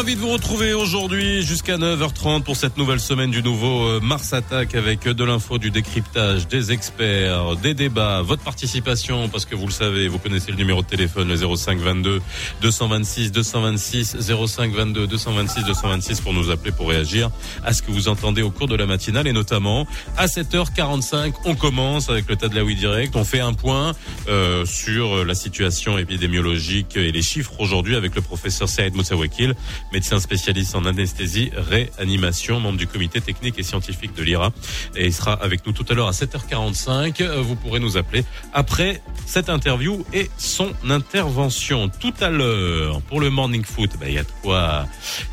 ravi de vous retrouver aujourd'hui jusqu'à 9h30 pour cette nouvelle semaine du nouveau euh, Mars Attack avec de l'info, du décryptage, des experts, des débats, votre participation parce que vous le savez, vous connaissez le numéro de téléphone le 05 22 226 226 05 22 226 226 pour nous appeler pour réagir à ce que vous entendez au cours de la matinale et notamment à 7h45 on commence avec le Tadlaoui direct, on fait un point euh, sur la situation épidémiologique et les chiffres aujourd'hui avec le professeur Saïd Moussawaki médecin spécialiste en anesthésie, réanimation, membre du comité technique et scientifique de l'IRA. Et il sera avec nous tout à l'heure à 7h45. Vous pourrez nous appeler après cette interview et son intervention. Tout à l'heure, pour le morning foot, bah, il y a de quoi,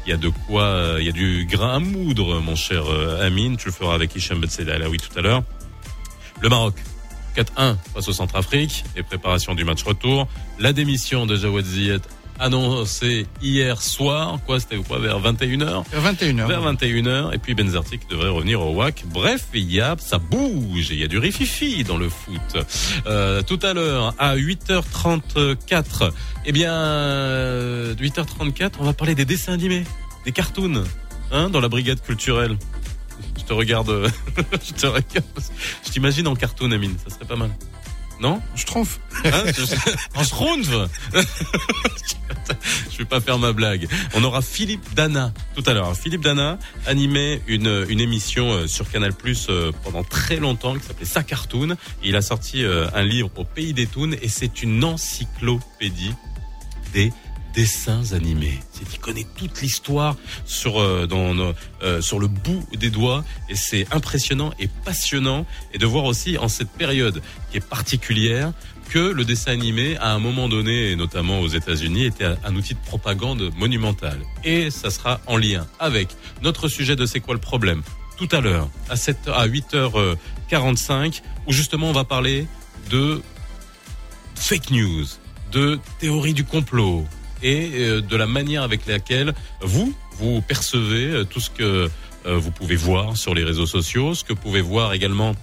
il y a de quoi, il y a du grain à moudre, mon cher euh, Amine. Tu le feras avec Hicham Ah oui, tout à l'heure. Le Maroc 4-1 face au Centrafrique et préparation du match retour. La démission de Jawad Ziyech annoncé hier soir. Quoi, c'était quoi vers 21h Vers 21h. Vers 21h. Et puis Benzarti qui devrait revenir au WAC. Bref, il y a, ça bouge. Il y a du rififi dans le foot. Euh, tout à l'heure, à 8h34, eh bien, 8h34, euh, on va parler des dessins animés, des cartoons, hein, dans la brigade culturelle. Je te regarde, je te regarde. Je t'imagine en cartoon, Amine. Ça serait pas mal. Non Je trouve. Hein en Schtroumpf Je vais pas faire ma blague. On aura Philippe Dana tout à l'heure. Philippe Dana animait une, une émission euh, sur Canal Plus euh, pendant très longtemps qui s'appelait Sa Cartoon. Il a sorti euh, un livre au Pays des Toons et c'est une encyclopédie des dessins animés. C'est qu'il connaît toute l'histoire sur euh, euh, sur le bout des doigts. Et c'est impressionnant et passionnant. Et de voir aussi en cette période qui est particulière que le dessin animé à un moment donné et notamment aux États-Unis était un outil de propagande monumental et ça sera en lien avec notre sujet de c'est quoi le problème tout à l'heure à 7 à 8h45 où justement on va parler de fake news de théorie du complot, et euh, de la manière avec laquelle vous, vous percevez euh, tout ce que euh, vous pouvez voir sur les réseaux sociaux, ce que vous pouvez voir également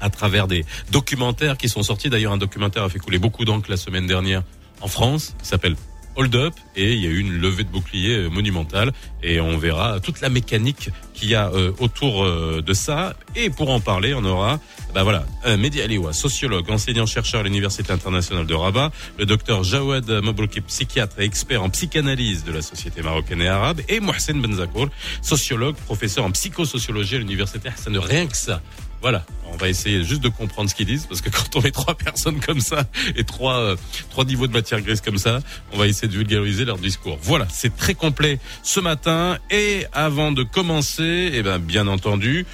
à travers des documentaires qui sont sortis. D'ailleurs, un documentaire a fait couler beaucoup d'encre la semaine dernière en France, qui s'appelle hold up et il y a eu une levée de bouclier euh, monumentale. Et on verra toute la mécanique qu'il y a euh, autour euh, de ça. Et pour en parler on aura bah voilà Mehdi Aliwa sociologue enseignant chercheur à l'université internationale de Rabat le docteur Jawad Mabrouki psychiatre et expert en psychanalyse de la société marocaine et arabe et Mohsen Benzakour sociologue professeur en psychosociologie à l'université Hassan rien que ça voilà, on va essayer juste de comprendre ce qu'ils disent parce que quand on met trois personnes comme ça et trois euh, trois niveaux de matière grise comme ça, on va essayer de vulgariser leur discours. Voilà, c'est très complet ce matin. Et avant de commencer, eh ben bien entendu,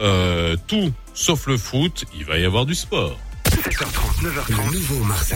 euh, tout sauf le foot, il va y avoir du sport. 7h30, 9h30, le nouveau Mars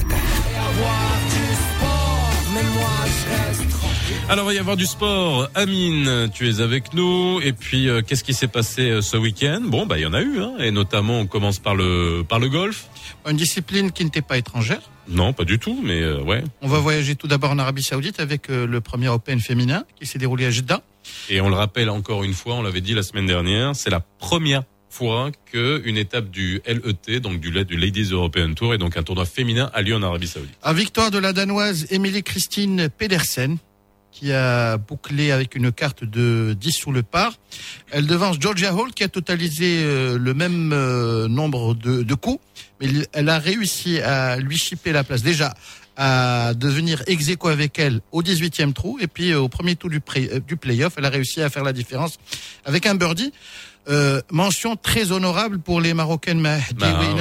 alors, il va y avoir du sport. Amine, tu es avec nous. Et puis, euh, qu'est-ce qui s'est passé euh, ce week-end? Bon, bah, il y en a eu, hein. Et notamment, on commence par le, par le golf. Une discipline qui n'était pas étrangère. Non, pas du tout, mais euh, ouais. On va voyager tout d'abord en Arabie Saoudite avec le premier Open féminin qui s'est déroulé à Jeddah. Et on le rappelle encore une fois, on l'avait dit la semaine dernière, c'est la première fois qu'une étape du LET, donc du, du Ladies European Tour, et donc un tournoi féminin a lieu en Arabie Saoudite. À victoire de la Danoise Émilie Christine Pedersen, qui a bouclé avec une carte de 10 sous le par. Elle devance Georgia Hall qui a totalisé euh, le même euh, nombre de, coups, mais elle a réussi à lui chipper la place déjà à devenir ex avec elle au 18e trou et puis euh, au premier tour du, du playoff, elle a réussi à faire la différence avec un birdie. mention très honorable pour les Marocaines Mahdi bah,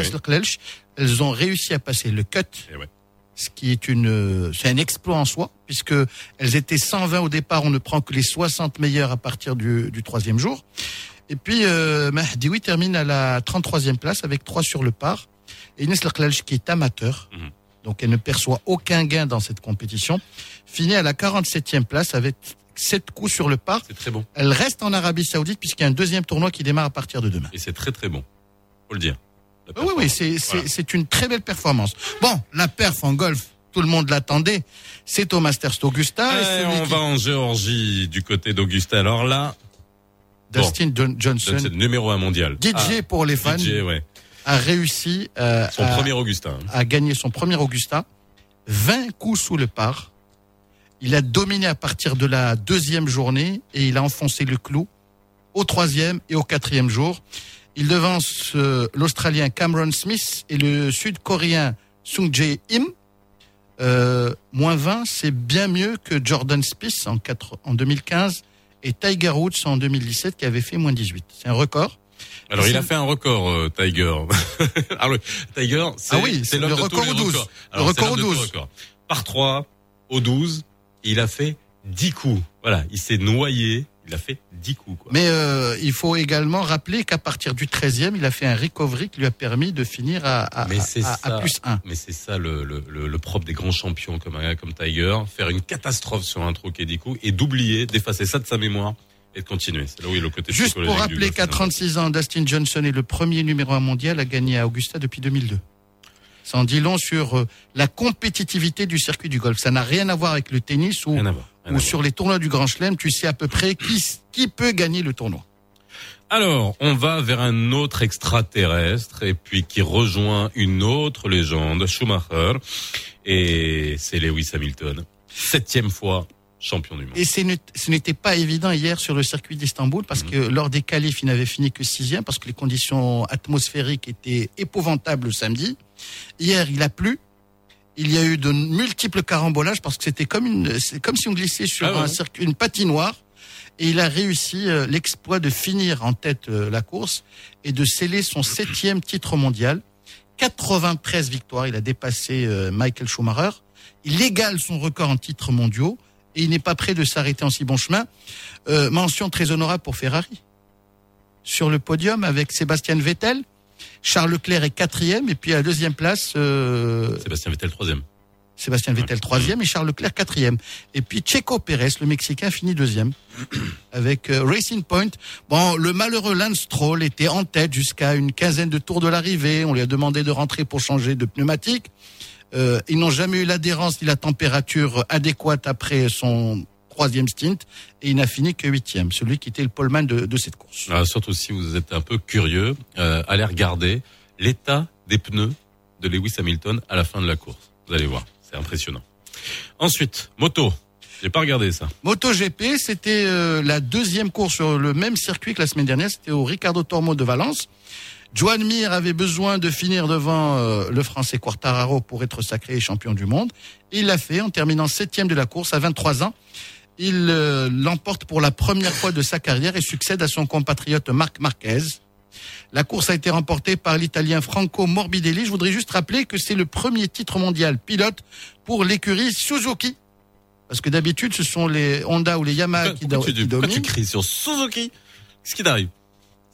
Elles ont réussi à passer le cut. Eh ce qui est une, c'est un exploit en soi, puisque elles étaient 120 au départ, on ne prend que les 60 meilleures à partir du, du troisième jour. Et puis, euh, Mahdioui termine à la 33e place avec 3 sur le par. Et Inès Leclerc, qui est amateur, mhm. donc elle ne perçoit aucun gain dans cette compétition, finit à la 47e place avec 7 coups sur le par. C'est très bon. Elle reste en Arabie Saoudite puisqu'il y a un deuxième tournoi qui démarre à partir de demain. Et c'est très très bon, faut le dire. Oui, oui, c'est une très belle performance. Bon, la perf en golf, tout le monde l'attendait. C'est au Masters d'Augusta. Eh, on va en Géorgie du côté d'Augusta. Alors là, Dustin Johnson, numéro un mondial. DJ ah, pour les fans. DJ, ouais. a réussi euh, son premier Augustin. à gagner son premier Augusta. 20 coups sous le par. Il a dominé à partir de la deuxième journée et il a enfoncé le clou au troisième et au quatrième jour. Il devance euh, l'Australien Cameron Smith et le Sud-Coréen Sung Jae Im. Euh, moins 20, c'est bien mieux que Jordan Spieth en, en 2015 et Tiger Woods en 2017 qui avait fait moins 18. C'est un record. Alors il a fait un record, euh, Tiger. Alors, Tiger, c'est ah oui, le record au 12. le record au 12. Par 3 au 12, il a fait 10 coups. Voilà, il s'est noyé il a fait 10 coups. Quoi. Mais euh, il faut également rappeler qu'à partir du 13e, il a fait un recovery qui lui a permis de finir à, à, à, plus 1. Mais c'est ça le, le, le, propre des grands champions comme comme Tiger, faire une catastrophe sur un trou qui est 10 coups et d'oublier, d'effacer ça de sa mémoire et de continuer. C'est là où il le côté Juste pour rappeler qu'à 36 ans, Dustin Johnson est le premier numéro 1 mondial à gagner à Augusta depuis 2002. Ça en dit long sur euh, la compétitivité du circuit du golf. Ça n'a rien à voir avec le tennis ou, ou sur les tournois du Grand Chelem. Tu sais à peu près qui, qui peut gagner le tournoi. Alors, on va vers un autre extraterrestre et puis qui rejoint une autre légende, Schumacher, et c'est Lewis Hamilton. Septième fois champion du monde. Et ce n'était pas évident hier sur le circuit d'Istanbul parce mhm. que lors des qualifs, il n'avait fini que sixième parce que les conditions atmosphériques étaient épouvantables le samedi. Hier, il a plu. Il y a eu de multiples carambolages parce que c'était comme une, c'est comme si on glissait sur ah un circuit, une patinoire. Et il a réussi euh, l'exploit de finir en tête euh, la course et de sceller son septième titre mondial. 93 victoires. Il a dépassé euh, Michael Schumacher. Il égale son record en titres mondiaux et il n'est pas prêt de s'arrêter en si bon chemin. mention très honorable pour Ferrari. Sur le podium avec Sébastien Vettel, Charles Leclerc est quatrième et puis à la deuxième place. Euh, Sébastien Vettel troisième. Sébastien Vettel troisième et Charles Leclerc quatrième. Et puis Checo Pérez, le Mexicain, finit deuxième avec euh, Racing Point. Bon, le malheureux Lance Stroll était en tête jusqu'à une quinzaine de tours de l'arrivée. On lui a demandé de rentrer pour changer de pneumatique. Euh, ils n'ont jamais eu l'adhérence ni la température adéquate après son troisième stint et il n'a fini que huitième, celui qui était le poleman de, de cette course. Ah, surtout si vous êtes un peu curieux, euh, allez regarder l'état des pneus de Lewis Hamilton à la fin de la course. Vous allez voir, c'est impressionnant. Ensuite, moto. J'ai pas regardé ça. Moto GP, c'était euh, la deuxième course sur le même circuit que la semaine dernière. C'était au Ricardo Tormo de Valence. Joan Mir avait besoin de finir devant euh, le Français Quartararo pour être sacré champion du monde. Il l'a fait en terminant septième de la course à 23 ans. Il euh, l'emporte pour la première fois de sa carrière et succède à son compatriote Marc Marquez. La course a été remportée par l'Italien Franco Morbidelli. Je voudrais juste rappeler que c'est le premier titre mondial pilote pour l'écurie Suzuki. Parce que d'habitude, ce sont les Honda ou les Yamaha qui, pourquoi tu, pourquoi tu cries sur Suzuki? Qu'est-ce qui t'arrive?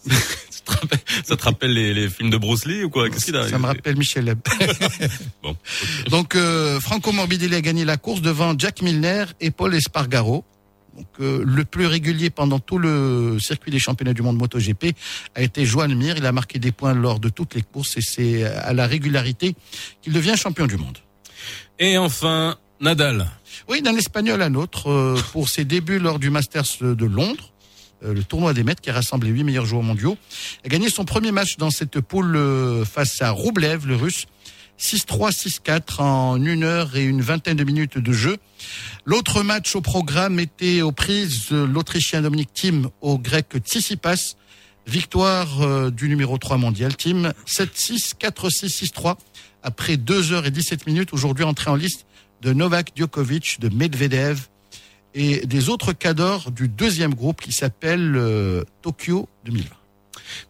ça te rappelle les, les, films de Bruce Lee ou quoi? Qu'est-ce qui Ça me rappelle Michel Leb. bon, Donc euh, Franco Morbidelli a gagné la course devant Jack Milner et Paul Espargaro. Donc euh, le plus régulier pendant tout le circuit des championnats du monde MotoGP a été Joan Mir. Il a marqué des points lors de toutes les courses et c'est à la régularité qu'il devient champion du monde. Et enfin Nadal. Oui, d'un espagnol à un autre euh, pour ses débuts lors du Masters de Londres. Euh, le tournoi des maîtres qui a rassemblé huit meilleurs joueurs mondiaux. A gagné son premier match dans cette poule euh, face à Roublev, le russe. 6-3, 6-4 en une heure et une vingtaine de minutes de jeu. L'autre match au programme était aux prises l'Autrichien Dominique Thiem au Grec Tsitsipas. Victoire euh, du numéro 3 mondial. Thiem 7-6, 4-6, 6-3 après 2 heures et 17 minutes. Aujourd'hui entré en liste de Novak Djokovic, de Medvedev, et des autres cadors du deuxième groupe qui s'appelle euh, Tokyo 2020.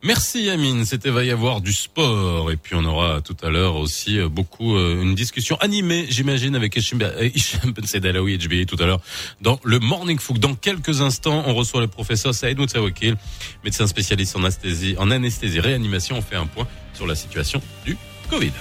Merci Yamine, c'était va y avoir du sport et puis on aura tout à l'heure aussi euh, beaucoup euh, une discussion animée, j'imagine avec Hicham Ben Sedalaoui et tout à l'heure dans le Morning Fook. Dans quelques instants, on reçoit le professeur Saïd Moutsawakil, médecin spécialiste en anesthésie, en anesthésie réanimation. On fait un point sur la situation du Covid.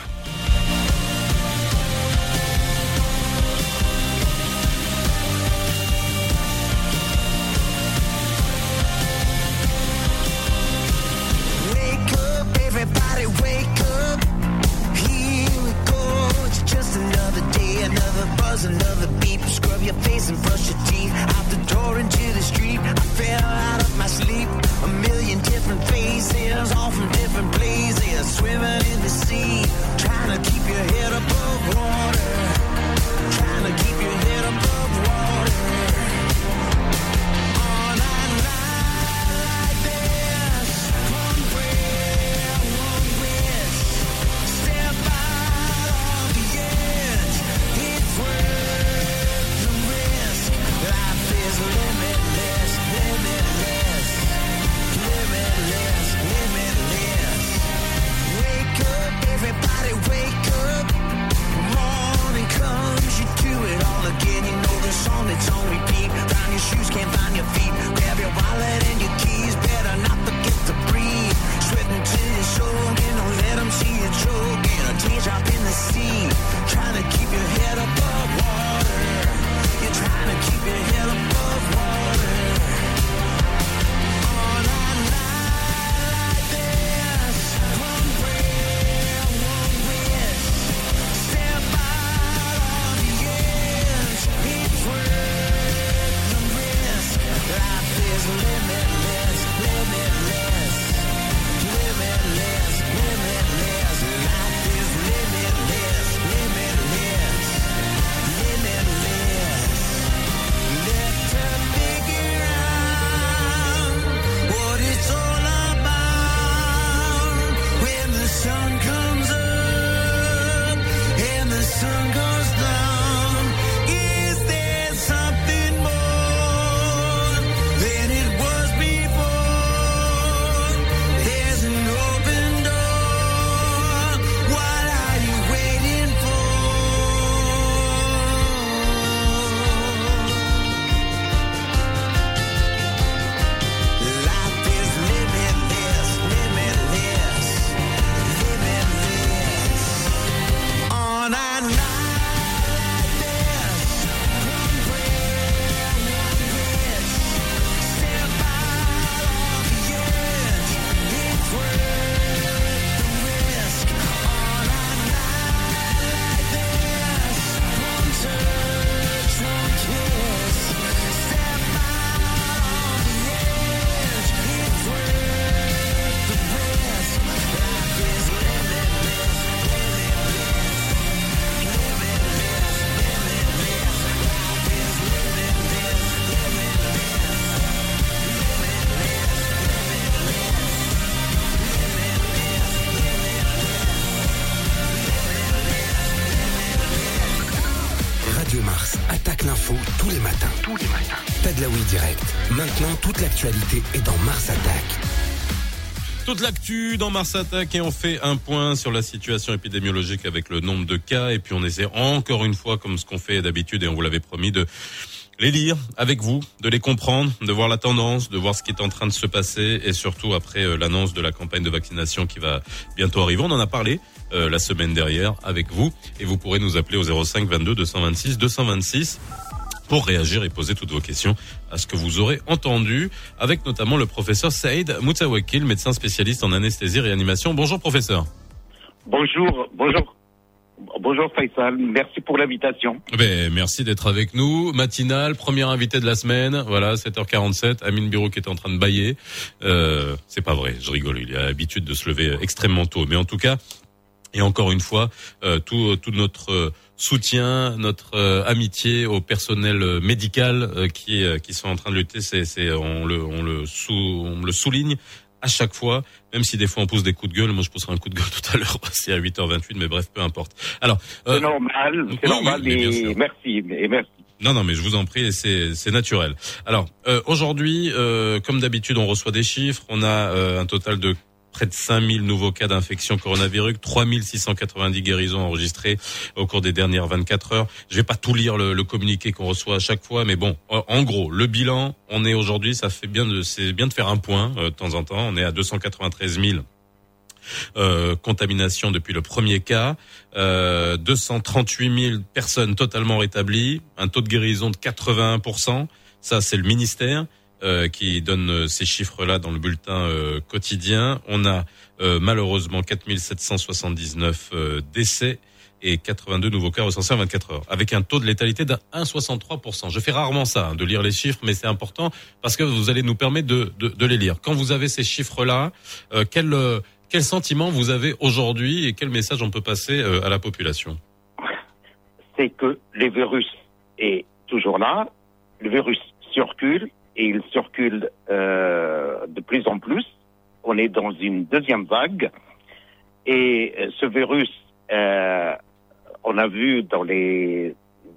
Toute l'actualité est dans Mars Attack. Toute l'actu dans Mars Attack et on fait un point sur la situation épidémiologique avec le nombre de cas et puis on essaie encore une fois comme ce qu'on fait d'habitude et on vous l'avait promis de les lire avec vous, de les comprendre, de voir la tendance, de voir ce qui est en train de se passer et surtout après euh, l'annonce de la campagne de vaccination qui va bientôt arriver. On en a parlé euh, la semaine dernière avec vous et vous pourrez nous appeler au 05 22 226 226 pour réagir et poser toutes vos questions à ce que vous aurez entendu, avec notamment le professeur Saïd Moutawakil, médecin spécialiste en anesthésie réanimation. Bonjour professeur. Bonjour, bonjour. Bonjour Faisal, merci pour l'invitation. Ben, merci d'être avec nous. Matinal, premier invité de la semaine, voilà, 7h47, Amine Bureau qui est en train de bailler. Euh, c'est pas vrai, je rigole, il a l'habitude de se lever extrêmement tôt. Mais en tout cas, et encore une fois, euh, tout, tout notre euh, soutien, notre euh, amitié au personnel euh, médical euh, qui qui sont en train de lutter. C'est, c'est on le on le sous, on le souligne à chaque fois, même si des fois on pousse des coups de gueule. Moi, je pousserai un coup de gueule tout à l'heure. C'est à 8h28, mais bref, peu importe. Alors, c'est normal, c'est normal. et merci, et merci. Non, non, mais je vous en prie, c'est c'est naturel. Alors aujourd'hui, comme d'habitude, on reçoit des chiffres. On a un total de près de 5000 nouveaux cas d'infection coronavirus, 3690 guérisons enregistrées au cours des dernières 24 heures. Je vais pas tout lire le, communiqué qu'on reçoit à chaque fois, mais bon, en gros, le bilan, on est aujourd'hui, ça fait bien de, c'est bien de faire un point euh, de temps en temps. On est à 293 000 euh, contaminations depuis le premier cas, euh, 238 000 personnes totalement rétablies, un taux de guérison de 81 ça c'est le ministère. Euh, qui donne euh, ces chiffres-là dans le bulletin euh, quotidien. On a malheureusement 4779 décès et 82 nouveaux cas recensés en 24 heures, avec un taux de létalité d'un 1,63%. Je fais rarement ça, hein, de lire les chiffres, mais c'est important parce que vous allez nous permettre de, de, de les lire. Quand vous avez ces chiffres-là, quel Quel sentiment vous avez aujourd'hui et quel message on peut passer à la population? C'est que le virus est toujours là, le virus circule il circule euh, de plus en plus. On est dans une deuxième vague et euh, ce virus, euh, on a vu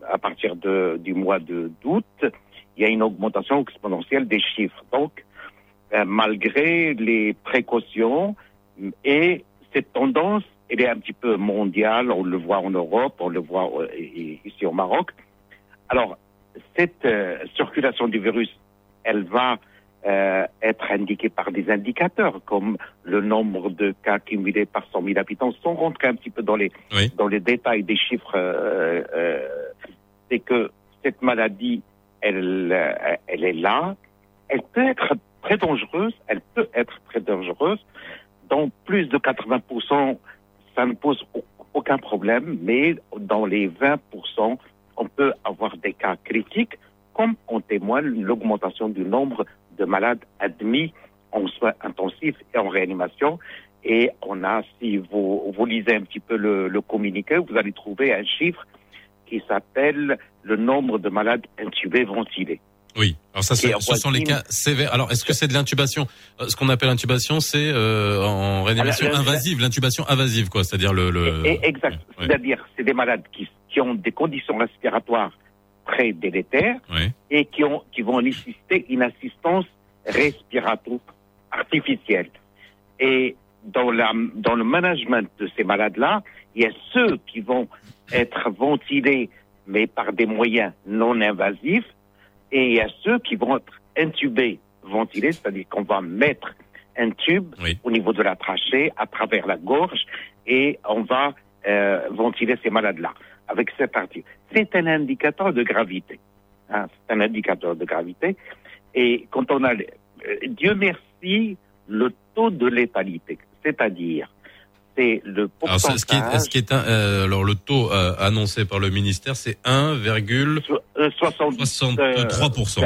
à partir du mois d'août, il y a une augmentation exponentielle des chiffres. Donc, malgré les précautions et cette tendance, elle est un petit peu mondiale. On le voit en Europe, on le voit ici au Maroc. Alors, cette circulation du virus, elle va euh, être indiquée par des indicateurs comme le nombre de cas cumulés par 100 000 habitants, sans rentrer un petit peu dans les dans les détails des chiffres. Euh, euh, c'est que cette maladie, elle, elle est là. Elle peut être très dangereuse. Elle peut être très dangereuse. Dans plus de 80% ça ne pose aucun problème, mais dans les 20 on peut avoir des cas critiques, comme en témoigne l'augmentation du nombre de malades admis en soins intensifs et en réanimation. Et on a, si vous, vous lisez un petit peu le, le communiqué, vous allez trouver un chiffre qui s'appelle le nombre de malades intubés ventilés. Oui, alors ça, ce sont les cas sévères. Alors, est-ce que c'est de l'intubation? Euh, Ce qu'on appelle l'intubation, c'est euh, en réanimation invasive, l'intubation invasive, quoi. C'est-à-dire le, le... Exact. Ouais. C'est-à-dire, c'est des malades qui qui ont des conditions respiratoires très délétères oui. et qui, ont, qui vont nécessiter une assistance respiratoire artificielle. Et dans, la, dans le management de ces malades-là, il y a ceux qui vont être ventilés, mais par des moyens non invasifs, et il y a ceux qui vont être intubés, ventilés, c'est-à-dire qu'on va mettre un tube oui. au niveau de la trachée, à travers la gorge, et on va euh, ventiler ces malades-là avec cette partie. C'est un indicateur de gravité. Hein, c'est un indicateur de gravité. Et quand on a, euh, Dieu merci, le taux de létalité, c'est-à-dire c'est le pourcentage. Alors, ce qui est, ce qui est un, euh, alors le taux euh, annoncé par le ministère, c'est 1,63%. Euh,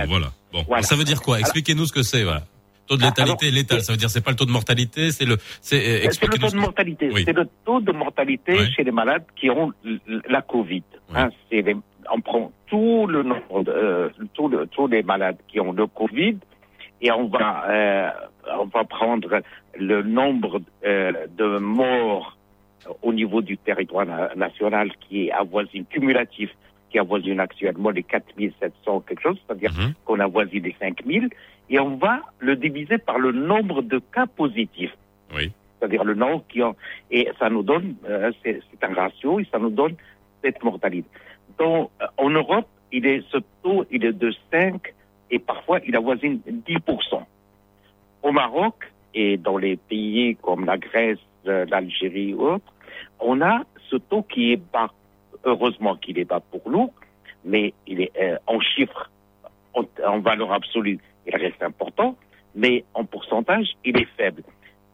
voilà. Bon, voilà. ça veut dire quoi? Expliquez-nous ce que c'est. Voilà. Taux de létalité Alors, létal, ça veut dire c'est pas le taux de mortalité, c'est le c'est c'est le taux de mortalité. Oui. C'est le taux de mortalité Ouais. chez les malades qui ont la Covid. Ouais. Hein, les- on prend tout le nombre, euh, tout le, tous les malades qui ont le Covid et on va euh, on va prendre le nombre euh, de morts au niveau du territoire na- national qui est avoisine cumulatif qui avoisine actuellement les 4700 quelque chose, c'est-à-dire Mhm. qu'on avoisine les 5000 et on va le diviser par le nombre de cas positifs Oui. c'est-à-dire le nombre qui ont, et ça nous donne, euh, c'est un ratio, et ça nous donne cette mortalité. Donc, euh, en Europe, il est, ce taux, il est de 5, et parfois, il avoisine 10%. Au Maroc, et dans les pays comme la Grèce, euh, l'Algérie ou autres, on a ce taux qui est bas. Heureusement qu'il est bas pour nous, mais il est euh, en chiffres, en, valeur absolue, il reste important, mais en pourcentage, il est faible.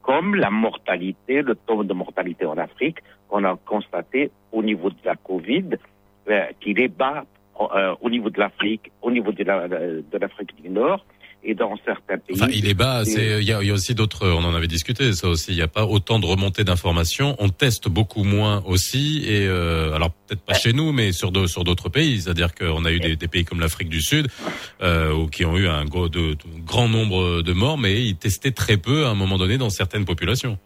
Comme la mortalité, le taux de mortalité en Afrique, qu'on a constaté au niveau de la Covid, euh, qu'il est bas euh, au niveau de l'Afrique, au niveau de l'Afrique du Nord et dans certains pays. Enfin, il est bas. Il y a, il y a aussi d'autres. On en avait discuté. Ça aussi. Il n'y a pas autant de remontées d'informations. On teste beaucoup moins aussi. Et euh, alors peut-être pas chez nous, mais sur de- sur d'autres pays. C'est-à-dire qu'on a eu des, des pays comme l'Afrique du Sud euh, qui ont eu un gros, de, de- grand nombre de morts, mais ils testaient très peu à un moment donné dans certaines populations.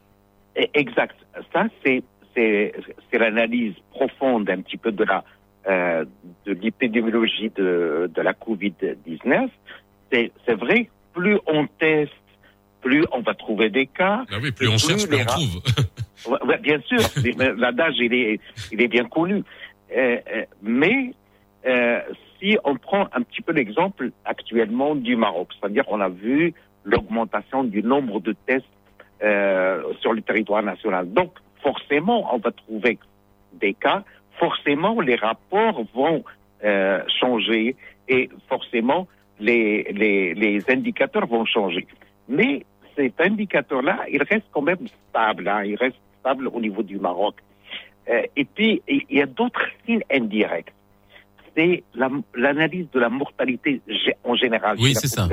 Exact. Ça, c'est c'est c'est l'analyse profonde un petit peu de la euh, de l'épidémiologie de de la Covid 19. C'est vrai. Plus on teste, plus on va trouver des cas. Ah oui, plus on Plus cherche, plus on trouve. Ouais, bien sûr, l'adage il est, il est bien connu. Euh, euh, mais euh, si on prend un petit peu l'exemple actuellement du Maroc, c'est-à-dire qu'on a vu l'augmentation du nombre de tests euh, sur le territoire national. Donc forcément, on va trouver des cas. Forcément, les rapports vont changer et forcément les, les, les indicateurs vont changer. Mais cet indicateur-là, il reste quand même stable. hein, il reste stable au niveau du Maroc. Euh, et puis, il y a d'autres signes indirects. C'est la- l'analyse de la mortalité en général Oui, c'est ça.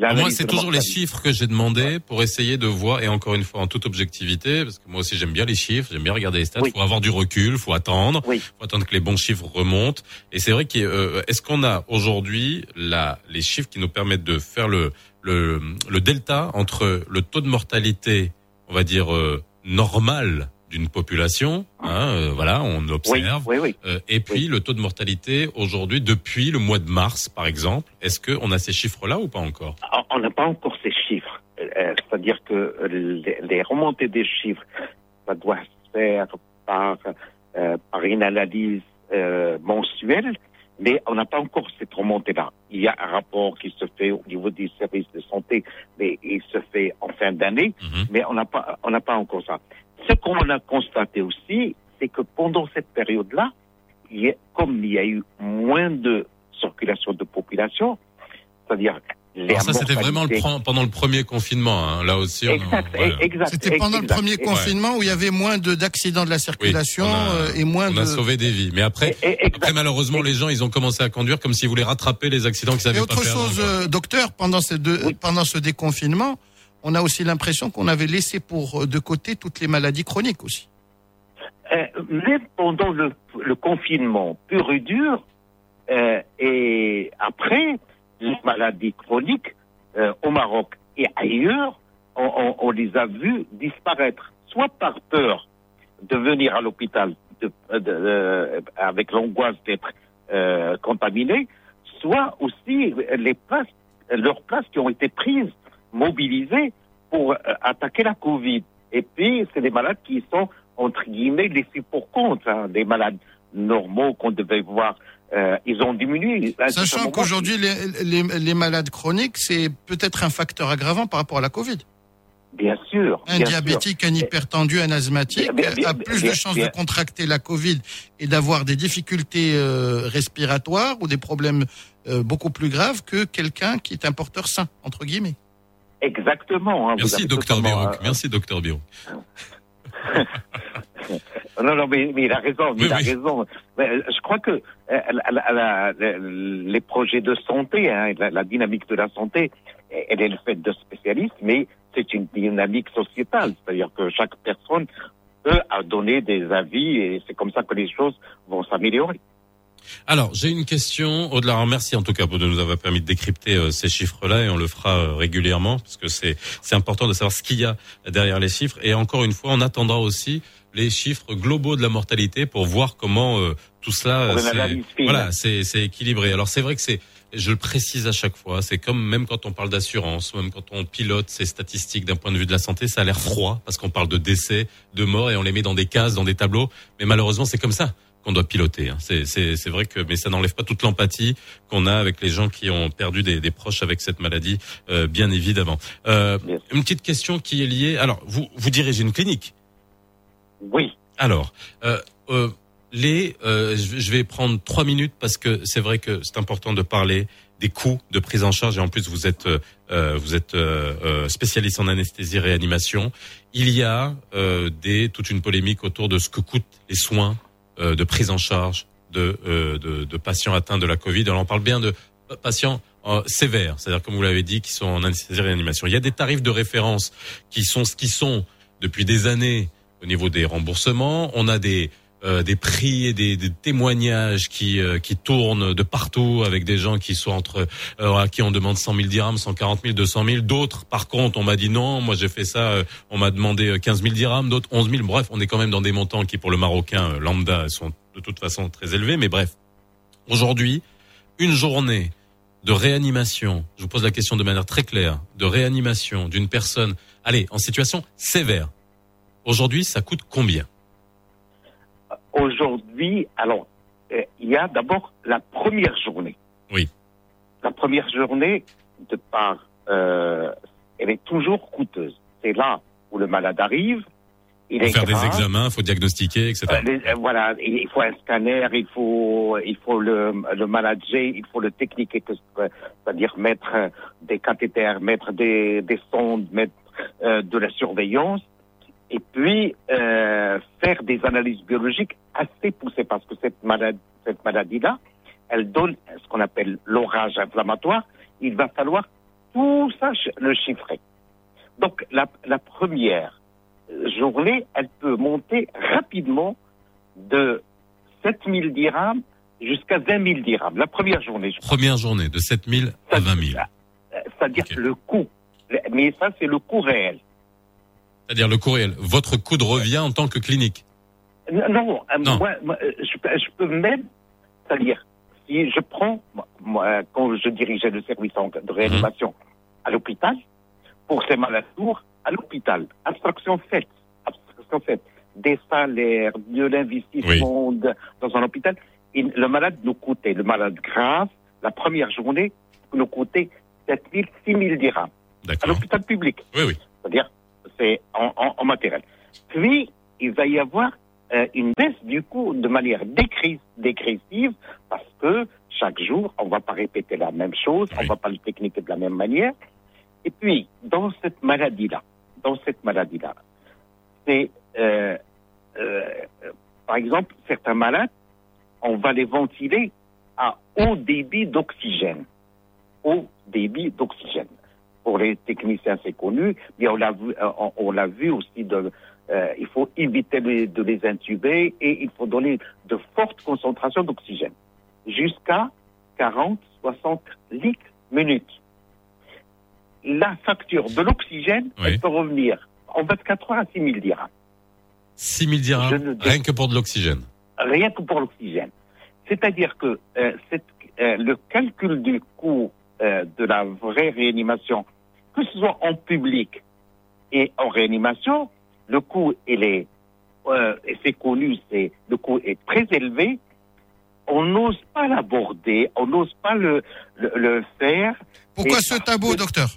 Moi, c'est toujours les chiffres que j'ai demandé pour essayer de voir, et encore une fois, en toute objectivité, parce que moi aussi j'aime bien les chiffres, j'aime bien regarder les stats, il faut avoir du recul, faut attendre, il faut attendre que les bons chiffres remontent. Et c'est vrai qu'est-ce euh, est-ce qu'on a aujourd'hui les chiffres qui nous permettent de faire le, le, le delta entre le taux de mortalité, on va dire, euh, normal d'une population, hein, euh, voilà, on observe. Euh, et puis le taux de mortalité aujourd'hui, depuis le mois de mars, par exemple, est-ce qu'on a ces chiffres-là ou pas encore? Ah, On n'a pas encore ces chiffres. Euh, c'est-à-dire que les, remontées des chiffres, ça doit se faire par, par une analyse mensuelle, mais on n'a pas encore cette remontée-là. Il y a un rapport qui se fait au niveau des services de santé, mais il se fait en fin d'année, mhm. mais on n'a pas, on n'a pas encore ça. Ce qu'on a constaté aussi, c'est que pendant cette période-là, comme il y a eu moins de circulation de population, c'est-à-dire ça, c'était vraiment le, pendant le premier confinement. Hein. Là aussi, C'était pendant le premier confinement où il y avait moins d'accidents de la circulation euh, et moins on de. On a sauvé des vies. Mais après, après malheureusement, les gens, ils ont commencé à conduire comme s'ils voulaient rattraper les accidents qu'ils avaient et pas autre chose, euh, docteur, pendant, ces deux, pendant ce déconfinement, on a aussi l'impression qu'on avait laissé pour euh, de côté toutes les maladies chroniques aussi. Euh, même pendant le, confinement pur et dur, euh, et après, les maladies chroniques au Maroc et ailleurs, on, les a vues disparaître, soit par peur de venir à l'hôpital avec l'angoisse d'être contaminés, soit aussi les places, leurs places qui ont été prises mobilisés pour euh, attaquer la Covid. Et puis, c'est des malades qui sont, entre guillemets, laissés pour compte, hein, des malades normaux qu'on devait voir. Euh, ils ont diminué. Sachant qu'aujourd'hui, les, les, malades chroniques, c'est peut-être un facteur aggravant par rapport à la Covid. Bien sûr. Un diabétique, un hypertendu, un asthmatique a plus de chances de contracter la Covid et d'avoir des difficultés euh, respiratoires ou des problèmes beaucoup plus graves que quelqu'un qui est un porteur sain, entre guillemets. Exactement. Hein, Merci, docteur Birouk. Merci, docteur non, non, mais, il a raison, il a raison. Euh, je crois que euh, les projets de santé, hein, la, dynamique de la santé, elle est le fait de spécialistes, mais c'est une dynamique sociétale, c'est-à-dire que chaque personne peut donner des avis et c'est comme ça que les choses vont s'améliorer. Alors, j'ai une question. Au-delà, merci en tout cas de nous avoir permis de décrypter euh, ces chiffres-là et on le fera euh, régulièrement parce que c'est c'est important de savoir ce qu'il y a derrière les chiffres. Et encore une fois, on attendra aussi les chiffres globaux de la mortalité pour voir comment euh, tout cela voilà c'est équilibré. Alors c'est vrai que c'est je le précise à chaque fois, c'est comme même quand on parle d'assurance, même quand on pilote ces statistiques d'un point de vue de la santé, ça a l'air froid parce qu'on parle de décès, de morts et on les met dans des cases, dans des tableaux. Mais malheureusement, c'est comme ça qu'on doit piloter. Hein. C'est vrai que, mais ça n'enlève pas toute l'empathie qu'on a avec les gens qui ont perdu des, des proches avec cette maladie, euh, bien évidemment. Euh, une petite question qui est liée. Alors, vous vous dirigez une clinique? Oui. Alors, euh, euh les, euh, je vais prendre trois minutes parce que c'est vrai que c'est important de parler des coûts de prise en charge et en plus vous êtes euh, vous êtes spécialiste en anesthésie réanimation. Il y a des toute une polémique autour de ce que coûtent les soins euh, de prise en charge de, euh, de, de, patients atteints de la Covid. Alors on parle bien de patients euh, sévères, c'est-à-dire comme vous l'avez dit, qui sont en anesthésie réanimation. Il y a des tarifs de référence qui sont ce qui sont depuis des années au niveau des remboursements. On a des euh, des prix et des, des témoignages qui euh, qui tournent de partout avec des gens qui sont entre euh, à qui on demande 100 000 dirhams, 140 000, 200 000. D'autres, par contre, on m'a dit non, moi j'ai fait ça, on m'a demandé 15 000 dirhams, d'autres 11 000. Bref, on est quand même dans des montants qui pour le Marocain lambda sont de toute façon très élevés. Mais bref, aujourd'hui, une journée de réanimation, je vous pose la question de manière très claire, de réanimation d'une personne, allez, en situation sévère. Aujourd'hui, ça coûte combien? Aujourd'hui, alors, euh, il y a d'abord la première journée. Oui. La première journée, de part, euh, elle est toujours coûteuse. C'est là où le malade arrive. Il faut faire des examens, il faut diagnostiquer, etc. Euh, voilà, il faut un scanner, il faut, il faut le, le manager, il faut le techniquer, c'est-à-dire mettre des cathéters, mettre des, des sondes, mettre de la surveillance et puis faire des analyses biologiques assez poussées parce que cette maladie, cette maladie-là, elle donne ce qu'on appelle l'orage inflammatoire. Il va falloir tout ça le chiffrer. Donc la, la première journée, elle peut monter rapidement de 7000 dirhams jusqu'à 20 000 dirhams. La première journée, je Première journée de 7 000 à 20 000. Euh, C'est-à-dire le coût. Mais ça, c'est le coût réel. C'est-à-dire le courriel. Votre coût de revient en tant que clinique. Non, non, euh, Non. Moi, moi, euh, je, peux- je peux même, c'est-à-dire, si je prends, moi, quand je dirigeais le service de réanimation à l'hôpital, pour ces malades lourds, à l'hôpital, abstraction faite, abstraction faite, des salaires, de l'investissement de- dans un hôpital, et le malade nous coûtait, le malade grave, la première journée, nous coûtait 7 000, 6 000 dirhams à l'hôpital public Oui, oui. c'est-à-dire c'est en, en- en matériel. Puis, il va y avoir euh, une baisse du coût de manière dégressive parce que chaque jour, on ne va pas répéter la même chose, on ne va pas le techniquer de la même manière. Et puis, dans cette maladie-là, dans cette maladie-là, c'est, euh, euh, par exemple, certains malades, on va les ventiler à haut débit d'oxygène. Haut débit d'oxygène pour les techniciens, c'est connu, mais on l'a vu, on, on l'a vu aussi. De, euh, il faut éviter de les intuber et il faut donner de fortes concentrations d'oxygène, jusqu'à 40, 60 litres minutes. La facture de l'oxygène, Oui. elle peut revenir en 24 heures à 6 000 dirhams, 6 000 dirhams, rien que pour de l'oxygène. rien que pour l'oxygène. C'est-à-dire que euh, cette- euh, le calcul du coût euh, de la vraie réanimation, que ce soit en public et en réanimation, le coût, il est, euh, c'est connu, c'est le coût est très élevé. On n'ose pas l'aborder, on n'ose pas le, le, le faire. Pourquoi ce tabou, que- docteur?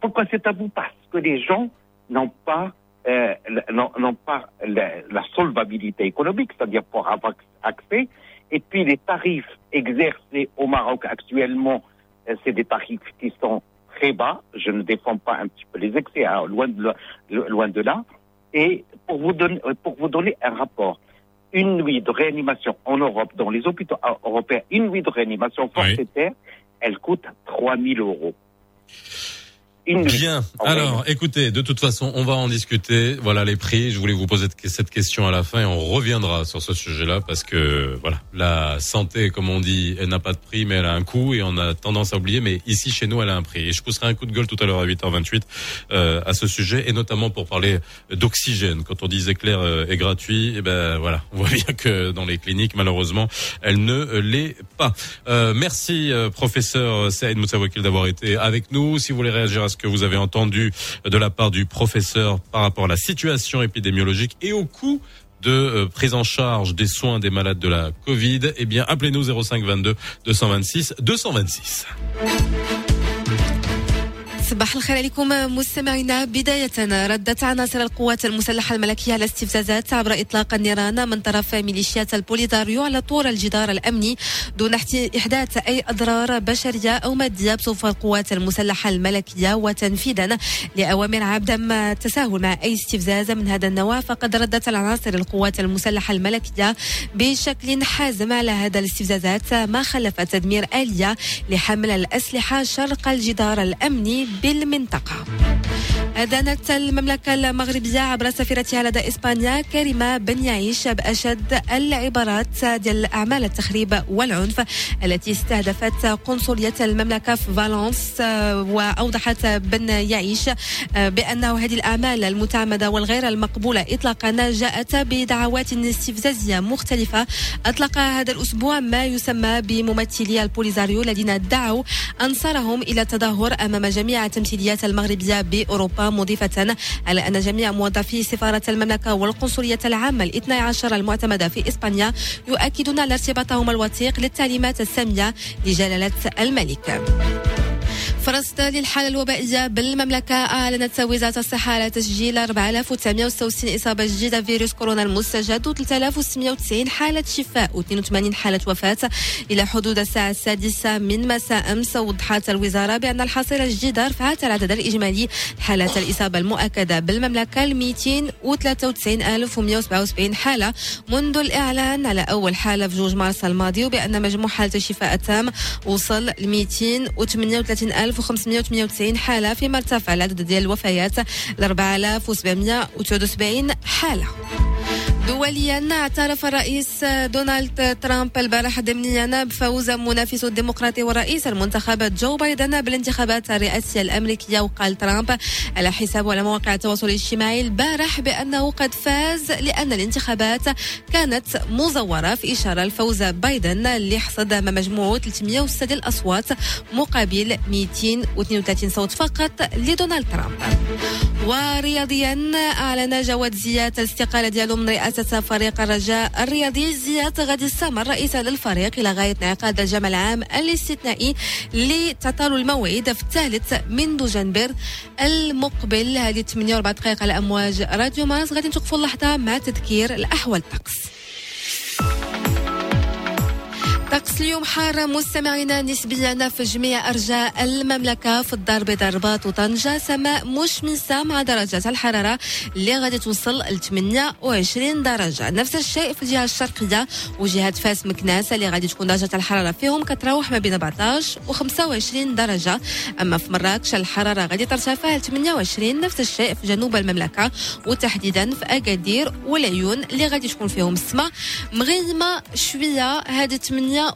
Pourquoi c'est tabou? Parce que les gens n'ont pas, euh, la- n'ont pas la, la solvabilité économique, c'est-à-dire pour avoir accès. Et puis les tarifs exercés au Maroc actuellement, euh, c'est des tarifs qui sont très bas. Je ne défends pas un petit peu les excès, hein, loin, de là, loin de là. Et pour vous donner, euh, pour vous donner un rapport, une nuit de réanimation en Europe, dans les hôpitaux euh, européens, une nuit de réanimation forfaitaire, elle coûte 3 000 euros. Une. Bien. En Alors, écoutez, de toute façon, on va en discuter. Voilà les prix. Je voulais vous poser cette question à la fin et on reviendra sur ce sujet-là parce que, voilà, la santé, comme on dit, elle n'a pas de prix, mais elle a un coût et on a tendance à oublier. Mais ici, chez nous, elle a un prix. Et je pousserai un coup de gueule tout à l'heure à 8h28 euh, à ce sujet et notamment pour parler d'oxygène. Quand on disait clair euh, et gratuit, eh ben voilà, on voit bien que dans les cliniques, malheureusement, elle ne l'est pas. Euh, merci, euh, professeur Saïd Moussawakil, d'avoir été avec nous. Si vous voulez réagir à ce que vous avez entendu de la part du professeur par rapport à la situation épidémiologique et au coût de euh, prise en charge des soins des malades de la Covid, eh bien, appelez-nous 05 22 226 226. صباح الخير عليكم مستمعينا. بداية ردت عناصر القوات المسلحة الملكية على استفزازات عبر إطلاق النيران من طرف ميليشيات البوليزاريو على طول الجدار الأمني دون إحداث أي أضرار بشرية أو مادية بصفوف القوات المسلحة الملكية. وتنفيذا لأوامر عدم التساهل مع أي استفزاز من هذا النوع فقد ردت العناصر القوات المسلحة الملكية بشكل حازم على هذا الاستفزازات ما خلف تدمير آلية لحمل الأسلحة شرق الجدار الأمني بالمنطقة. أدانت المملكة المغربية عبر سفيرتها لدى إسبانيا كريمة بن يعيش بأشد العبارات ديال أعمال التخريب والعنف التي استهدفت قنصلية المملكة في فالنس آه، وأوضحت بن يعيش آه، بأنه هذه الأعمال المتعمدة والغير المقبولة إطلاقا جاءت بدعوات استفزازية مختلفة. أطلق هذا الأسبوع ما يسمى بممثلي البوليزاريو الذين دعوا أنصارهم إلى التظاهر أمام جميع التمثيليات المغربية بأوروبا. مضيفة على أن جميع موظفي سفارة المملكة والقنصلية العامة الاثنى عشر المعتمدة في إسبانيا يؤكدون على ارتباطهم الوثيق للتعليمات السامية لجلالة الملك. فرصد للحالة الوبائية بالمملكة. أعلنت وزارة الصحة على تسجيل 4966 إصابة جديدة فيروس كورونا المستجد و3690 حالة شفاء و82 حالة وفاة. إلى حدود الساعة السادسة من مساء أمس وضحت الوزارة بأن الحصيلة الجديدة رفعت العدد الإجمالي حالات الإصابة المؤكدة بالمملكة ل 293177 حالة. منذ الإعلان على أول حالة في جوج مارس الماضي وبأن مجموع حالة الشفاء التام وصل ل 238 14598 حالة فيما ارتفع العدد ديال الوفيات ل 4779 حالة. دوليا اعترف الرئيس دونالد ترامب البارحة ضمنيا بفوز منافسه الديمقراطي والرئيس المنتخب جو بايدن بالانتخابات الرئاسية الأمريكية. وقال ترامب على حسابه على مواقع التواصل الاجتماعي البارح بأنه قد فاز لأن الانتخابات كانت مزورة في إشارة لفوز بايدن اللي حصد أمام مجموعة 306 الأصوات مقابل 232 صوت فقط لدونالد ترامب. ورياضيا أعلن جواد زياد الاستقالة ديالو من رئاسة فريق الرجاء الرياضي زياد غادي يستمر رئيسا للفريق إلى غاية انعقاد الجمع العام الاستثنائي لتطال الموعد في الثالث من دجنبر المقبل. هذه 48 دقائق على أمواج راديو ماس. غادي نتوقفوا اللحظة مع تذكير الأحوال الطقس. طقس اليوم حار مستمعينا نسبيا في جميع أرجاء المملكة في الدار البيضاء الرباط وطنجة سماء مشمسة مع درجات الحرارة اللي غادي توصل ل 28 درجة. نفس الشيء في الجهة الشرقية وجهة فاس مكناس اللي غادي تكون درجة الحرارة فيهم كتراوح ما بين 14 و 25 درجة. أما في مراكش الحرارة غادي ترتفع ل 28 نفس الشيء في جنوب المملكة وتحديدا في أكادير والعيون اللي غادي تكون فيهم السماء. مغيمة شوية هذه 8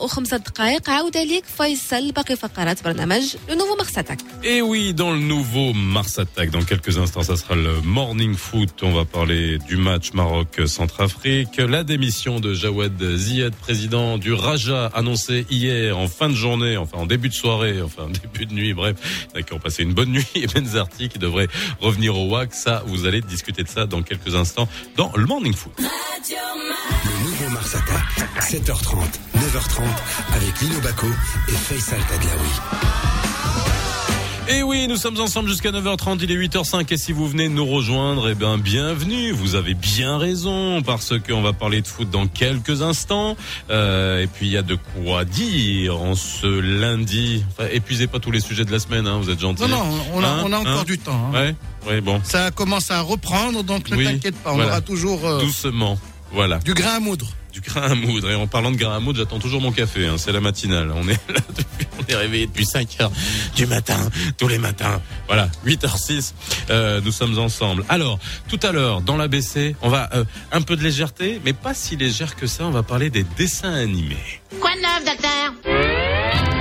le nouveau Mars Attack. Et oui, dans le nouveau Mars Attack, dans quelques instants, ça sera le Morning Foot. On va parler du match Maroc-Centrafrique, la démission de Jawad Ziad, président du Raja, annoncé hier en fin de journée, enfin en début de soirée, enfin en début de nuit, bref, d'accord, passez une bonne nuit. Et Benzarti qui devrait revenir au WAC, ça, vous allez discuter de ça dans quelques instants dans le Morning Foot. Le nouveau Mars Attack, 7h30, 9h30 avec Lino Baco et Faisal Tadlaoui. Et oui, nous sommes ensemble jusqu'à 9h30, il est 8h05 et si vous venez nous rejoindre, eh bien bienvenue, vous avez bien raison parce qu'on va parler de foot dans quelques instants Euh, et puis il y a de quoi dire en ce lundi. Enfin, épuisez pas tous les sujets de la semaine, hein, vous êtes gentils. Non, non, on a, Hein, on a encore hein du temps. hein. Ouais, ouais, bon, Ça commence à reprendre, donc ne Oui, t'inquiète pas, on voilà. aura toujours euh, doucement, voilà. du grain à moudre. Du grain à moudre. Et en parlant de grain à moudre, j'attends toujours mon café. Hein. C'est la matinale. On est là depuis, on est réveillé depuis 5 heures du matin, tous les matins. Voilà, 8h06. Euh, nous sommes ensemble. Alors, tout à l'heure, dans l'ABC, on va euh, un peu de légèreté, mais pas si légère que ça. On va parler des dessins animés. Quoi de neuf, docteur?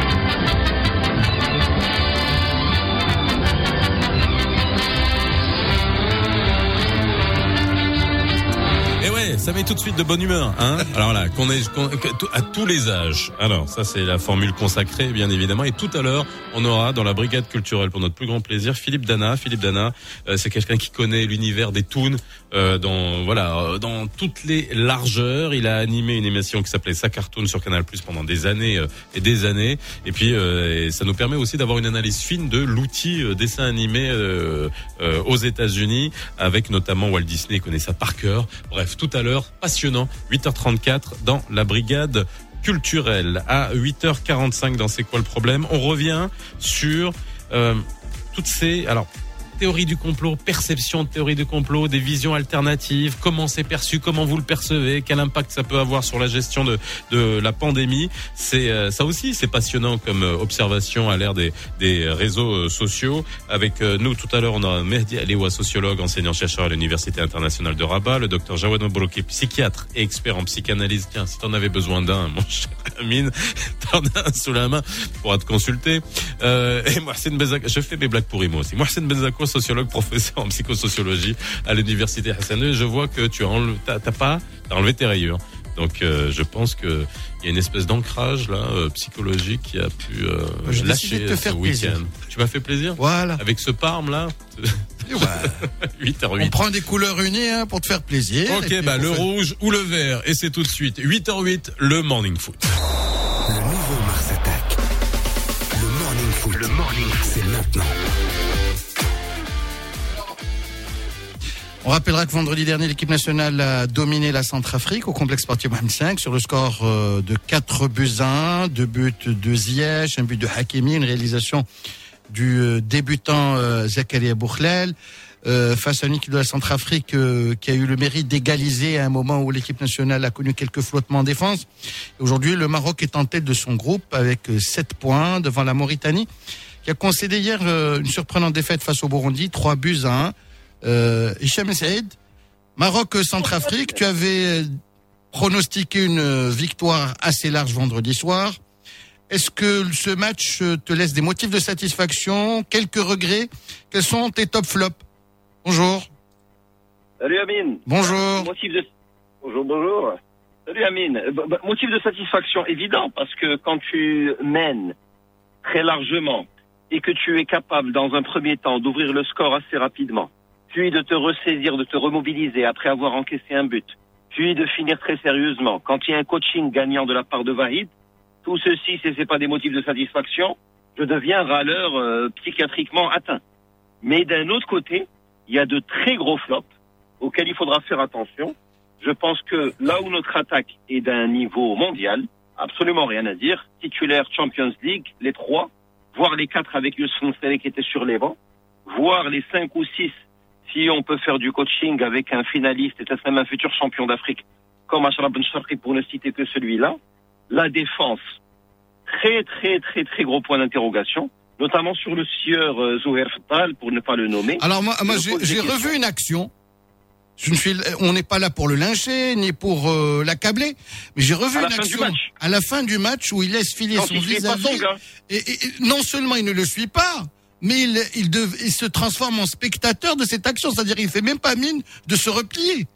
Ça met tout de suite de bonne humeur, hein. Alors là, qu'on est tout- à tous les âges. Alors ça, c'est la formule consacrée, bien évidemment. Et tout à l'heure, on aura dans la brigade culturelle, pour notre plus grand plaisir, Philippe Dana. Philippe Dana, euh, c'est quelqu'un qui connaît l'univers des toons euh, dans voilà, euh, dans toutes les largeurs. Il a animé une émission qui s'appelait Sa Cartoon sur Canal Plus pendant des années euh, et des années. Et puis, euh, et ça nous permet aussi d'avoir une analyse fine de l'outil euh, dessin animé aux États-Unis, avec notamment Walt Disney. Il connaît ça par cœur. Bref, tout à l'heure, passionnant. 8h34 dans la brigade culturelle. À 8h45 dans C'est quoi le problème? On revient sur euh, toutes ces... Alors, théorie du complot, perception de théorie du complot, des visions alternatives, comment c'est perçu, comment vous le percevez, quel impact ça peut avoir sur la gestion de, de la pandémie. C'est euh, ça aussi, c'est passionnant comme euh, observation à l'ère des, des réseaux euh, sociaux. Avec nous tout à l'heure, on a Mehdi Aliwa, sociologue, enseignant chercheur à l'université internationale de Rabat, le docteur Jawad Mabrouki, psychiatre et expert en psychanalyse. Tiens, si t'en avais besoin d'un, mon cher Amine, t'en as un sous la main pour te consulter. Euh, et Mohsen Benzako, je fais mes blagues pourries moi aussi. Mohsen Benzako, sociologue, professeur en psychosociologie à l'université Hassan II. Je vois que tu as enlevé, t'as, t'as pas, t'as enlevé tes rayures. Donc euh, je pense que il y a une espèce d'ancrage là euh, psychologique qui a pu euh, décidé lâcher de te ce faire week-end. plaisir. Tu m'as fait plaisir? Voilà. avec ce parme là? Ouais. 8h08. On prend des couleurs unies hein, pour te faire plaisir. Ok, bah le fait- rouge ou le vert et c'est tout de suite 8h08 le morning foot. Le nouveau Mars Attack. Le Morning Foot. Le Morning Foot. C'est maintenant. On rappellera que vendredi dernier, l'équipe nationale a dominé la Centrafrique au complexe sportif Mohamed 5 sur le score euh, de 4 buts à 1, deux buts de Ziyech, un but de Hakimi, une réalisation du euh, débutant euh, Zakaria Boukhlel. face à une équipe de la Centrafrique qui a eu le mérite d'égaliser à un moment où l'équipe nationale a connu quelques flottements en défense. Aujourd'hui, le Maroc est en tête de son groupe avec 7 points devant la Mauritanie qui a concédé hier une surprenante défaite face au Burundi, 3 buts à 1. Euh, Hicham Saïd, Maroc-Centrafrique, tu avais euh, pronostiqué une euh, victoire assez large vendredi soir. Est-ce que ce match euh, te laisse des motifs de satisfaction, quelques regrets? Quels sont tes top flops? Bonjour. Salut Amine. Bonjour. Motif de... Bonjour, bonjour. Salut Amine. Euh, bah, bah, motif de satisfaction évident parce que quand tu mènes très largement et que tu es capable dans un premier temps d'ouvrir le score assez rapidement, puis de te ressaisir, de te remobiliser après avoir encaissé un but, puis de finir très sérieusement, quand il y a un coaching gagnant de la part de Vahid, tout ceci, ce n'est pas des motifs de satisfaction, je deviens râleur euh, psychiatriquement atteint. Mais d'un autre côté, il y a de très gros flops auxquels il faudra faire attention. Je pense que là où notre attaque est d'un niveau mondial, absolument rien à dire. Titulaire Champions League, les trois, voire les quatre avec Youssef Nsele qui était sur les bancs, voire les cinq ou six si on peut faire du coaching avec un finaliste et peut-être même un futur champion d'Afrique comme Ashraf Ben pour ne citer que celui-là. La défense, très très très très gros point d'interrogation, notamment sur le sieur euh, Zouher Fattal pour ne pas le nommer. Alors moi, j'ai revu une action. Je ne suis, on n'est pas là pour le lyncher ni pour euh, l'accabler, mais j'ai revu une action à la fin du match où il laisse filer son vis-à-vis. Et, et- et non seulement il ne le suit pas, mais il, il, il se transforme en spectateur de cette action, c'est-à-dire il fait même pas mine de se replier.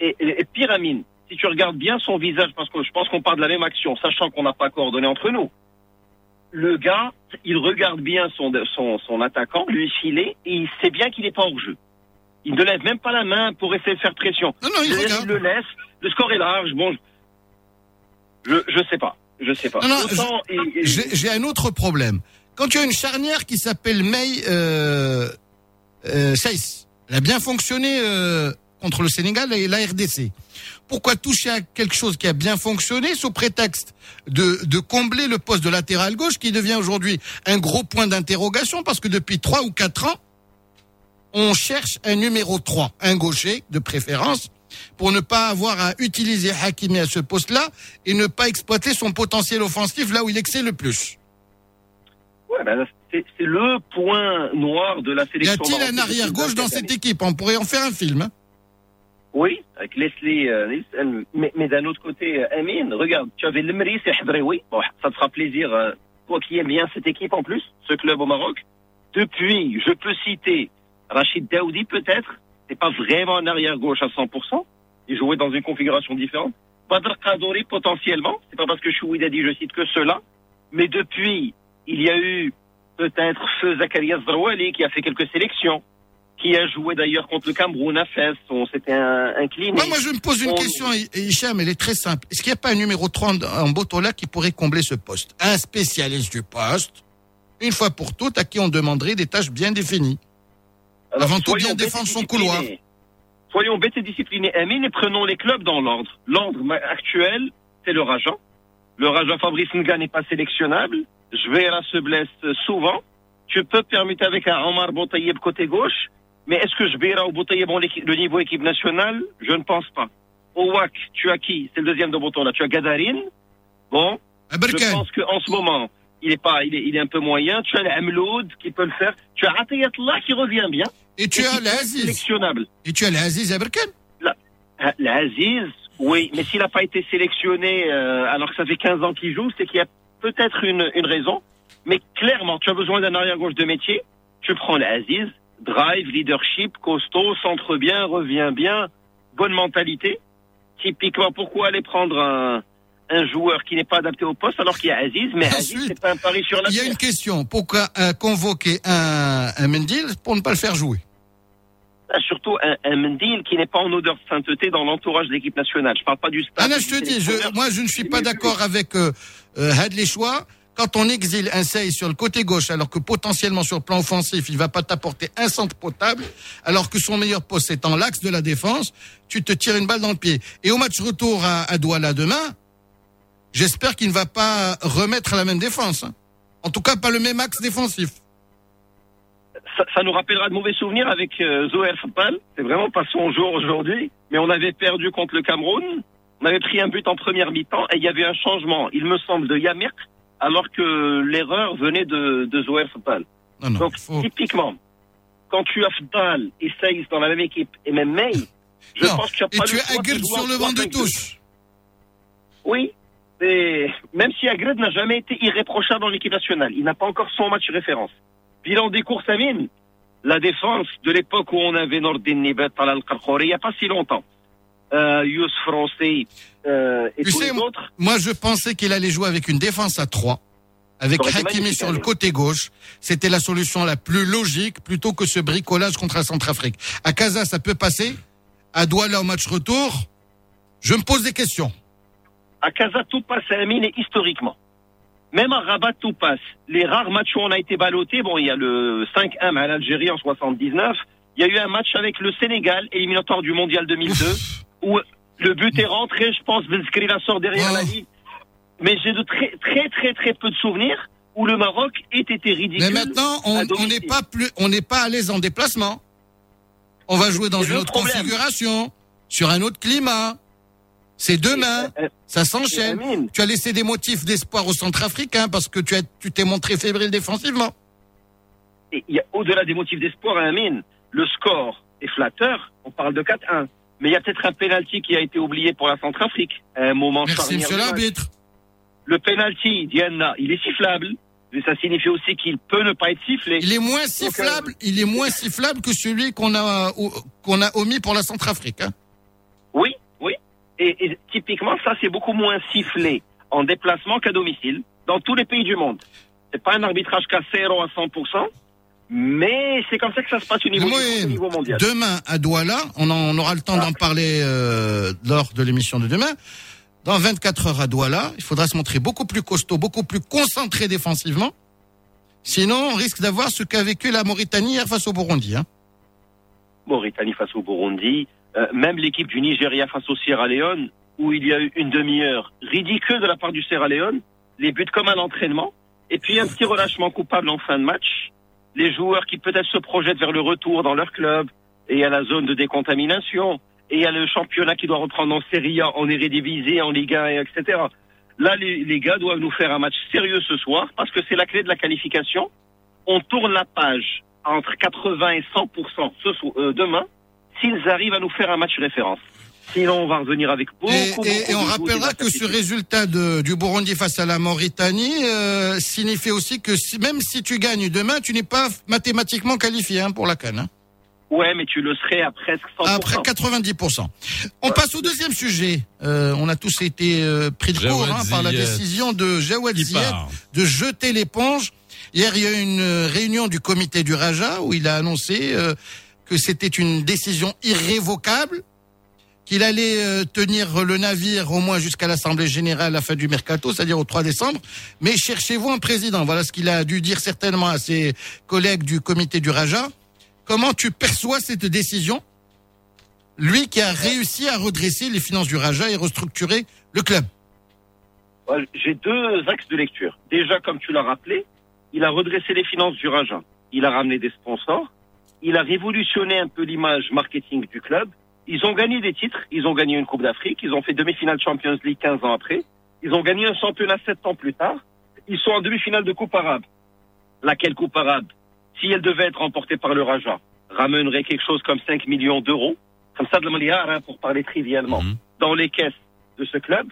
Et, et, et pire, Amine, si tu regardes bien son visage, parce que je pense qu'on parle de la même action, sachant qu'on n'a pas coordonné entre nous, le gars, il regarde bien son, son, son attaquant, lui filer, et il sait bien qu'il n'est pas hors jeu. Il ne lève même pas la main pour essayer de faire pression. Non, non, il Il, regarde. le laisse, le score est large, bon, je, je sais pas, je sais pas. J'ai un autre problème. Quand tu as une charnière qui s'appelle May euh, euh, elle a bien fonctionné euh, contre le Sénégal et la RDC. Pourquoi toucher à quelque chose qui a bien fonctionné sous prétexte de, de combler le poste de latéral gauche qui devient aujourd'hui un gros point d'interrogation parce que depuis trois ou quatre ans, on cherche un numéro 3, un gaucher de préférence, pour ne pas avoir à utiliser Hakimi à ce poste-là et ne pas exploiter son potentiel offensif là où il excelle le plus. Ouais, ben, c'est c'est le point noir de la Y sélection. a-t-il un arrière-gauche dans cette équipe? On pourrait en faire un film. hein. Oui, avec Leslie euh. Mais, mais d'un autre côté, euh, Amine, regarde, tu avais Lemri et Hadreoui. Bon, ça te fera plaisir, euh, toi qui aimes bien cette équipe en plus, ce club au Maroc. Depuis, je peux citer Rachid Daoudi peut-être. C'est pas vraiment un arrière-gauche à 100%. Il jouait dans une configuration différente. Badr Kadouri potentiellement. C'est pas parce que Chouid a dit je cite que cela. Mais depuis, il y a eu peut-être Feu Zakaria Zrouali qui a fait quelques sélections qui a joué d'ailleurs contre le Cameroun à Fès. On s'était un- incliné. Moi, moi, je me pose une On- question, Hi- Hicham, elle est très simple. Est-ce qu'il n'y a pas un numéro 30 en Botola qui pourrait combler ce poste? Un spécialiste du poste, une fois pour toutes, à qui on demanderait des tâches bien définies. Alors, Avant tout, bien défendre son couloir. Soyons bêtes et disciplinés, Amine, et prenons les clubs dans l'ordre. L'ordre actuel, c'est le Raja. Le Raja Fabrice Nga n'est pas sélectionnable. Jvera se blesse souvent. Tu peux permettre avec un Omar Boutayeb côté gauche, mais est-ce que Jvera ou Boutayeb ont le niveau équipe nationale? Je ne pense pas. Au WAC, tu as qui? C'est le deuxième de Boton là. Tu as Gadarine. Bon, Un je pense qu'en ce moment, il est pas, il est, il est un peu moyen. Tu as l'Amloud qui peut le faire. Tu as Atayatullah qui revient bien. Et tu et as l'Aziz. sélectionnable. Et tu as l'Aziz Aberkan. Ah, L'Aziz, oui, mais s'il n'a pas été sélectionné euh, alors que ça fait 15 ans qu'il joue, c'est qu'il y a peut-être une, une raison. Mais clairement, tu as besoin d'un arrière-gauche de métier. Tu prends l'Aziz, drive, leadership, costaud, centre bien, revient bien, bonne mentalité. Typiquement, pourquoi aller prendre un, un joueur qui n'est pas adapté au poste alors qu'il y a Aziz Mais Aziz, c'est pas un pari sur la Il y a une question. Pourquoi euh, convoquer un, un Mendil pour ne pas le faire jouer? Surtout un, un Mendil qui n'est pas en odeur de sainteté dans l'entourage de l'équipe nationale. Je parle pas du staff. Ah non, je te dis, je, moi je ne suis pas d'accord avec euh, euh, Hadley Choix. Quand on exile un Sey sur le côté gauche, alors que potentiellement sur le plan offensif, il va pas t'apporter un centre potable, alors que son meilleur poste est en l'axe de la défense, tu te tires une balle dans le pied. Et au match retour à, à Douala demain, j'espère qu'il ne va pas remettre la même défense. hein. En tout cas, pas le même axe défensif. Ça, ça nous rappellera de mauvais souvenirs avec euh, Zoé Fattal. C'est vraiment pas son jour aujourd'hui. Mais on avait perdu contre le Cameroun. On avait pris un but en première mi-temps et il y avait un changement, il me semble, de Yamirk alors que l'erreur venait de, de Zoé Fadal. Non, non, Donc, faut- typiquement, quand tu as Fadal et Saïs dans la même équipe, et même May, je Non, pense que tu as Et pas tu le as choix de Agrid jouer sur le banc de 3-5-2. touche. Oui, mais même si Agred n'a jamais été irréprochable dans l'équipe nationale, il n'a pas encore son match référence. Bilan des courses à mine, la défense de l'époque où on avait Nordin Nibet, Talal il n'y a pas si longtemps. Euh, Yous Français euh, et Tu tous sais, les autres. Moi, je pensais qu'il allait jouer avec une défense à 3, avec Hakimi sur le côté gauche. C'était la solution la plus logique plutôt que ce bricolage contre la Centrafrique. À Casa, ça peut passer. À Douala, au match retour, je me pose des questions. À Casa, tout passe à Amine et historiquement. Même à Rabat, tout passe. Les rares matchs où on a été ballotté, bon, il y a le 5-1 à l'Algérie en 79. Il y a eu un match avec le Sénégal, éliminatoire du Mondial 2002, où le but est rentré, je pense, Benzkri la sort derrière Oh. la ligne. Mais j'ai de très, très, très, très peu de souvenirs où le Maroc ait été ridicule. Mais maintenant, on n'est pas plus, on n'est pas à l'aise en déplacement. On va jouer dans une autre problème. configuration, sur un autre climat. C'est demain, Euh, ça s'enchaîne. Amine, Tu as laissé des motifs d'espoir au Centrafricain parce que tu as, tu t'es montré fébrile défensivement. Et il y a au-delà des motifs d'espoir à Amine, le score est flatteur, on parle de 4-1. Mais il y a peut-être un penalty qui a été oublié pour la Centrafrique à un moment Merci, monsieur l'arbitre. Le penalty, Diana, il est sifflable. Mais ça signifie aussi qu'il peut ne pas être sifflé. Il est moins sifflable, il est moins sifflable que celui qu'on a, qu'on a omis pour la Centrafrique. hein. Oui. Et, et typiquement, ça, c'est beaucoup moins sifflé en déplacement qu'à domicile dans tous les pays du monde. C'est pas un arbitrage cassero à 100%, mais c'est comme ça que ça se passe au niveau, Moi, au niveau mondial. Demain à Douala, on, en- on aura le temps d'en parler euh, lors de l'émission de demain. Dans 24 heures à Douala, il faudra se montrer beaucoup plus costaud, beaucoup plus concentré défensivement. Sinon, on risque d'avoir ce qu'a vécu la Mauritanie hier face au Burundi. Hein. Mauritanie face au Burundi, euh, même l'équipe du Nigeria face au Sierra Leone, où il y a eu une demi-heure ridicule de la part du Sierra Leone, les buts comme à l'entraînement, et puis un petit relâchement coupable en fin de match, les joueurs qui peut-être se projettent vers le retour dans leur club, et il y a la zone de décontamination, et il y a le championnat qui doit reprendre en Serie A, en Eredivisie, en Ligue 1, et etc. Là, les, les gars doivent nous faire un match sérieux ce soir, parce que c'est la clé de la qualification. On tourne la page entre 80 et 100 ce so- euh, demain, s'ils arrivent à nous faire un match référence. Sinon, on va revenir avec beaucoup, Et, beaucoup, et- et on rappellera que ce résultat de- du Burundi face à la Mauritanie euh, signifie aussi que si- même si tu gagnes demain, tu n'es pas mathématiquement qualifié hein, pour la Cannes. hein. Ouais, mais tu le serais à presque 100 Après 90%. On passe au deuxième sujet. Euh, on a tous été euh, pris de Jawad court hein, par la décision de Jawad part. de jeter l'éponge. Hier, il y a eu une réunion du comité du Raja où il a annoncé euh, que c'était une décision irrévocable, qu'il allait euh, tenir le navire au moins jusqu'à l'Assemblée générale à la fin du mercato, c'est-à-dire au 3 décembre. Mais cherchez-vous un président. Voilà ce qu'il a dû dire certainement à ses collègues du comité du Raja. Comment tu perçois cette décision? Lui qui a réussi à redresser les finances du Raja et restructurer le club. J'ai deux axes de lecture. Déjà, comme tu l'as rappelé, il a redressé les finances du Raja. Il a ramené des sponsors. Il a révolutionné un peu l'image marketing du club. Ils ont gagné des titres. Ils ont gagné une Coupe d'Afrique. Ils ont fait demi-finale Champions League 15 ans après. Ils ont gagné un championnat 7 ans plus tard. Ils sont en demi-finale de Coupe arabe. Laquelle Coupe arabe? Si elle devait être remportée par le Raja, ramènerait quelque chose comme 5 millions d'euros. Comme ça, de milliard, hein, pour parler trivialement Mhm. dans les caisses de ce club.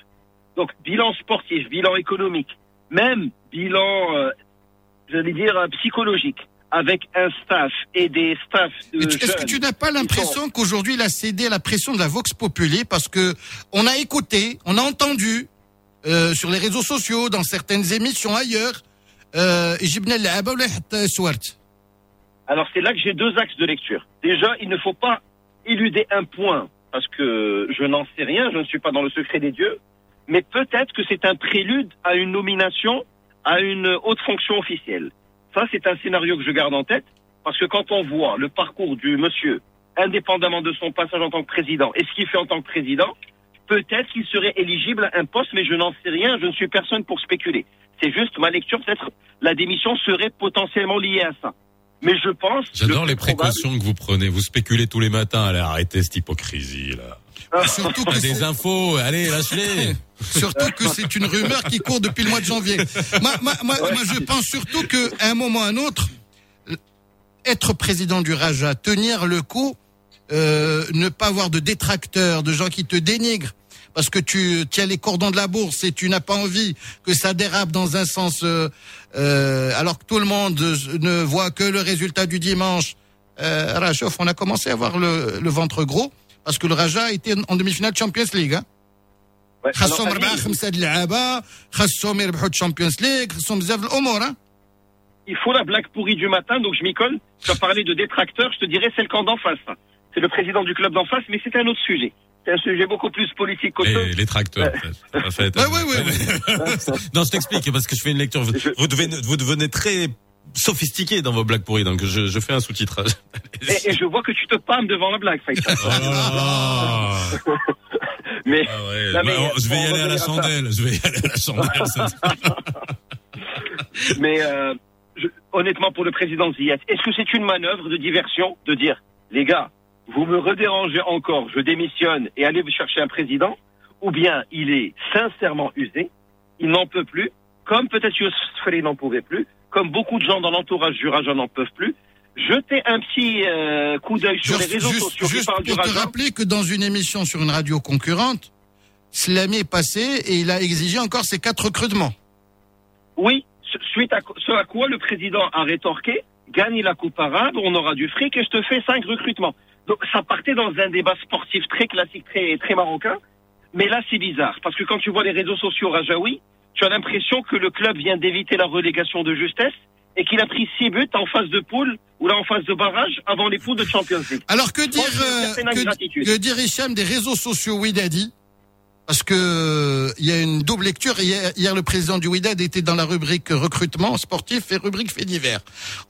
Donc bilan sportif, bilan économique, même bilan, euh, j'allais dire, euh, psychologique, avec un staff et des staffs de Est-ce que tu n'as pas l'impression qu'aujourd'hui il a cédé à la pression de la Vox Populi parce que on a écouté, on a entendu euh, sur les réseaux sociaux, dans certaines émissions ailleurs, euh, alors c'est là que j'ai deux axes de lecture. Déjà, il ne faut pas éluder un point parce que je n'en sais rien, je ne suis pas dans le secret des dieux, mais peut-être que c'est un prélude à une nomination à une haute fonction officielle. Ça, c'est un scénario que je garde en tête, parce que quand on voit le parcours du monsieur, indépendamment de son passage en tant que président, et ce qu'il fait en tant que président, peut-être qu'il serait éligible à un poste, mais je n'en sais rien, je ne suis personne pour spéculer. C'est juste ma lecture, peut-être la démission serait potentiellement liée à ça. Mais je pense. J'adore le les probable- précautions que vous prenez. Vous spéculez tous les matins. Allez, arrêtez cette hypocrisie, là. Surtout que Ah, des infos. Allez, lâche-les. Surtout que c'est une rumeur qui court depuis le mois de janvier. Moi, moi, moi, moi, je pense surtout que à un moment ou à un autre, être président du Raja, tenir le coup, euh, ne pas avoir de détracteurs, de gens qui te dénigrent, parce que tu tiens les cordons de la bourse et tu n'as pas envie que ça dérape dans un sens, euh, euh, alors que tout le monde ne voit que le résultat du dimanche. Euh, on a commencé à avoir le, ventre gros parce que le Raja était en demi-finale Champions League. Hein Champions League, hein. il faut la blague pourrie du matin, donc je m'y colle. Tu as parlé de détracteurs, je te dirais celle qu'en d'en face. C'est le président du club d'en face, mais c'est un autre sujet. C'est un sujet beaucoup plus politique qu'autre chose. Les, les tracteurs. pas fait- Ouais, ouais, ouais, ouais. non, je t'explique parce que je fais une lecture. Vous, Je- vous devenez, vous devenez très sophistiqué dans vos blagues pourries, donc je, je fais un sous-titrage. Et, et je vois que tu te pâmes devant la blague, Faisal. Oh là là. Mais Ah ouais, Non, mais, bah, je vais y aller à la à chandelle. Je vais y aller à la chandelle. ça. Mais euh, je- honnêtement, pour le président Ziyech, est-ce que c'est une manœuvre de diversion de dire, les gars, vous me redérangez encore, je démissionne et allez vous chercher un président Ou bien il est sincèrement usé, il n'en peut plus, comme peut-être Youssef Sferi n'en pouvait plus, comme beaucoup de gens dans l'entourage du Raja n'en peuvent plus. Jetez un petit euh, coup d'œil sur les réseaux juste- sociaux qui juste parlent du pour te rappeler que dans une émission sur une radio concurrente, Slamy est passé et il a exigé encore ses quatre recrutements. Oui, su- suite à ce à quoi le président a rétorqué, gagne la Coupe arabe, on aura du fric et je te fais cinq recrutements. Donc ça partait dans un débat sportif très classique, très, très marocain. Mais là, c'est bizarre, parce que quand tu vois les réseaux sociaux Rajaoui, tu as l'impression que le club vient d'éviter la relégation de justesse et qu'il a pris six buts en phase de poule ou là en phase de barrage avant les poules de Champions League. Alors que dire, euh, que, que dire Hicham des réseaux sociaux Widadi Parce que il y a une double lecture. Hier, hier, le président du Widad était dans la rubrique recrutement sportif et rubrique fait divers.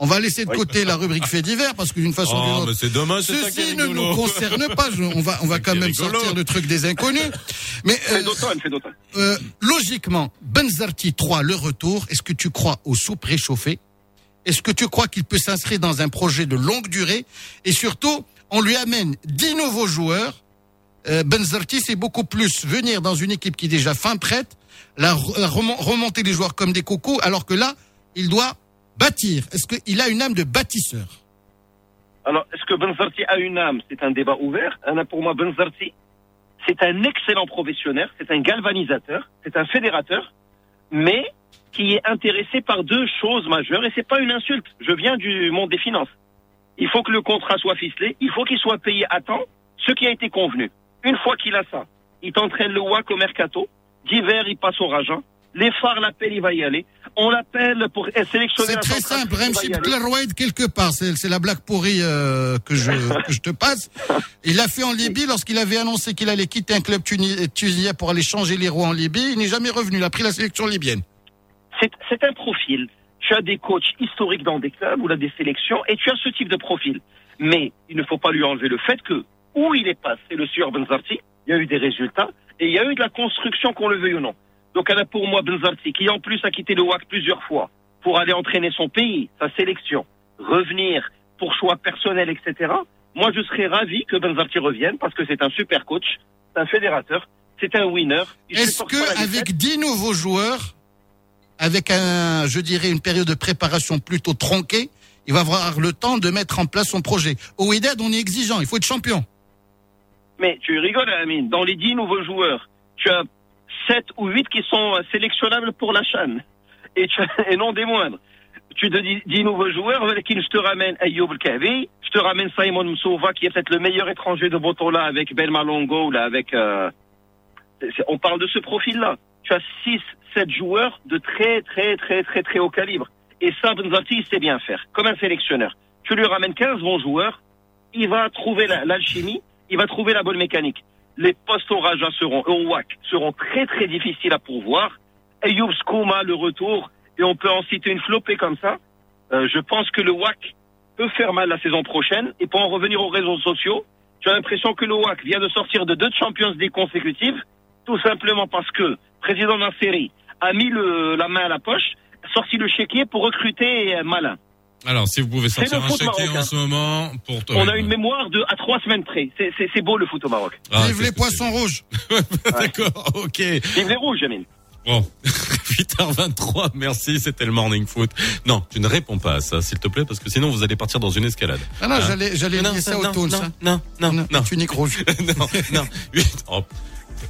On va laisser de Oui. côté la rubrique fait divers parce que d'une façon ou d'une Oh, autre, dommage. Ceci ne rigolo. nous concerne pas. Je- on va, on va quand même rigolo. sortir le truc des inconnus. Mais euh, euh, logiquement, Benzarti 3, le retour, est-ce que tu crois aux soupes réchauffées Est-ce que tu crois qu'il peut s'inscrire dans un projet de longue durée? Et surtout, on lui amène 10 nouveaux joueurs. Euh, Benzarti, c'est beaucoup plus venir dans une équipe qui est déjà fin prête, la, remon- remonter les joueurs comme des cocos, alors que là, il doit bâtir. Est-ce qu'il a une âme de bâtisseur? Alors, est-ce que Benzarti a une âme? C'est un débat ouvert. Un, Pour moi, Benzarti, c'est un excellent professionnel, c'est un galvanisateur, c'est un fédérateur, mais qui est intéressé par deux choses majeures, et c'est pas une insulte. Je viens du monde des finances. Il faut que le contrat soit ficelé, il faut qu'il soit payé à temps, ce qui a été convenu. Une fois qu'il a ça, il t'entraîne le WAC au mercato, d'hiver, il passe au Raja, les phares l'appellent, il va y aller. On l'appelle pour sélectionner C'est très simple. il va y Remchip aller. Klerwaid, quelque part. C'est la blague pourrie euh, que, je, que je te passe. Il l'a fait en Libye lorsqu'il avait annoncé qu'il allait quitter un club tuni- tunisien pour aller changer les rois en Libye. Il n'est jamais revenu. Il a pris la sélection libyenne. c'est un profil. Tu as des coachs historiques dans des clubs ou des sélections et tu as ce type de profil. Mais il ne faut pas lui enlever le fait que où il est passé le sieur Benzarti, il y a eu des résultats et il y a eu de la construction qu'on le veuille ou non. Donc elle a pour moi Benzarti qui en plus a quitté le WAC plusieurs fois pour aller entraîner son pays, sa sélection, revenir pour choix personnel, etc. Moi je serais ravi que Benzarti revienne parce que c'est un super coach, c'est un fédérateur, c'est un winner. Est-ce que avec 10 nouveaux joueurs, avec un, je dirais, une période de préparation plutôt tronquée, il va avoir le temps de mettre en place son projet? Au Wydad, on est exigeant. Il faut être champion. Mais tu rigoles, Amine. Dans les 10 nouveaux joueurs, tu as 7 ou 8 qui sont euh, sélectionnables pour la chaîne. Et, tu as- et non des moindres. Tu te dis 10 nouveaux joueurs, qui je te ramène Ayoub El-Kahvi, je te ramène Simon Msouva, qui est peut-être le meilleur étranger de Botola avec Belma Longo, ou là, avec, euh, on parle de ce profil-là. Tu as 6, 7 joueurs de très, très, très, très, très haut calibre. Et ça, Benzati, il sait bien faire. Comme un sélectionneur. Tu lui ramènes 15 bons joueurs, il va trouver la- l'alchimie, il va trouver la bonne mécanique. Les postes au Raja seront, au WAC, seront très très difficiles à pourvoir. Ayoub Skouma, le retour, et on peut en citer une flopée comme ça. Euh, je pense que le WAC peut faire mal la saison prochaine. Et pour en revenir aux réseaux sociaux, as l'impression que le WAC vient de sortir de deux Champions League consécutives, tout simplement parce que président Nasseri a mis la main à la poche, sorti le chéquier pour recruter euh, Malin. Alors, si vous pouvez sortir un foot chéquier marocain. en ce moment pour toi. On a une mémoire de à trois semaines près. C'est- C'est c'est beau le foot au Maroc. Ah, Vive les poissons rouges. D'accord, ok. Vive les rouges, Amine. Bon, 8h23, merci, c'était le morning foot. Non, tu ne réponds pas à ça, s'il te plaît, parce que sinon vous allez partir dans une escalade. Ah non, Hein j'allais, j'allais lier ça non, au non, non, non, non, Tunique rouge. non, non. Huit- oh,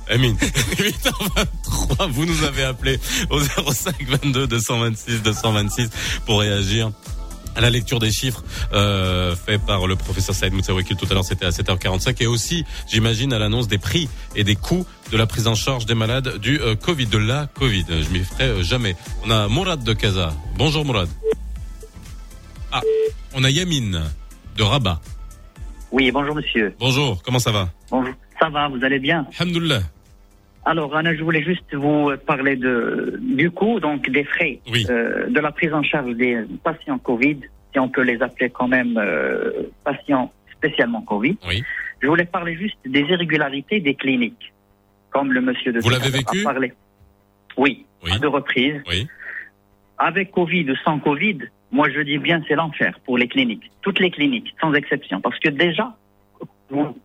Amine, 8h23, vous nous avez appelé au 05 22 226 226 pour réagir à la lecture des chiffres euh, fait par le professeur Saïd Moussawakil tout à l'heure, c'était à 7h45 et aussi, j'imagine, à l'annonce des prix et des coûts de la prise en charge des malades du euh, Covid, de la Covid. Je m'y ferai euh, jamais. On a Mourad de Casa. Bonjour Mourad. Ah, on a Yamine de Rabat. Oui, bonjour monsieur. Bonjour, comment ça va? Bonjour. Ça va, vous allez bien? Alhamdoulilah. Alors, Anna, je voulais juste vous parler de, du coût, donc des frais Oui. euh, de la prise en charge des patients Covid, si on peut les appeler quand même euh, patients spécialement Covid. Oui. Je voulais parler juste des irrégularités des cliniques, comme le monsieur de Vous l'avez vécu a parlé. Oui, Oui. à deux reprises. Oui. Avec Covid ou sans Covid, moi je dis bien c'est l'enfer pour les cliniques, toutes les cliniques, sans exception. Parce que déjà, vous,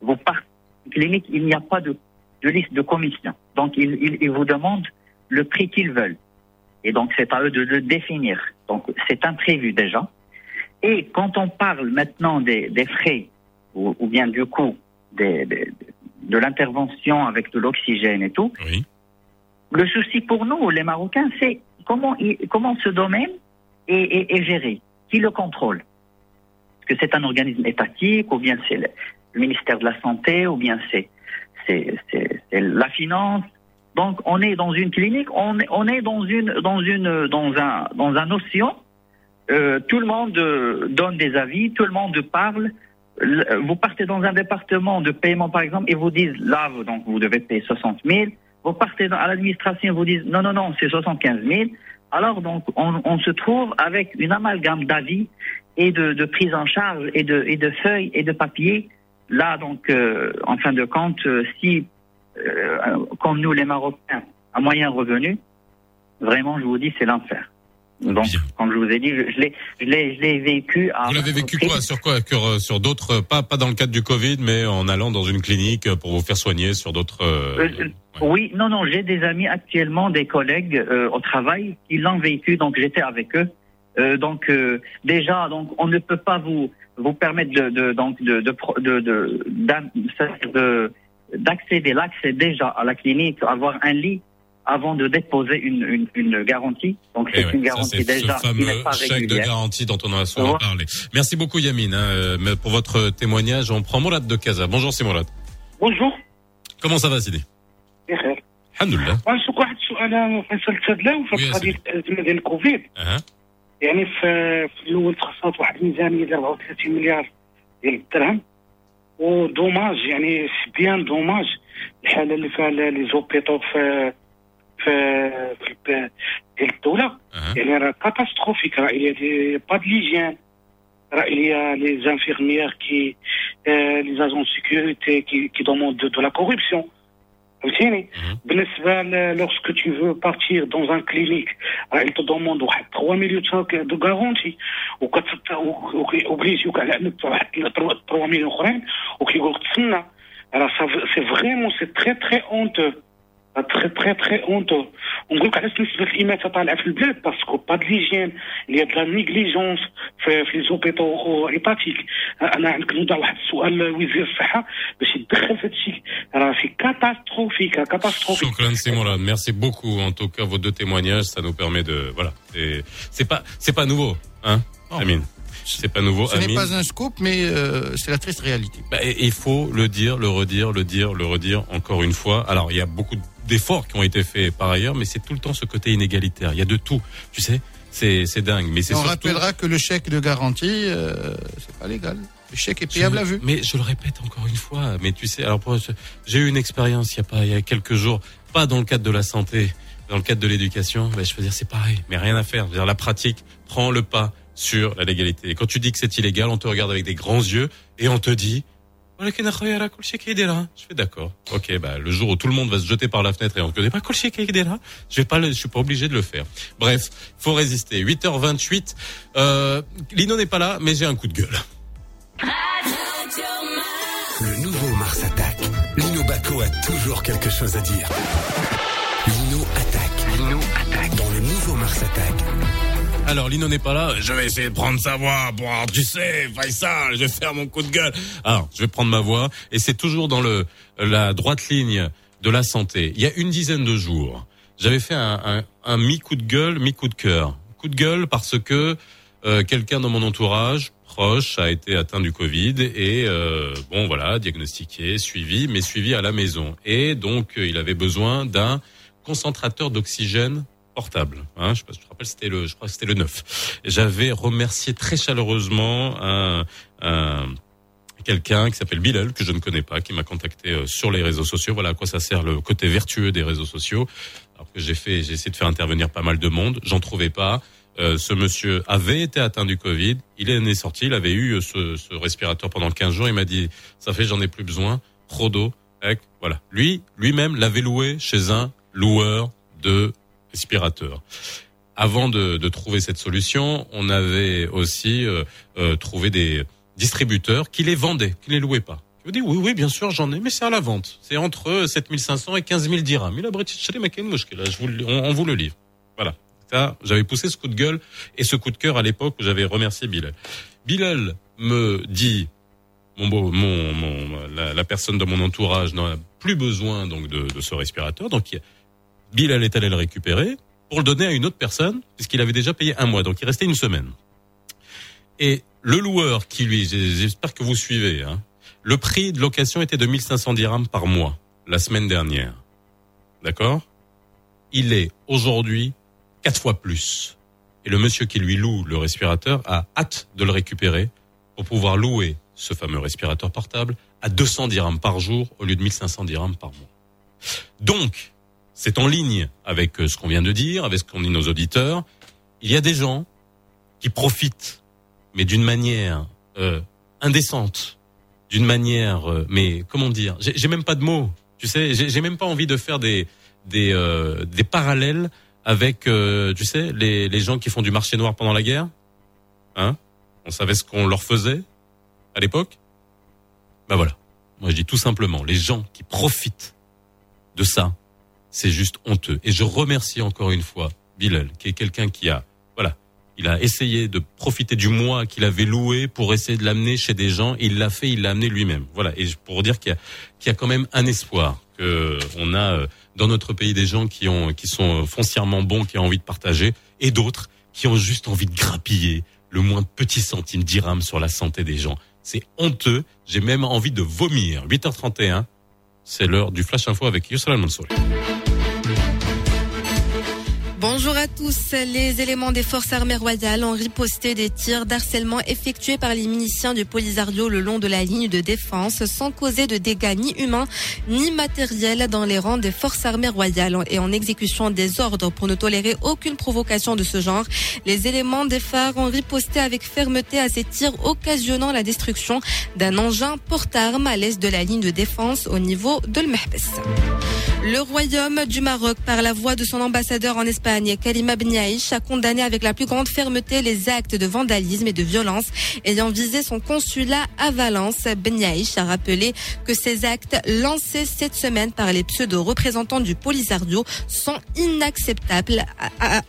vous partez clinique, il n'y a pas de, de liste de commission. Donc ils, ils, ils vous demandent le prix qu'ils veulent. Et donc c'est à eux de le définir. Donc c'est imprévu déjà. Et quand on parle maintenant des, des frais ou, ou bien du coût des, des- de l'intervention avec de l'oxygène et tout, Oui. le souci pour nous, les Marocains, c'est comment, comment ce domaine est, est- est géré, qui le contrôle. Est-ce que c'est un organisme étatique, ou bien c'est le, le ministère de la Santé, ou bien c'est c'est- la finance. Donc on est dans une clinique, on, est- on est dans une dans une dans un dans un océan. Euh, tout le monde euh, donne des avis, tout le monde parle. Le- Vous partez dans un département de paiement par exemple et vous disent là vous- donc vous devez payer 60 000. Vous partez à l'administration vous disent non non non c'est 75 000. Alors donc on, on se trouve avec une amalgame d'avis et de, de prise en charge et de et de feuilles et de papiers. Là donc euh, en fin de compte euh, si euh, comme nous les Marocains à moyen revenu, vraiment je vous dis c'est l'enfer. Donc Bien. comme je vous ai dit je, l'ai je l'ai je l'ai vécu. À Vous l'avez vécu quoi? Sur quoi? Sur, Sur d'autres, pas pas dans le cadre du Covid, mais en allant dans une clinique pour vous faire soigner sur d'autres. euh, ouais. Oui, non, non, j'ai des amis actuellement, des collègues euh, au travail, qui l'ont vécu, donc j'étais avec eux. Euh, donc euh, déjà, donc on ne peut pas vous vous permettre de, de donc de de pro- de de- d'am- c'est-à-dire de- d'accéder l'accès déjà à la clinique, avoir un lit avant de déposer une une, une garantie. Donc Eh c'est ouais, une ça, garantie c'est déjà ce qui n'est fameux pas chèque de régulière. garantie dont on a souvent Ouais. parlé. Merci beaucoup Yamine hein, euh, mais pour votre témoignage. On prend Mourad de Casa. Bonjour c'est Mourad. بونجور Comment ça va Sidi بخير Alhamdoulilah. غنسوق واحد السؤال فيصل تسدلا في ويا قضيه الازمه ديال الكوفيد أها. يعني في, في الاول تخصصت واحد الميزانيه ديال 34 مليار ديال الدرهم ودوماج يعني سي بيان دوماج الحاله اللي فيها لي زوبيتو في في في الب- ديال الدوله أها. يعني راه كاتاستروفيك راه il y a des pas de l'hygiène راه il y a les infirmières qui euh, les agents de sécurité qui, qui فهمتيني Mhm. بالنسبه ل- lorsque tu veux partir dans un clinique راه il te demande واحد 3 مليون دو غارونتي وكيوبليجيوك على انك تدفع واحد 3 مليون اخرين وكيقول لك تسنى راه سي فريمون سي تري تري اونتو تري تري تري اونتو ونقول لك علاش نسبه الاماته طالعه في البلاد باسكو با د ليجين اللي هي لا نيغليجونس في في لي زوبيتو ايباتيك انا عندك نوضع واحد السؤال لوزير الصحه باش يتدخل في هذا الشيء راه سي كاتاستروفيك كاتاستروفيك Shukran, c'est Mourad. Merci beaucoup en tout cas vos deux témoignages. Ça nous permet de voilà. C'est- C'est pas c'est pas nouveau hein Non. Amine. C'est pas nouveau Ce n'est Amine. pas un scoop, mais euh, c'est la triste réalité. Bah, et- il faut le dire, le redire, le dire, le redire encore une fois. Alors, il y a beaucoup d'efforts qui ont été faits par ailleurs, mais c'est tout le temps ce côté inégalitaire. Il y a de tout, tu sais. C'est c'est dingue, mais c'est on surtout. rappellera que le chèque de garantie, euh, c'est pas légal. Le chèque est payable à vue. Mais je le répète encore une fois, mais tu sais, alors j'ai eu une expérience il y a pas il y a quelques jours, pas dans le cadre de la santé, dans le cadre de l'éducation. Ben, je veux dire c'est pareil, mais rien à faire. Je veux dire, la pratique prend le pas sur la légalité. Et quand tu dis que c'est illégal, on te regarde avec des grands yeux et on te dit je fais d'accord. Ok, bah, le jour où tout le monde va se jeter par la fenêtre et on ne connaît pas je vais pas je suis pas obligé de le faire. Bref, faut résister. 8h28. Euh, Lino n'est pas là, mais j'ai un coup de gueule. Le nouveau Mars attaque. Lino Baco a toujours quelque chose à dire. Lino attaque. Lino attaque. Dans le nouveau Mars attaque. Alors Lino n'est pas là, je vais essayer de prendre sa voix pour, tu sais, Faisal, je vais faire mon coup de gueule. Alors, je vais prendre ma voix et c'est toujours dans le la droite ligne de la santé. Il y a une dizaine de jours, j'avais fait un, un, un mi-coup de gueule, mi-coup de cœur. Coup de gueule parce que euh, quelqu'un dans mon entourage proche a été atteint du Covid et euh, bon voilà, diagnostiqué, suivi, mais suivi à la maison. Et donc euh, il avait besoin d'un concentrateur d'oxygène portable. Hein, je sais pas te rappelles, c'était le, je crois que c'était le 9. Et J'avais remercié très chaleureusement un, un- quelqu'un qui s'appelle Bilal, que je ne connais pas, qui m'a contacté euh, sur les réseaux sociaux. Voilà à quoi ça sert le côté vertueux des réseaux sociaux. Alors que j'ai fait, j'ai essayé de faire intervenir pas mal de monde, j'en trouvais pas. Euh, ce monsieur avait été atteint du Covid, il en est sorti, il avait eu euh, ce, ce respirateur pendant 15 jours, il m'a dit, ça fait, j'en ai plus besoin, Ec, voilà. Lui, lui-même l'avait loué chez un loueur de respirateurs. Avant de, de trouver cette solution, on avait aussi euh, euh, trouvé des distributeurs qui les vendaient, qui les louaient pas. Je me dis oui, oui, bien sûr, j'en ai, mais c'est à la vente. C'est entre 7500 et 15 000 dirhams. On, vous le livre. Voilà. Ça, j'avais poussé ce coup de gueule et ce coup de cœur à l'époque où j'avais remercié Bilal. Bilal me dit, mon beau, mon, mon, la, la personne de mon entourage n'a plus besoin donc de, de ce respirateur, donc il- Bilal est allé le récupérer pour le donner à une autre personne puisqu'il avait déjà payé un mois, donc il restait une semaine. Et le loueur qui lui, j'espère que vous suivez, hein, le prix de location était de 1500 dirhams par mois la semaine dernière. D'accord? Il est aujourd'hui quatre fois plus. Et le monsieur qui lui loue le respirateur a hâte de le récupérer pour pouvoir louer ce fameux respirateur portable à 200 dirhams par jour au lieu de 1500 dirhams par mois. Donc, c'est en ligne avec euh, ce qu'on vient de dire, avec ce qu'ont dit nos auditeurs. Il y a des gens qui profitent, mais d'une manière euh, indécente, d'une manière, euh, mais comment dire J'ai même pas de mots. Tu sais, j'ai j'ai même pas envie de faire des des euh, des parallèles avec, euh, tu sais, les les gens qui font du marché noir pendant la guerre. Hein? On savait ce qu'on leur faisait à l'époque? Ben voilà. Moi, je dis tout simplement, les gens qui profitent de ça, c'est juste honteux. Et je remercie encore une fois Bilal, qui est quelqu'un qui a, voilà, il a essayé de profiter du mois qu'il avait loué pour essayer de l'amener chez des gens. Il l'a fait, il l'a amené lui-même. Voilà. Et pour dire qu'il y a, qu'il y a quand même un espoir que on a euh, dans notre pays des gens qui ont, qui sont foncièrement bons, qui ont envie de partager, et d'autres qui ont juste envie de grappiller le moins petit centime dirham sur la santé des gens. C'est honteux. J'ai même envie de vomir. 8h31. C'est l'heure du Flash Info avec Youssef Mansour. Bonjour à tous. Les éléments des forces armées royales ont riposté des tirs d'harcèlement effectués par les miliciens du Polisario le long de la ligne de défense sans causer de dégâts ni humains ni matériels dans les rangs des forces armées royales et en exécution des ordres pour ne tolérer aucune provocation de ce genre. Les éléments des phares ont riposté avec fermeté à ces tirs occasionnant la destruction d'un engin porte-armes à l'est de la ligne de défense au niveau de l'Mehbes. Le royaume du Maroc, par la voix de son ambassadeur en Espagne, Kalima Beniaïch, a condamné avec la plus grande fermeté les actes de vandalisme et de violence ayant visé son consulat à Valence. Beniaïch a rappelé que ces actes lancés cette semaine par les pseudo-représentants du Polisario sont inacceptables,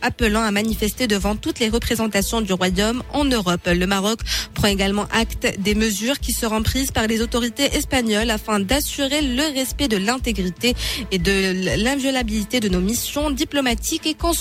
appelant à manifester devant toutes les représentations du royaume en Europe. Le Maroc prend également acte des mesures qui seront prises par les autorités espagnoles afin d'assurer le respect de l'intégrité et de l'inviolabilité de nos missions diplomatiques et consulaires.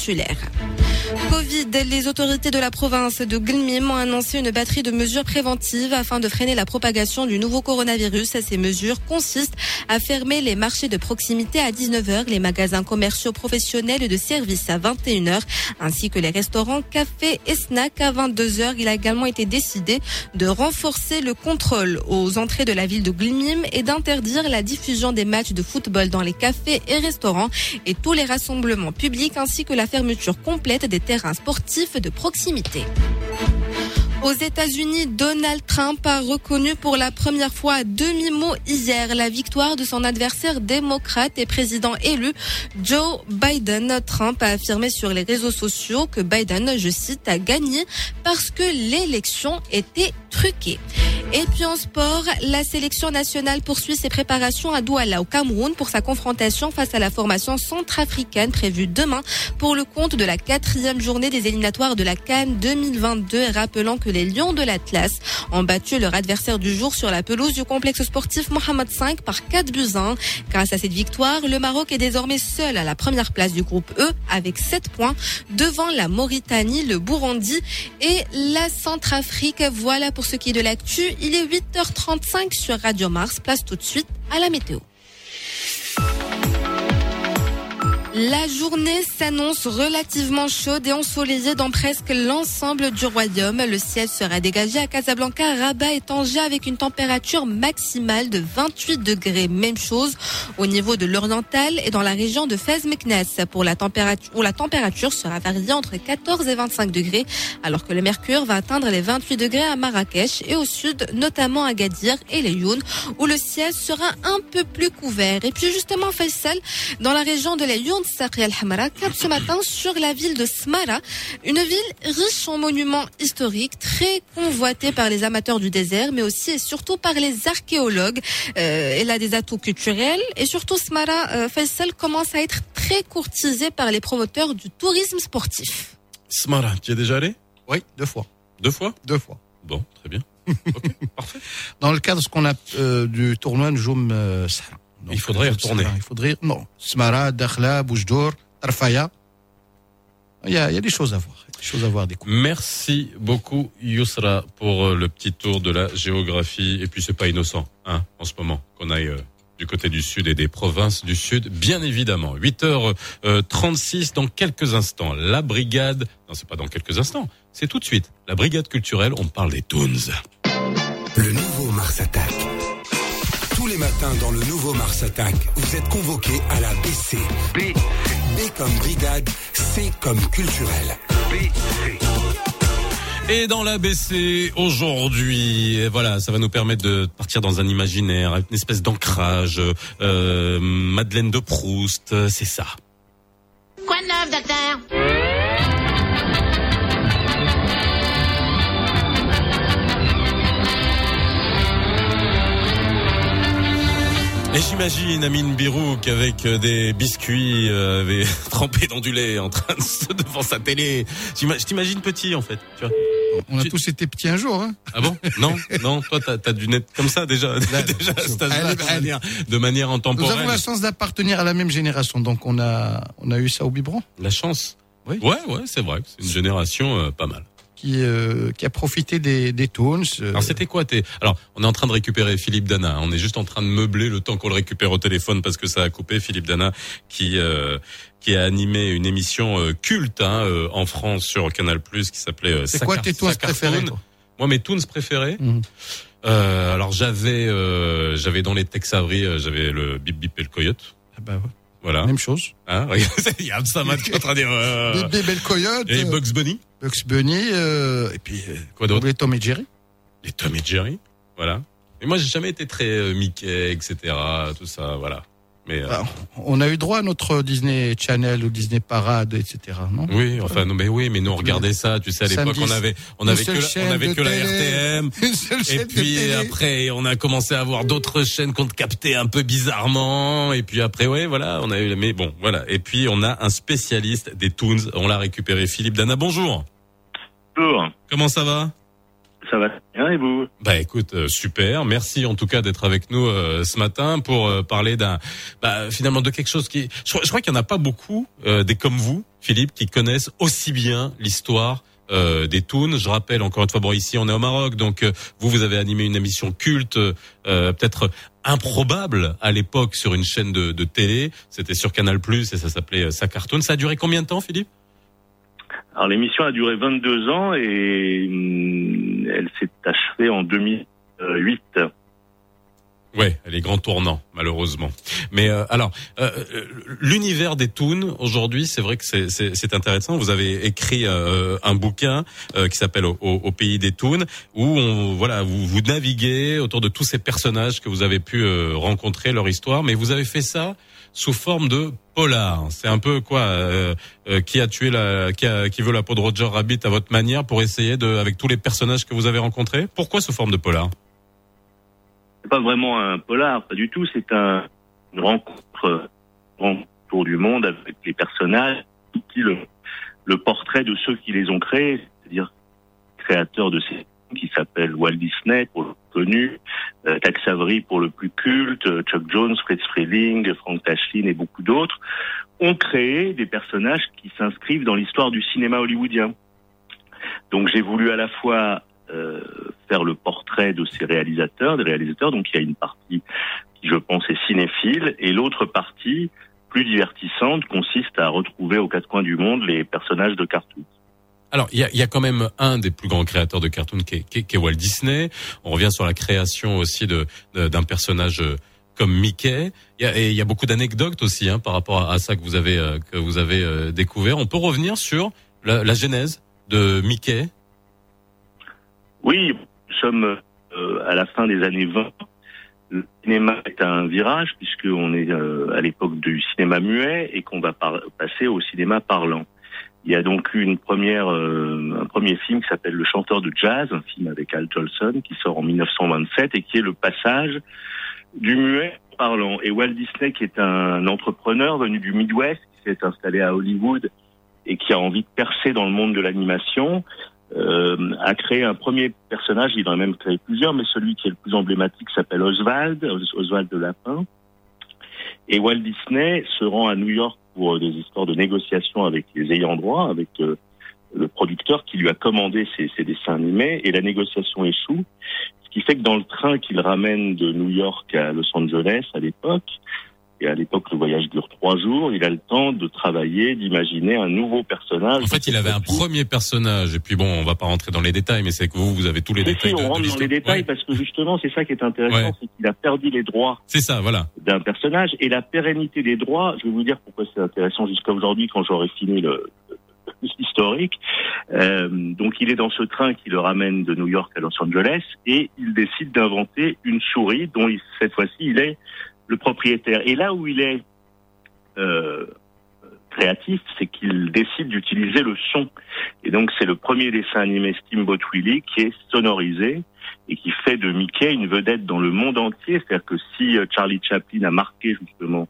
Covid, les autorités de la province de Gulmim ont annoncé une batterie de mesures préventives afin de freiner la propagation du nouveau coronavirus. Ces mesures consistent à fermer les marchés de proximité à 19h, les magasins commerciaux professionnels et de services à 21h, ainsi que les restaurants, cafés et snacks à 22h. Il a également été décidé de renforcer le contrôle aux entrées de la ville de Gulmim et d'interdire la diffusion des matchs de football dans les cafés et restaurants et tous les rassemblements publics ainsi que la fermeture complète des terrains sportifs de proximité. Aux États-Unis, Donald Trump a reconnu pour la première fois à demi-mot hier la victoire de son adversaire démocrate et président élu Joe Biden. Trump a affirmé sur les réseaux sociaux que Biden, je cite, a gagné parce que l'élection était truquée. Et puis en sport, la sélection nationale poursuit ses préparations à Douala au Cameroun pour sa confrontation face à la formation centrafricaine prévue demain pour le compte de la quatrième journée des éliminatoires de la Cannes 2022. Rappelant que les Lions de l'Atlas ont battu leur adversaire du jour sur la pelouse du complexe sportif Mohamed V par 4 buts 1. Grâce à cette victoire, le Maroc est désormais seul à la première place du groupe E avec 7 points devant la Mauritanie, le Burundi et la Centrafrique. Voilà pour ce qui est de l'actu. Il est 8h35 sur Radio Mars. Place tout de suite à la météo. La journée s'annonce relativement chaude et ensoleillée dans presque l'ensemble du royaume. Le ciel sera dégagé à Casablanca, Rabat et Tanger avec une température maximale de 28 degrés. Même chose au niveau de l'oriental et dans la région de Fès-Meknès. Pour la température, où la température sera variée entre 14 et 25 degrés, alors que le mercure va atteindre les 28 degrés à Marrakech et au sud, notamment à Gadir et les Youn, où le ciel sera un peu plus couvert. Et puis justement, Faisal, dans la région de les Youn, Saqi al-Hamra cap ce matin sur la ville de Smara, une ville riche en monuments historiques, très convoitée par les amateurs du désert, mais aussi et surtout par les archéologues. Euh, elle a des atouts culturels et surtout Smara euh, Faisal commence à être très courtisée par les promoteurs du tourisme sportif. Smara, tu y es déjà allé? Oui, deux fois. Deux fois? Deux fois. Bon, très bien. Ok, parfait. Dans le cadre de ce qu'on a euh, du tournoi Njoum euh, Sahara. Donc, Il faudrait y euh, retourner. Il faudrait, non. Smara, Dakhla, Boujdour, Tarfaya. Il y a, il y a des choses à voir. Des choses à voir, des coups. Merci beaucoup Yousra pour euh, le petit tour de la géographie. Et puis c'est pas innocent, hein, en ce moment, qu'on aille euh, du côté du sud et des provinces du sud, bien évidemment. 8h36 dans quelques instants. La brigade, non c'est pas dans quelques instants, c'est tout de suite. La brigade culturelle, on parle des Toons. Le nouveau Mars Attack. Matins dans le nouveau Mars Attack, vous êtes convoqués à la BC. B. B comme brigade, C comme culturel. Et dans l'ABC aujourd'hui, et voilà, ça va nous permettre de partir dans un imaginaire, une espèce d'ancrage. euh, Madeleine de Proust, euh, c'est ça. Quoi de neuf, docteur? Et j'imagine Amine Birouk avec euh, des biscuits euh, trempés dans du lait en train de se devant sa télé. Je t'imagine petit en fait. Tu vois. On a Tu- tous été petits un jour. Hein. Ah bon? Non, non. Toi, t'as as dû naître comme ça déjà, déjà à cet âge-là, Allez, de manière, de manière Nous intemporelle. avons la chance d'appartenir à la même génération, donc on a, on a eu ça au biberon, La chance? Oui. Ouais, ouais, c'est vrai. C'est une génération euh, pas mal. Qui, euh, qui a profité des, des Toons. euh, Alors c'était quoi tes Alors on est en train de récupérer Philippe Dana. On est juste en train de meubler le temps qu'on le récupère au téléphone parce que ça a coupé. Philippe Dana qui euh, qui a animé une émission euh, culte hein, euh, en France sur Canal Plus qui s'appelait. C'est quoi tes Toons préférés Moi mes tunes préférés. Mhm. Euh, alors j'avais euh, j'avais dans les Tex Avery j'avais le Bip Bip et le Coyote. Ah bah ouais, Voilà. Même chose. Hein, Il y a Absamat qui est en train de dire. euh, Bébé Belle Coyote, et Bugs Bunny. Bugs Bunny, euh, et puis euh, Quoi d'autre les Tom et Jerry. les Tom et Jerry, voilà. Et moi, j'ai jamais été très euh, Mickey, etc. Tout ça, voilà. Mais euh, Ah, on a eu droit à notre Disney Channel ou Disney Parade, etc. Non? Oui, enfin, non, mais oui, mais nous on regardait ça. Tu sais, à l'époque, on avait, on avait que, la- on avait que la. RTM. Et puis après, on a commencé à avoir d'autres chaînes qu'on captait un peu bizarrement. Et puis après, ouais, voilà, on a eu, mais bon, voilà. Et puis on a un spécialiste des Toons. On l'a récupéré, Philippe Dana. Bonjour. Bonjour. Comment ça va Ça va bien et vous Bah écoute, euh, super. Merci en tout cas d'être avec nous euh, ce matin pour euh, parler d'un, bah, finalement de quelque chose qui, je, crois- je crois qu'il y en a pas beaucoup des comme vous, Philippe, qui connaissent aussi bien l'histoire. des Toons. Je rappelle encore une fois, bon ici on est au Maroc, donc vous vous avez animé une émission culte, peut-être improbable à l'époque sur une chaîne de, de télé. C'était sur Canal Plus et ça s'appelait Ça cartoon. Ça a duré combien de temps, Philippe Alors l'émission a duré 22 ans et hum, elle s'est achevée en 2008. Ouais, les grands tournants, malheureusement. Mais euh, alors, euh, euh, l'univers des toons aujourd'hui, c'est vrai que c'est intéressant. Vous avez écrit un bouquin qui s'appelle au, pays des toons, où on, voilà, vous, vous naviguez autour de tous ces personnages que vous avez pu rencontrer, leur histoire, mais vous avez fait ça sous forme de polar. C'est un peu quoi qui a tué la, qui, a, qui veut la peau de Roger Rabbit à votre manière pour essayer de, avec tous les personnages que vous avez rencontrés? Pourquoi sous forme de polar? C'est pas vraiment un polar, pas du tout. C'est un, une rencontre autour du monde avec les personnages, le, le portrait de ceux qui les ont créés, c'est-à-dire créateurs de ces qui s'appellent Walt Disney pour le connu, euh, Tex Avery pour le plus culte, Chuck Jones, Fritz Freleng, Frank Tashlin et beaucoup d'autres, ont créé des personnages qui s'inscrivent dans l'histoire du cinéma hollywoodien. Donc j'ai voulu à la fois euh, faire le portrait de ces réalisateurs, des réalisateurs. Donc il y a une partie qui, je pense, est cinéphile, et l'autre partie, plus divertissante, consiste à retrouver aux quatre coins du monde les personnages de cartoon. Alors, il y a, y a, quand même un des plus grands créateurs de cartoon qui est, qui, qui est, Walt Disney. On revient sur la création aussi de d'un personnage euh, comme Mickey. Il y a, et il y a beaucoup d'anecdotes aussi hein, par rapport à, ça que vous avez euh, que vous avez découvert. On peut revenir sur la, la genèse de Mickey? Oui, nous sommes euh, à la fin des années 20. Le cinéma est un virage puisqu'on est euh, à l'époque du cinéma muet et qu'on va passer au cinéma parlant. Il y a donc eu une première, euh, un premier film qui s'appelle Le chanteur de jazz, un film avec Al Jolson qui sort en 1927 et qui est le passage du muet parlant. Et Walt Disney, qui est un entrepreneur venu du Midwest, qui s'est installé à Hollywood et qui a envie de percer dans le monde de l'animation, euh, a créé un premier personnage, il en a même créé plusieurs, mais celui qui est le plus emblématique s'appelle Oswald, Oswald de Lapin. Et Walt Disney se rend à New York pour des histoires de négociations avec les ayants droit, avec euh, le producteur qui lui a commandé ses, ses, dessins animés, et la négociation échoue. Ce qui fait que dans le train qu'il ramène de New York à Los Angeles à l'époque, et à l'époque, le voyage dure trois jours. Il a le temps de travailler, d'imaginer un nouveau personnage. En fait, il avait un premier personnage. Et puis bon, on va pas rentrer dans les détails, mais c'est que vous, vous avez tous les détails. Si, on rentre dans les détails parce que justement, c'est ça qui est intéressant, c'est qu'il a perdu les droits. C'est ça, voilà. D'un personnage et la pérennité des droits. Je vais vous dire pourquoi c'est intéressant jusqu'à aujourd'hui, quand j'aurai fini le, historique. Euh, donc il est dans ce train qui le ramène de New York à Los Angeles et il décide d'inventer une souris dont il, cette fois-ci il est le propriétaire. Et là où il est euh, créatif, c'est qu'il décide d'utiliser le son. Et donc c'est le premier dessin animé Steamboat Willie qui est sonorisé et qui fait de Mickey une vedette dans le monde entier. C'est-à-dire que si euh, Charlie Chaplin a marqué justement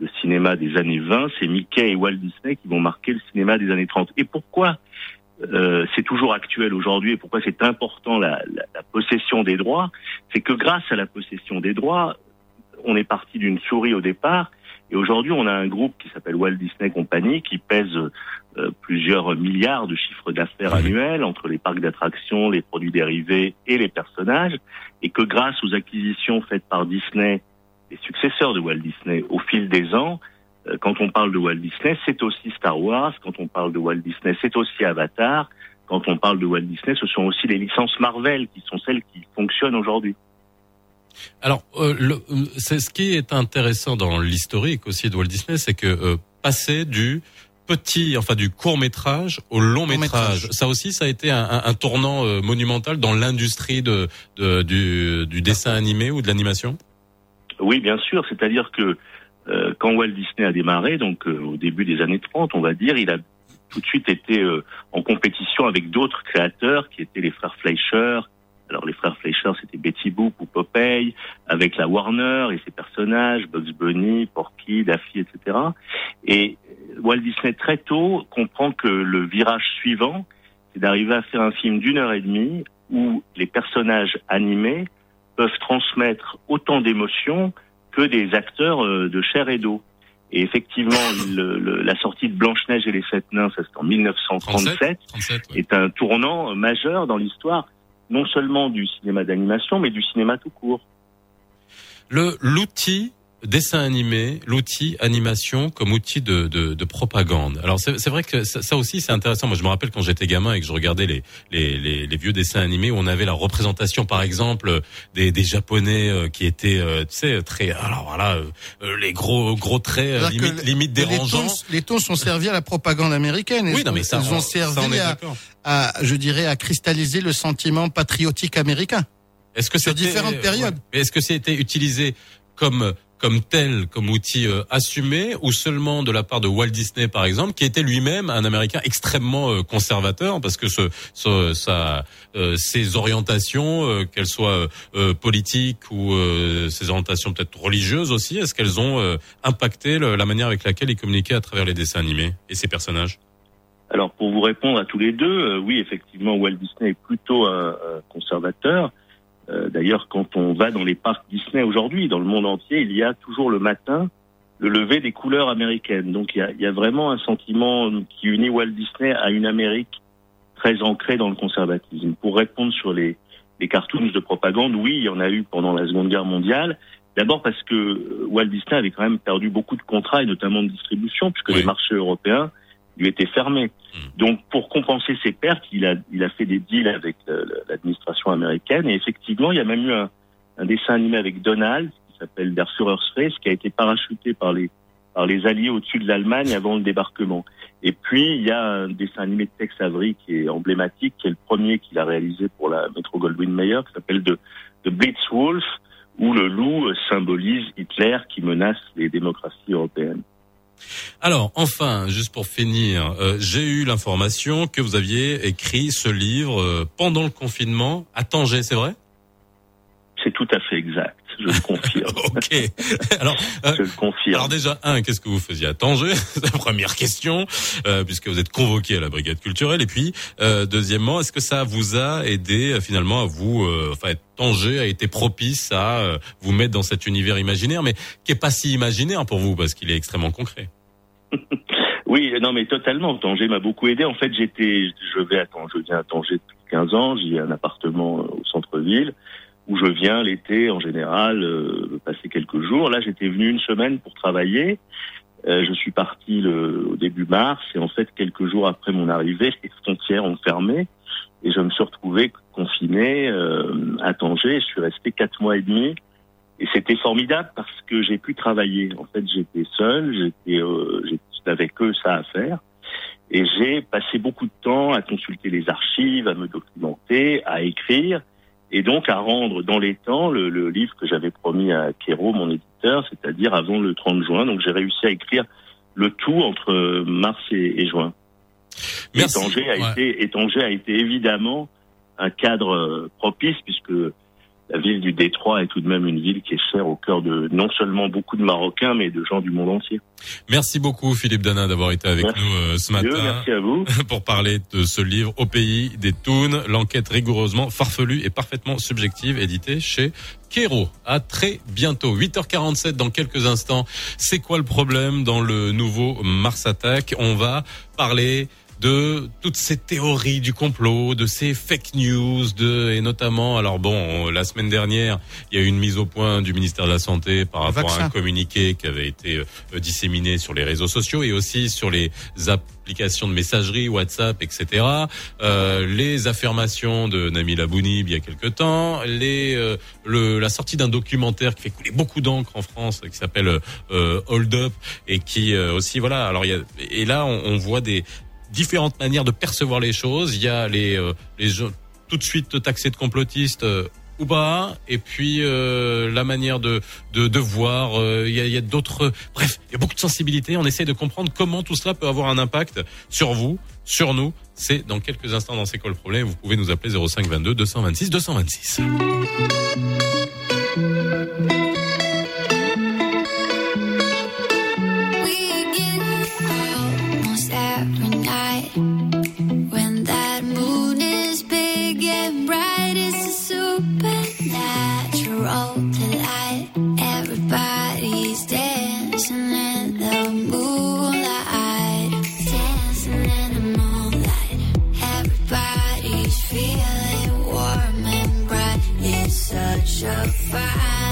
le cinéma des années 20, c'est Mickey et Walt Disney qui vont marquer le cinéma des années 30. Et pourquoi euh, c'est toujours actuel aujourd'hui et pourquoi c'est important la, la, possession des droits, c'est que grâce à la possession des droits, on est parti d'une souris au départ. Et aujourd'hui, on a un groupe qui s'appelle Walt Disney Company qui pèse euh, plusieurs milliards de chiffres d'affaires annuels entre les parcs d'attractions, les produits dérivés et les personnages. Et que grâce aux acquisitions faites par Disney, les successeurs de Walt Disney, au fil des ans, euh, quand on parle de Walt Disney, c'est aussi Star Wars. Quand on parle de Walt Disney, c'est aussi Avatar. Quand on parle de Walt Disney, ce sont aussi les licences Marvel qui sont celles qui fonctionnent aujourd'hui. Alors, euh, le, c'est ce qui est intéressant dans l'historique aussi de Walt Disney, c'est que euh, passer du petit, enfin du court métrage au long métrage. Ça aussi, ça a été un, un, un tournant euh, monumental dans l'industrie de, de, du, du, dessin animé ou de l'animation? Oui, bien sûr. C'est-à-dire que euh, quand Walt Disney a démarré, donc euh, au début des années 30, on va dire, il a tout de suite été en compétition avec d'autres créateurs qui étaient les frères Fleischer, alors les frères Fleischer, c'était Betty Boop ou Popeye, avec la Warner et ses personnages, Bugs Bunny, Porky, Daffy, etc. Et Walt Disney très tôt comprend que le virage suivant, c'est d'arriver à faire un film d'une heure et demie où les personnages animés peuvent transmettre autant d'émotions que des acteurs euh, de chair et d'eau. Et effectivement, le, le, la sortie de Blanche-Neige et les Sept Nains, ça c'est en 1937, 37, est un tournant majeur dans l'histoire non seulement du cinéma d'animation, mais du cinéma tout court. L'outil dessin animé, l'outil animation comme outil de, de, de propagande. Alors c'est vrai que ça, ça aussi c'est intéressant. Moi je me rappelle quand j'étais gamin et que je regardais les, les, les, les vieux dessins animés où on avait la représentation par exemple des, des japonais euh, qui étaient euh, tu sais très alors voilà euh, euh, les gros gros traits limite, limite les dérangeants. tons, les tons sont servis à la propagande américaine. Oui, non, mais ça, ils on- ont servi à, à, je dirais, à cristalliser le sentiment patriotique américain. Est-ce que Sur différentes périodes. ouais. Est-ce que c'était utilisé comme comme tel, comme outil euh, assumé, ou seulement de la part de Walt Disney, par exemple, qui était lui-même un Américain extrêmement euh, conservateur, parce que ce, euh, ses orientations, qu'elles soient politiques ou ses orientations peut-être religieuses aussi, est-ce qu'elles ont impacté la manière avec laquelle il communiquait à travers les dessins animés et ses personnages? Alors pour vous répondre à tous les deux, oui effectivement Walt Disney est plutôt conservateur. Euh, D'ailleurs quand on va dans les parcs Disney aujourd'hui, dans le monde entier, il y a toujours le matin le lever des couleurs américaines. Donc il y a, il y a vraiment un sentiment qui unit Walt Disney à une Amérique très ancrée dans le conservatisme. Pour répondre sur les, les cartoons de propagande, oui, il y en a eu pendant la Seconde Guerre mondiale. D'abord parce que euh, Walt Disney avait quand même perdu beaucoup de contrats et notamment de distribution puisque Oui. les marchés européens lui étaient fermés. Donc pour compenser ses pertes, il a, il a fait des deals avec euh, l'administration américaine et effectivement il y a même eu un, un dessin animé avec Donald qui s'appelle Der Führer's Face qui a été parachuté par les par les alliés au-dessus de l'Allemagne avant le débarquement. Et puis il y a un dessin animé de Tex Avery qui est emblématique, qui est le premier qu'il a réalisé pour la Metro Goldwyn Mayer, qui s'appelle The, The Blitzwolf, où le loup symbolise Hitler qui menace les démocraties européennes. Alors, enfin, juste pour finir, euh, j'ai eu l'information que vous aviez écrit ce livre euh, pendant le confinement à Tanger, c'est vrai? C'est tout à fait exact, je le confirme. Ok. Alors, euh, je le confirme. alors déjà, un, qu'est-ce que vous faisiez à Tanger C'est la première question, euh, puisque vous êtes convoqué à la brigade culturelle. Et puis, euh, deuxièmement, est-ce que ça vous a aidé euh, finalement à vous, euh, enfin, Tanger a été propice à euh, vous mettre dans cet univers imaginaire, mais qui est pas si imaginaire pour vous parce qu'il est extrêmement concret. Oui, non, mais totalement. Tanger m'a beaucoup aidé. En fait, j'étais, je vais à Tanger, je viens à Tanger depuis 15 ans. J'ai un appartement au centre-ville où je viens l'été en général euh, passer quelques jours. Là, j'étais venu une semaine pour travailler. Euh, je suis parti le, au début mars et en fait, quelques jours après mon arrivée, les frontières ont fermé et je me suis retrouvé confiné euh, à Tanger. Je suis resté quatre mois et demi. Et c'était formidable parce que j'ai pu travailler. En fait, j'étais seul, j'étais, je n'avais que ça à faire. Et j'ai passé beaucoup de temps à consulter les archives, à me documenter, à écrire, et donc à rendre dans les temps le, le livre que j'avais promis à Kero, mon éditeur, c'est-à-dire avant le 30 juin. Donc j'ai réussi à écrire le tout entre mars et, et juin. Merci. Et Tanger a Ouais. été, et Tanger a été évidemment un cadre euh, propice puisque la ville du Détroit est tout de même une ville qui est chère au cœur de non seulement beaucoup de Marocains, mais de gens du monde entier. Merci beaucoup Philippe Dana d'avoir été avec Merci. nous euh, ce matin. Dieu, merci à vous. pour parler de ce livre Au pays des Toons, l'enquête rigoureusement farfelue et parfaitement subjective édité chez Kero. À très bientôt. 8h47 dans quelques instants. C'est quoi le problème dans le nouveau Mars Attack? On va parler de toutes ces théories du complot, de ces fake news, de et notamment, alors bon, on- la semaine dernière, il y a eu une mise au point du ministère de la Santé par rapport à un communiqué qui avait été euh, disséminé sur les réseaux sociaux et aussi sur les applications de messagerie, WhatsApp, etc. Euh, les affirmations de Nabil Abounib il y a quelque temps, les euh, le, la sortie d'un documentaire qui fait couler beaucoup d'encre en France, qui s'appelle euh, Hold Up et qui euh, aussi voilà. Alors il y a et là on, on voit des différentes manières de percevoir les choses. Il y a les euh, les tout de suite taxés de complotistes. euh, ou pas et puis euh, la manière de de, de voir euh, il y a, a d'autres bref il y a beaucoup de sensibilité on essaie de comprendre comment tout cela peut avoir un impact sur vous sur nous c'est dans quelques instants dans C'est quoi le problème? Vous pouvez nous appeler 05 22 226 226 shall find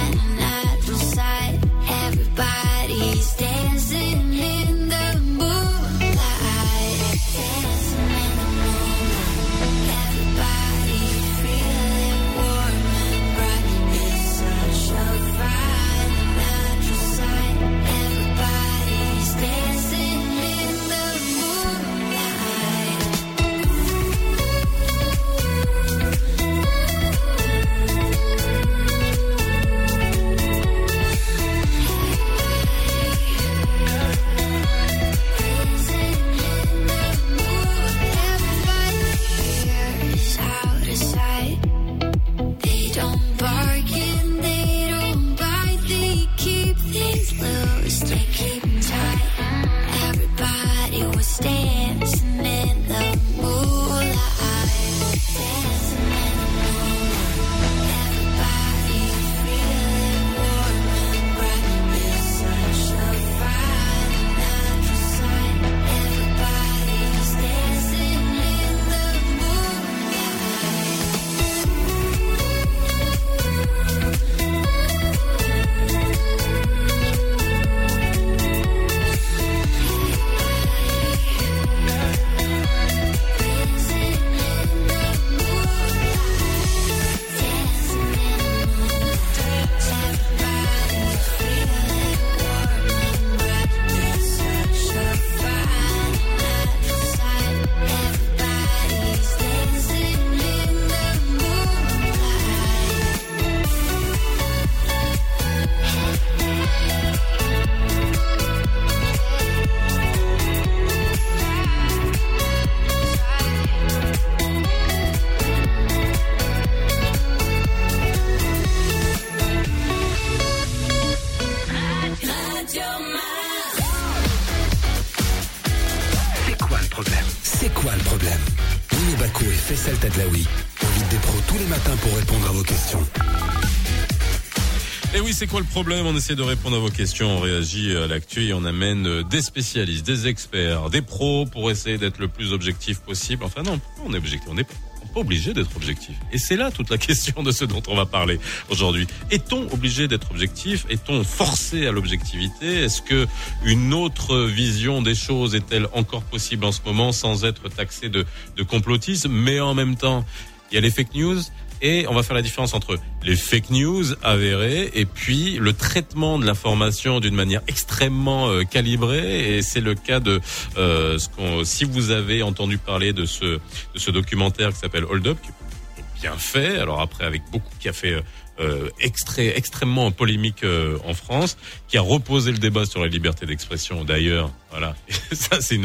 c'est quoi le problème On essaie de répondre à vos questions, on réagit à l'actu et on amène euh, des spécialistes, des experts, des pros pour essayer d'être le plus objectif possible. Enfin non, on est objectif On n'est pas obligé d'être objectif. Et c'est là toute la question de ce dont on va parler aujourd'hui. Est-on obligé d'être objectif? Est-on forcé à l'objectivité? Est-ce que une autre vision des choses est-elle encore possible en ce moment sans être taxé de complotisme? Mais en même temps, il y a les fake news et on va faire la différence entre les fake news avérées et puis le traitement de l'information d'une manière extrêmement euh, calibrée. Et c'est le cas de euh, ce qu'on. Si vous avez entendu parler de ce de ce documentaire qui s'appelle Hold Up, qui est bien fait. Alors après, avec beaucoup qui a fait. Euh, extrait, extrêmement polémique euh, en France, qui a reposé le débat sur la liberté d'expression. D'ailleurs, voilà, ça c'est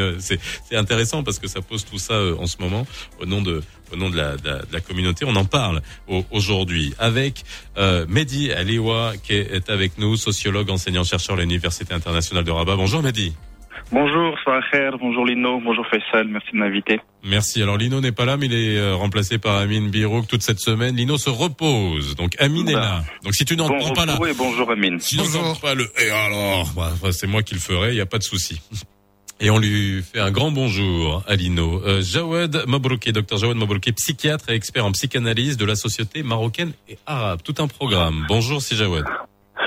intéressant parce que ça pose tout ça euh, en ce moment au nom de, au nom de la, de la, de la communauté. On en parle au- aujourd'hui avec euh, Mehdi Aliwa qui est avec nous, sociologue, enseignant chercheur à l'université internationale de Rabat. Bonjour Mehdi. Bonjour, Saher, bonjour Lino, bonjour Faisal, merci de m'inviter. Merci. Alors Lino n'est pas là, mais il est euh, remplacé par Amine Birouk toute cette semaine. Lino se repose, donc Amine est là. Donc si tu Bon n'entends pas là, et bonjour Amine. si tu n'entends pas le et alors, bah, bah, c'est moi qui le ferai, il n'y a pas de souci. Et on lui fait un grand bonjour à Lino. Euh, Jawed Mabrouki, docteur Jawed Mabrouki, psychiatre et expert en psychanalyse de la société marocaine et arabe. Tout un programme. Bonjour si Jawed.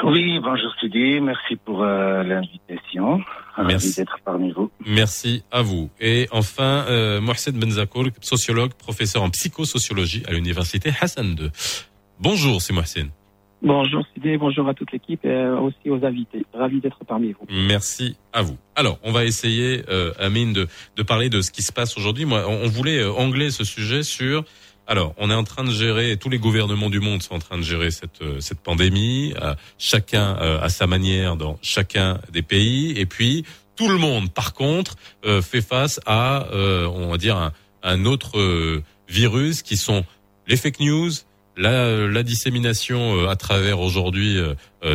Oui, bonjour Sidi, merci pour euh, l'invitation. Merci. d'être parmi vous. Merci à vous. Et enfin, euh, Mohsen Benzakour, sociologue, professeur en psychosociologie à l'université Hassan II. Bonjour, c'est Mohsen. Bonjour Sidé, bonjour à toute l'équipe et euh, aussi aux invités. Ravi d'être parmi vous. Merci à vous. Alors, on va essayer, euh, Amine, de, de parler de ce qui se passe aujourd'hui. Moi, on, on voulait euh, angler ce sujet sur. Alors, on est en train de gérer, tous les gouvernements du monde sont en train de gérer cette, euh, cette pandémie, euh, chacun euh, à sa manière dans chacun des pays. Et puis, tout le monde, par contre, fait face à, on va dire, un, un autre virus qui sont les fake news, la, la dissémination à travers aujourd'hui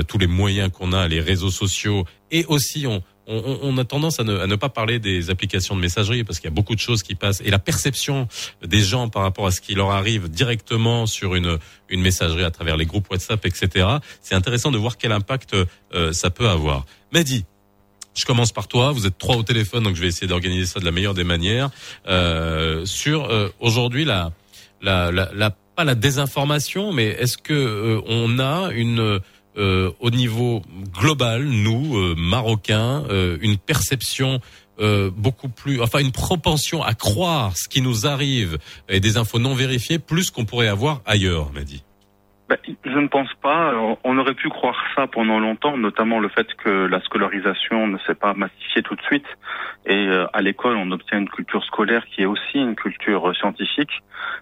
tous les moyens qu'on a, les réseaux sociaux, et aussi on, on, on a tendance à ne, à ne pas parler des applications de messagerie parce qu'il y a beaucoup de choses qui passent et la perception des gens par rapport à ce qui leur arrive directement sur une, une messagerie à travers les groupes WhatsApp, etc. C'est intéressant de voir quel impact euh, ça peut avoir. Mehdi, je commence par toi. Vous êtes trois au téléphone, donc je vais essayer d'organiser ça de la meilleure des manières. Euh, sur euh, aujourd'hui la, la, la, la- pas la désinformation, mais est-ce que euh, on a une euh, au niveau global, nous euh, Marocains, euh, une perception euh, beaucoup plus, enfin une propension à croire ce qui nous arrive et des infos non vérifiées plus qu'on pourrait avoir ailleurs, m'a dit. Ben, je ne pense pas. On- aurait pu croire ça pendant longtemps, notamment le fait que la scolarisation ne s'est pas massifiée tout de suite. Et euh, à l'école, on obtient une culture scolaire qui est aussi une culture euh, scientifique.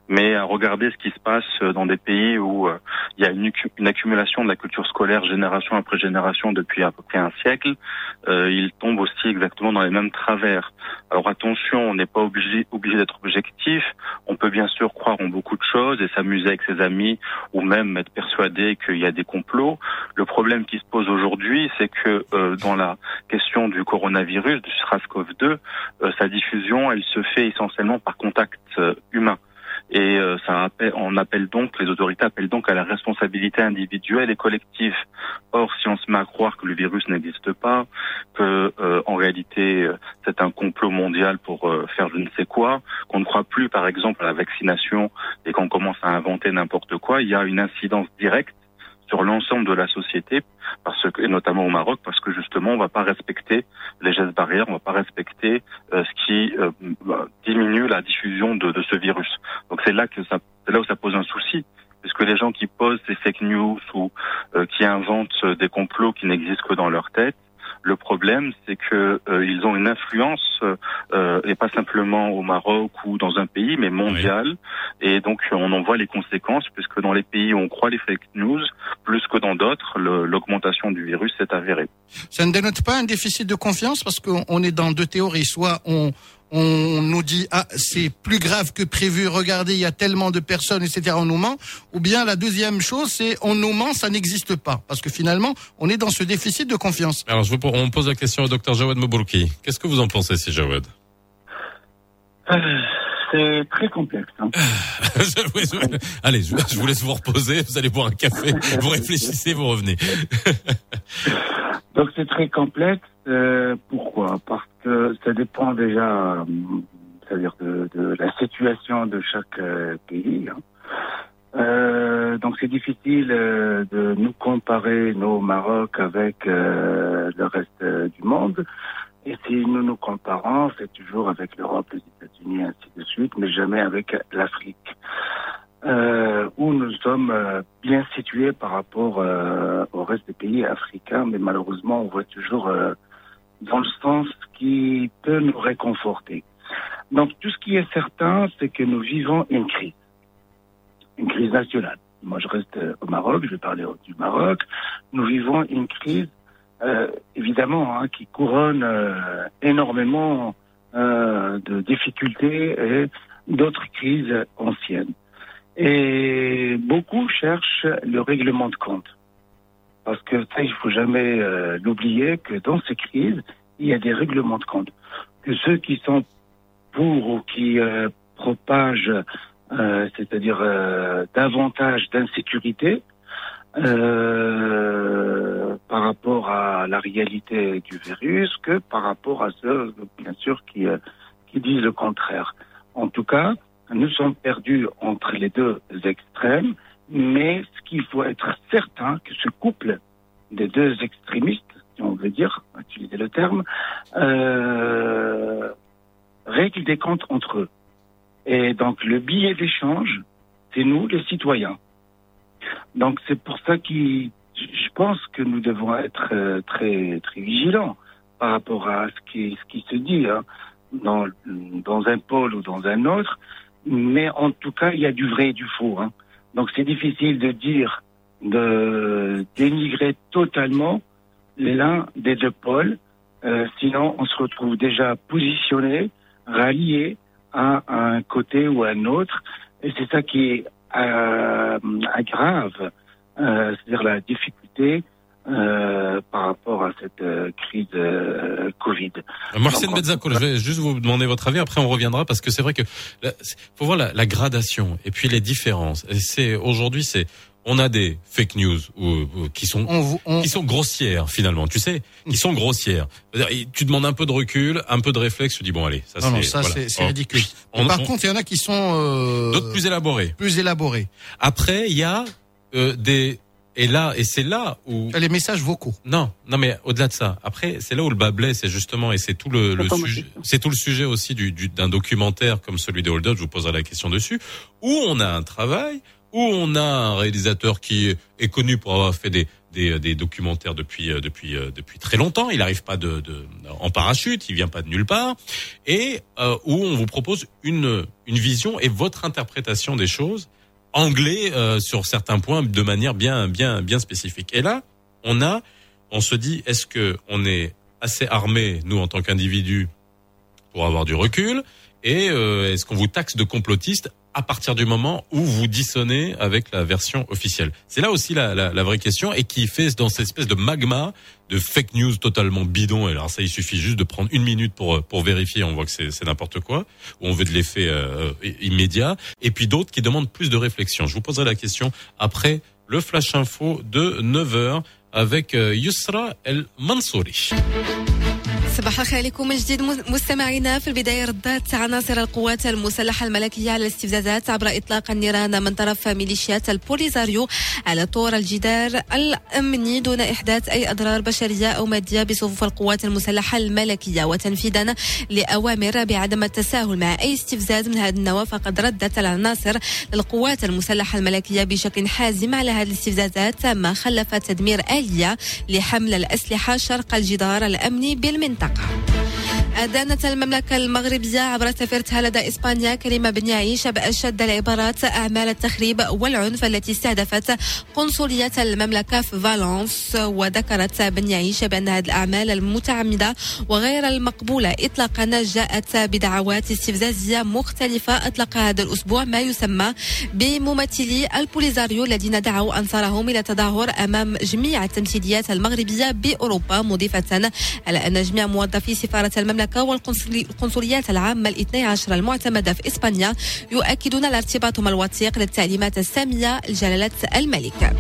Mais à regarder ce qui se passe euh, dans des pays où il y a une, accu- une accumulation de la culture scolaire génération après génération depuis à peu près un siècle, il tombe aussi exactement dans les mêmes travers. Alors attention, on n'est pas obligé, obligé d'être objectif. On peut bien sûr croire en beaucoup de choses et s'amuser avec ses amis ou même être persuadé qu'il y a des complots. Le problème qui se pose aujourd'hui, c'est que euh, dans la question du coronavirus, du SARS-CoV-2, euh, sa diffusion, elle se fait essentiellement par contact euh, humain. Et euh, ça appelle, on appelle donc, les autorités appellent donc à la responsabilité individuelle et collective. Or, si on se met à croire que le virus n'existe pas, que euh, en réalité euh, c'est un complot mondial pour euh, faire je ne sais quoi, qu'on ne croit plus par exemple à la vaccination et qu'on commence à inventer n'importe quoi, il y a une incidence directe sur l'ensemble de la société, parce que, et notamment au Maroc, parce que justement, on va pas respecter les gestes barrières, on va pas respecter euh, ce qui euh, bah, diminue la diffusion de, de ce virus. Donc c'est là que ça, là où ça pose un souci, puisque les gens qui posent ces fake news ou euh, qui inventent des complots qui n'existent que dans leur tête, le problème, c'est que euh, ils ont une influence euh, euh, et pas simplement au Maroc ou dans un pays, mais mondiale. Et donc on en voit les conséquences, puisque dans les pays où on croit les fake news, plus que dans d'autres, l'augmentation du virus s'est avérée. Ça ne dénote pas un déficit de confiance parce qu'on on est dans deux théories. Soit on, on nous dit ah c'est plus grave que prévu, regardez il y a tellement de personnes etc. On nous ment. Ou bien la deuxième chose c'est on nous ment, ça n'existe pas parce que finalement on est dans ce déficit de confiance. Alors, je vous, on pose la question au docteur Jawad Mabrouki. Qu'est-ce que vous en pensez, si Jawad Euh, C'est très complexe. hein. Allez, je, je vous laisse vous reposer. Vous allez boire un café. Vous réfléchissez, vous revenez. Donc c'est très complexe. euh, pourquoi? Parce ça dépend déjà, euh, c'est-à-dire de, la situation de chaque euh, pays. hein. Euh, donc c'est difficile de nous comparer nos Maroc avec le reste du monde. Et si nous nous comparons, c'est toujours avec l'Europe, les États-Unis, ainsi de suite, mais jamais avec l'Afrique, où nous sommes bien situés par rapport au reste des pays africains, mais malheureusement, on voit toujours dans le sens qui peut nous réconforter. Donc tout ce qui est certain, c'est que nous vivons une crise, une crise nationale. Moi, je reste euh, au Maroc, je vais parler du Maroc. Nous vivons une crise, euh, évidemment, hein, qui couronne euh, énormément de difficultés et d'autres crises anciennes. Et beaucoup cherchent le règlement de compte. Parce que ça, il faut jamais euh, l'oublier que dans ces crises, il y a des règlements de compte. Que ceux qui sont pour ou qui euh, propagent, euh, c'est-à-dire euh, davantage d'insécurité euh, par rapport à la réalité du virus que par rapport à ceux, bien sûr, qui, euh, qui disent le contraire. En tout cas, nous sommes perdus entre les deux extrêmes, mais ce qu'il faut être certain que ce couple des deux extrémistes, si on veut dire, utiliser le terme, euh, règle des comptes entre eux. Et donc le billet d'échange, c'est nous, les citoyens. Donc c'est pour ça que je pense que nous devons être euh, très très vigilants par rapport à ce qui ce qui se dit hein, dans dans un pôle ou dans un autre. Mais en tout cas, il y a du vrai et du faux. Hein. Donc c'est difficile de dire de dénigrer totalement l'un des deux pôles. Euh, sinon, on se retrouve déjà positionné, rallié à un côté ou à un autre. Et c'est ça qui euh, aggrave, euh, c'est-à-dire la difficulté euh, par rapport à cette euh, crise euh, Covid. Mohsen Donc, Benzakoul, je vais juste vous demander votre avis. Après, on reviendra parce que c'est vrai que là, faut voir la, la gradation et puis les différences. Et c'est aujourd'hui, c'est on a des fake news ou, ou qui sont qui sont grossières finalement. Tu sais, qui sont grossières. Tu demandes un peu de recul, un peu de réflexe. Tu dis bon allez, ça Non, non, c'est ça voilà. c'est c'est ridicule. On- Par on- contre, il y en a qui sont euh, D'autres plus élaborés. plus élaborés. Après, il y a euh, des et là et c'est là où les messages vocaux. Non, non mais au-delà de ça. Après, c'est là où le bas blesse, c'est justement et c'est tout le, sujet, c'est tout le sujet aussi du du- d'un documentaire comme celui de Hold Up. Je vous poserai la question dessus, où on a un travail, où on a un réalisateur qui est, connu pour avoir fait des des, des documentaires depuis euh, depuis euh, depuis très longtemps. Il n'arrive pas de, de en parachute, il vient pas de nulle part, et euh, où on vous propose une une vision et votre interprétation des choses anglais euh, sur certains points de manière bien bien bien spécifique. Et là, on a on se dit est-ce que on est assez armé nous en tant qu'individus pour avoir du recul? Et euh, est-ce qu'on vous taxe de complotiste à partir du moment où vous dissonnez avec la version officielle C'est là aussi la, la, la vraie question et qui fait dans cette espèce de magma de fake news totalement bidon. Alors ça, il suffit juste de prendre une minute pour pour vérifier. On voit que c'est n'importe quoi. Où on veut de l'effet euh, immédiat. Et puis d'autres qui demandent plus de réflexion. Je vous poserai la question après le flash info de 9 h avec euh, Yusra El Mansouri. صباح الخير عليكم من جديد مستمعينا في البداية ردت عناصر القوات المسلحة الملكية على الاستفزازات عبر إطلاق النيران من طرف ميليشيات البوليزاريو على طور الجدار الأمني دون إحداث أي أضرار بشرية أو مادية بصفوف القوات المسلحة الملكية. وتنفيذا لأوامر بعدم التساهل مع أي استفزاز من هذه النوع فقد ردت العناصر للقوات المسلحة الملكية بشكل حازم على هذه الاستفزازات. ما خلف تدمير آلية لحمل الأسلحة شرق الجدار الأمني بالمنطقة なか。أدانت المملكة المغربية عبر سفيرتها لدى إسبانيا كريمة بن يعيش بأشد العبارات أعمال التخريب والعنف التي استهدفت قنصلية المملكة في فالنس وذكرت بن يعيش بأن هذه الأعمال المتعمدة وغير المقبولة إطلاقا جاءت بدعوات استفزازية مختلفة أطلق هذا الأسبوع ما يسمى بممثلي البوليزاريو الذين دعوا أنصارهم إلى التظاهر أمام جميع التمثيليات المغربية بأوروبا مضيفة على أن جميع موظفي سفارة المملكة المملكة والقنصليات العامة الاثني عشر المعتمدة في إسبانيا يؤكدون على ارتباطهم الوثيق للتعليمات السامية لجلالة الملك.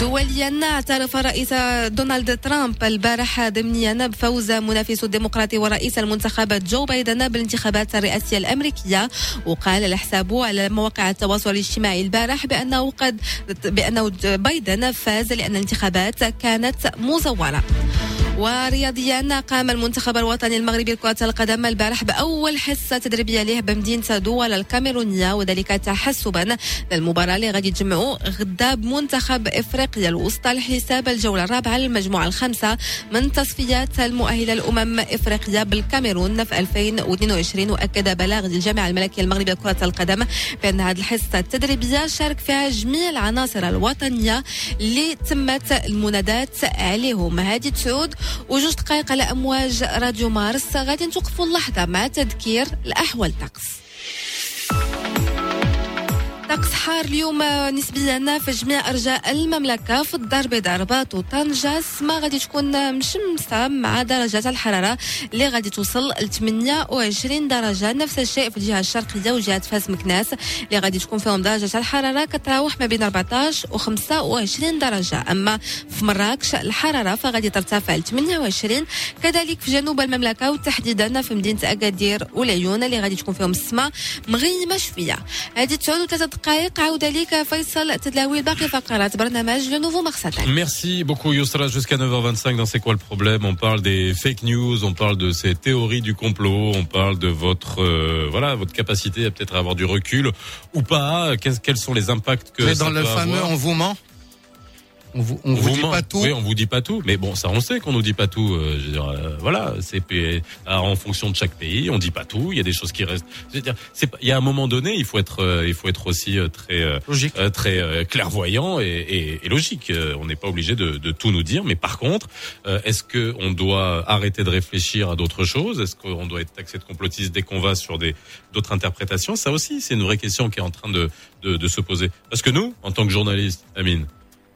دوليا اعترف الرئيس دونالد ترامب البارحة ضمنيا بفوز منافسه الديمقراطي ورئيس المنتخبات جو بايدن بالانتخابات الرئاسية الأمريكية. وقال لحسابه على مواقع التواصل الاجتماعي البارح بأنه قد بأنه بايدن فاز لأن الانتخابات كانت مزورة. ورياضيا قام المنتخب الوطني المغربي لكرة القدم البارح بأول حصة تدريبية له بمدينة دول الكاميرونية وذلك تحسبا للمباراة اللي غادي تجمعوا غدا بمنتخب إفريقيا الوسطى لحساب الجولة الرابعة للمجموعة الخامسة من تصفيات المؤهلة لأمم إفريقيا بالكاميرون في 2022 وأكد بلاغ الجامعة الملكية المغربية لكرة القدم بأن هذه الحصة التدريبية شارك فيها جميع العناصر الوطنية اللي تمت المنادات عليهم. هذه تعود وجوج دقائق على أمواج راديو مارس. غادي نتوقفوا اللحظة مع تذكير الأحوال الطقس طقس حار اليوم نسبيا في جميع أرجاء المملكة في الدار البيضاء رباط وطنجه السماء غادي تكون مشمسة مع درجات الحرارة اللي غادي توصل ل 28 درجة. نفس الشيء في الجهة الشرقية وجهة فاس مكناس اللي غادي تكون فيهم درجه الحرارة كتراوح ما بين 14 و 25 درجة. أما في مراكش الحرارة فغادي ترتفع ل 28 كذلك في جنوب المملكة وتحديدا في مدينة أكادير والعيون اللي غادي تكون فيهم السماء مغيمة شوية. هذه تعود دقائق عودة لك فيصل تداوي باقي فقرات برنامج لو نوفو مغسطة Merci beaucoup Yusra. Jusqu'à 9h25 dans C'est quoi le problème On parle des fake news, on parle de ces théories du complot, on parle de votre euh, voilà votre capacité à peut-être avoir du recul ou pas. Qu'est-ce- quels sont les impacts que Mais ça dans le peut fameux avoir on vous ment on vous, on vous dit ment. pas tout Oui, on vous dit pas tout. Mais bon, ça, on sait qu'on nous dit pas tout. euh, je veux dire, euh, voilà, c'est en fonction de chaque pays, on dit pas tout. Il y a des choses qui restent. Je veux dire, c'est pas- il y a un moment donné, il faut être, euh, il faut être aussi euh, très, euh, euh, très clairvoyant et, et- et logique. Euh, on n'est pas obligé de, de tout nous dire. Mais par contre, euh, est-ce que on doit arrêter de réfléchir à d'autres choses? Est-ce qu'on doit être taxé de complotiste dès qu'on va sur des d'autres interprétations? Ça aussi, c'est une vraie question qui est en train de, de, de se poser. Parce que nous, en tant que journalistes, Amine,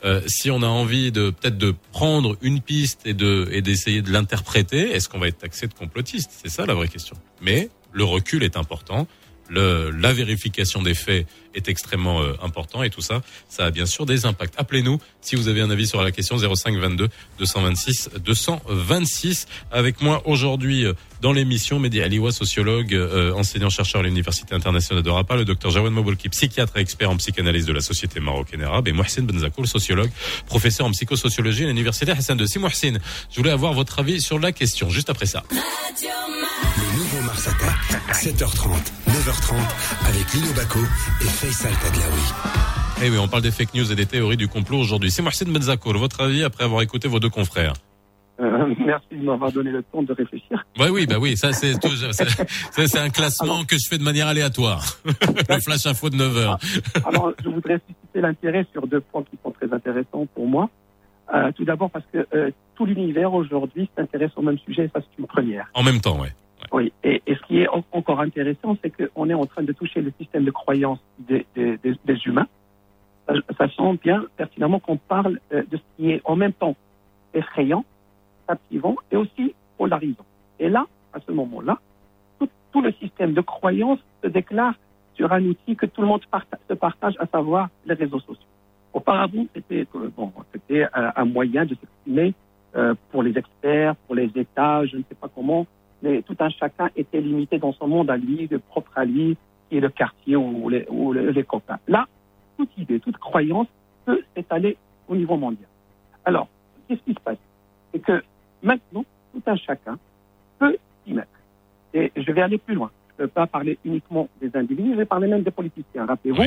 euh, si on a envie de peut-être de prendre une piste et de et d'essayer de l'interpréter, est-ce qu'on va être taxé de complotiste? C'est ça la vraie question. Mais le recul est important. Le, la vérification des faits est extrêmement euh, important et tout ça, ça a bien sûr des impacts. Appelez-nous si vous avez un avis sur la question 05 22 226 226. Avec moi aujourd'hui euh, dans l'émission, Mehdi Aliwa, sociologue, euh, enseignant-chercheur à l'Université internationale de Rapa, le docteur Jawad Maboulki, psychiatre et expert en psychanalyse de la Société marocaine arabe, et Mohsin Benzakour, sociologue, professeur en psychosociologie à l'Université Hassan II. Si Mohsin, je voulais avoir votre avis sur la question, juste après ça. Le nouveau Mars Attack, 7h30, 9h30, avec Lino Baco et Faisal Tadlaoui. Eh oui, on parle des fake news et des théories du complot aujourd'hui. C'est Mohsin Benzakour, votre avis après avoir écouté vos deux confrères Euh, merci de m'avoir donné le temps de réfléchir. Ouais, oui, bah oui, ça c'est un classement que je fais de manière aléatoire. Le flash info de 9 heures. Alors, je voudrais susciter l'intérêt sur deux points qui sont très intéressants pour moi. Euh, tout d'abord parce que euh, tout l'univers aujourd'hui s'intéresse au même sujet, ça c'est une première. En même temps, ouais. Oui, et, et ce qui est en- encore intéressant, c'est qu'on est en train de toucher le système de croyance des, des, des- des humains, Sa- sachant bien pertinemment qu'on parle euh, de ce qui est en même temps effrayant, captivant et aussi polarisant. Et là, à ce moment-là, tout, tout le système de croyance se déclare sur un outil que tout le monde se partage, à savoir les réseaux sociaux. Auparavant, c'était euh, bon, un, un moyen de s'exprimer euh, pour les experts, pour les États, je ne sais pas comment, mais tout un chacun était limité dans son monde à lui, le propre à lui, qui est le quartier ou les, ou les, les copains. Là, toute idée, toute croyance peut s'étaler au niveau mondial. Alors, qu'est-ce qui se passe? C'est que maintenant, tout un chacun peut s'y mettre. Et je vais aller plus loin. Je ne peux pas parler uniquement des individus, je vais parler même des politiciens. Rappelez-vous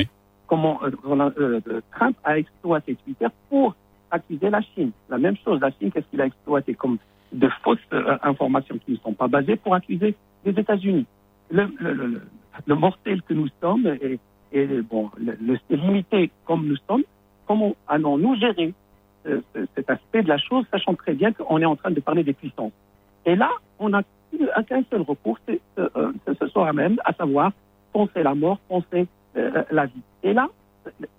comment euh, euh, Trump a exploité Twitter pour accuser la Chine. La même chose, la Chine, qu'est-ce qu'il a exploité? Comme de fausses euh, informations qui ne sont pas basées pour accuser les États-Unis. Le, mortel que nous sommes et, bon, le, limité comme nous sommes, comment allons-nous gérer euh, ce- cet aspect de la chose, sachant très bien qu'on est en train de parler des puissances? Et là, on n'a qu'un seul recours, euh, ce soir même, à savoir penser la mort, penser la vie. Et là,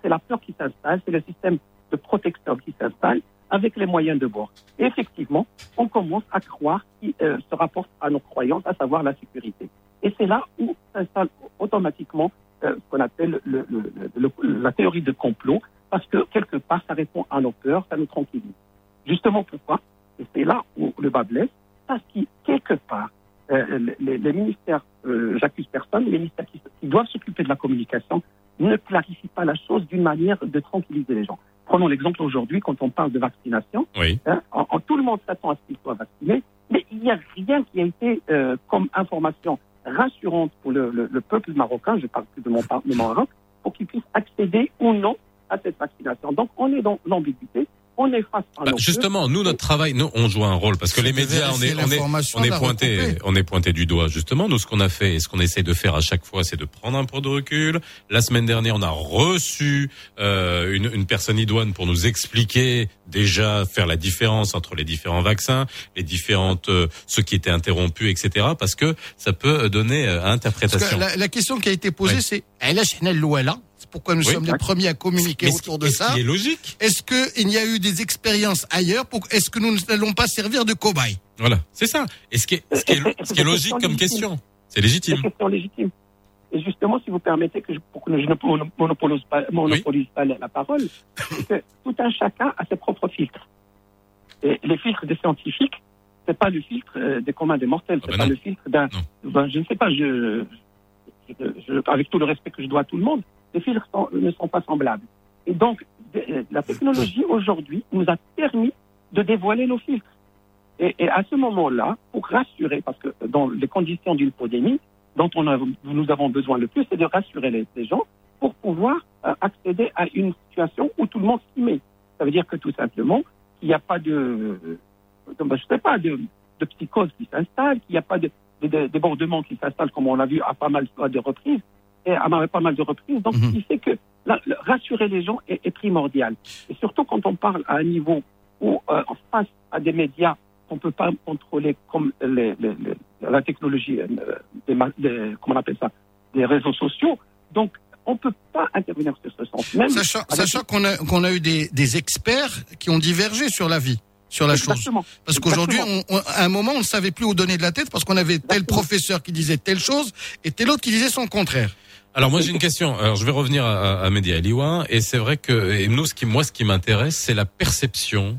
c'est la peur qui s'installe, c'est le système de protection qui s'installe, avec les moyens de bord. Et effectivement, on commence à croire qui euh, se rapporte à nos croyances, à savoir la sécurité. Et c'est là où s'installe automatiquement euh, ce qu'on appelle le- le- le- le- la théorie de complot, parce que quelque part, ça répond à nos peurs, ça nous tranquillise. Justement pourquoi? C'est là où le bas blesse, parce que quelque part, euh, les, ministères, j'accuse personne, les ministères qui doivent s'occuper de la communication ne clarifient pas la chose d'une manière de tranquilliser les gens. Prenons l'exemple aujourd'hui, quand on parle de vaccination, Oui. hein, en, en- tout le monde s'attend à ce qu'il soit vacciné, mais il n'y a rien qui a été euh, comme information rassurante pour le, le- le peuple marocain, je parle plus de mon, de mon Maroc, pour qu'il puisse accéder ou non à cette vaccination. Donc on est dans l'ambiguïté, on est face à Bah, justement, nous notre travail, nous on joue un rôle parce que les médias, on est, on est, on est pointé, on est pointé du doigt. Justement, nous ce qu'on a fait et ce qu'on essaie de faire à chaque fois, c'est de prendre un peu de recul. La semaine dernière, on a reçu euh, une, une personne idoine pour nous expliquer déjà faire la différence entre les différents vaccins, les différentes euh, ceux qui étaient interrompus, etc. Parce que ça peut donner euh, à interprétation. que la, la question qui a été posée, Ouais. c'est elle Louela. C'est pourquoi nous Oui. sommes les premiers à communiquer Mais autour de ce ça. qui est logique. Est-ce qu'il y a eu des expériences ailleurs pour Est-ce que nous n'allons pas servir de cobaye Voilà, c'est ça. Et ce qui est, ce qui est, ce qui est logique comme légitime. question, c'est légitime. C'est une question légitime. Et justement, si vous permettez que je, pour que je ne mono- monopolise pas, monopolise pas la, parole, c'est que tout un chacun a ses propres filtres. Et les filtres des scientifiques, c'est pas le filtre euh, des communs des mortels, c'est bah pas non. le filtre d'un, ben, je ne sais pas, je, je- je- avec tout le respect que je dois à tout le monde, les filtres sont- ne sont pas semblables. Et donc, de- la technologie aujourd'hui nous a permis de dévoiler nos filtres. Et, et à ce moment-là, pour rassurer, parce que dans les conditions d'une pandémie, dont on a- nous avons besoin le plus, c'est de rassurer les, les gens pour pouvoir euh, accéder à une situation où tout le monde s'y met. Ça veut dire que tout simplement, qu'il n'y a pas de, euh, de- je sais pas, de, de psychose qui s'installe, qu'il n'y a pas de, de- de débordement qui s'installe, comme on l'a vu à pas mal de reprises, et à pas mal de reprises. Donc, ce qui fait que la- le- rassurer les gens est, est primordial. Et surtout quand on parle à un niveau où, euh, face à des médias qu'on ne peut pas contrôler comme les- les- les- la technologie, euh, des, comment on appelle ça, des réseaux sociaux. Donc, on ne peut pas intervenir sur ce sens. Même Sachant, qu'on a, qu'on a eu des, des experts qui ont divergé sur la vie, sur la chose. Parce qu'aujourd'hui, on- on- à un moment, on ne savait plus où donner de la tête parce qu'on avait tel professeur qui disait telle chose et tel autre qui disait son contraire. Alors moi j'ai une question. Alors je vais revenir à, à, Mehdi Aliouin et c'est vrai que et nous ce qui moi ce qui m'intéresse c'est la perception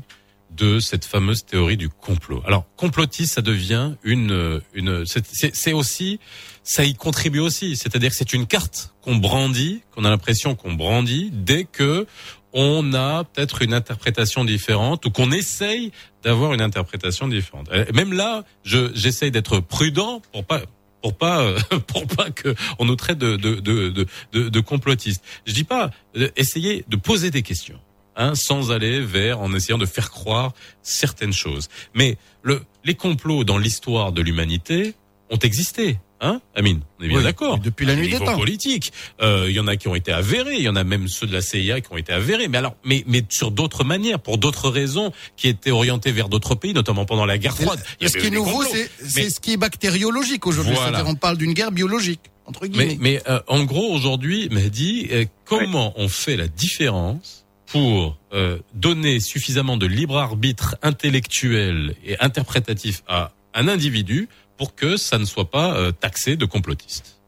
de cette fameuse théorie du complot. Alors complotiste ça devient une une c'est- aussi ça y contribue aussi, c'est-à-dire que c'est une carte qu'on brandit, qu'on a l'impression qu'on brandit dès que on a peut-être une interprétation différente ou qu'on essaye d'avoir une interprétation différente. Même là, je j'essaye d'être prudent pour pas pour pas euh, pour pas que on nous traite de de de de, de, complotistes. Je dis pas euh, essayez de poser des questions. Hein, sans aller vers en essayant de faire croire certaines choses. Mais le, les complots dans l'histoire de l'humanité ont existé. Hein, Amine, on est bien Oui, d'accord. depuis la nuit des temps. politique, euh, il y en a qui ont été avérés, il y en a même ceux de la CIA qui ont été avérés. Mais alors, mais mais sur d'autres manières, pour d'autres raisons, qui étaient orientées vers d'autres pays, notamment pendant la guerre froide. Et ce qui est nouveau, c'est Mais- ce qui est bactériologique aujourd'hui. Voilà. C'est-à-dire, on parle d'une guerre biologique, entre guillemets. Mais, mais euh, en gros, aujourd'hui, Mehdi, euh, comment on fait la différence pour euh, donner suffisamment de libre arbitre intellectuel et interprétatif à un individu pour que ça ne soit pas euh, taxé de complotiste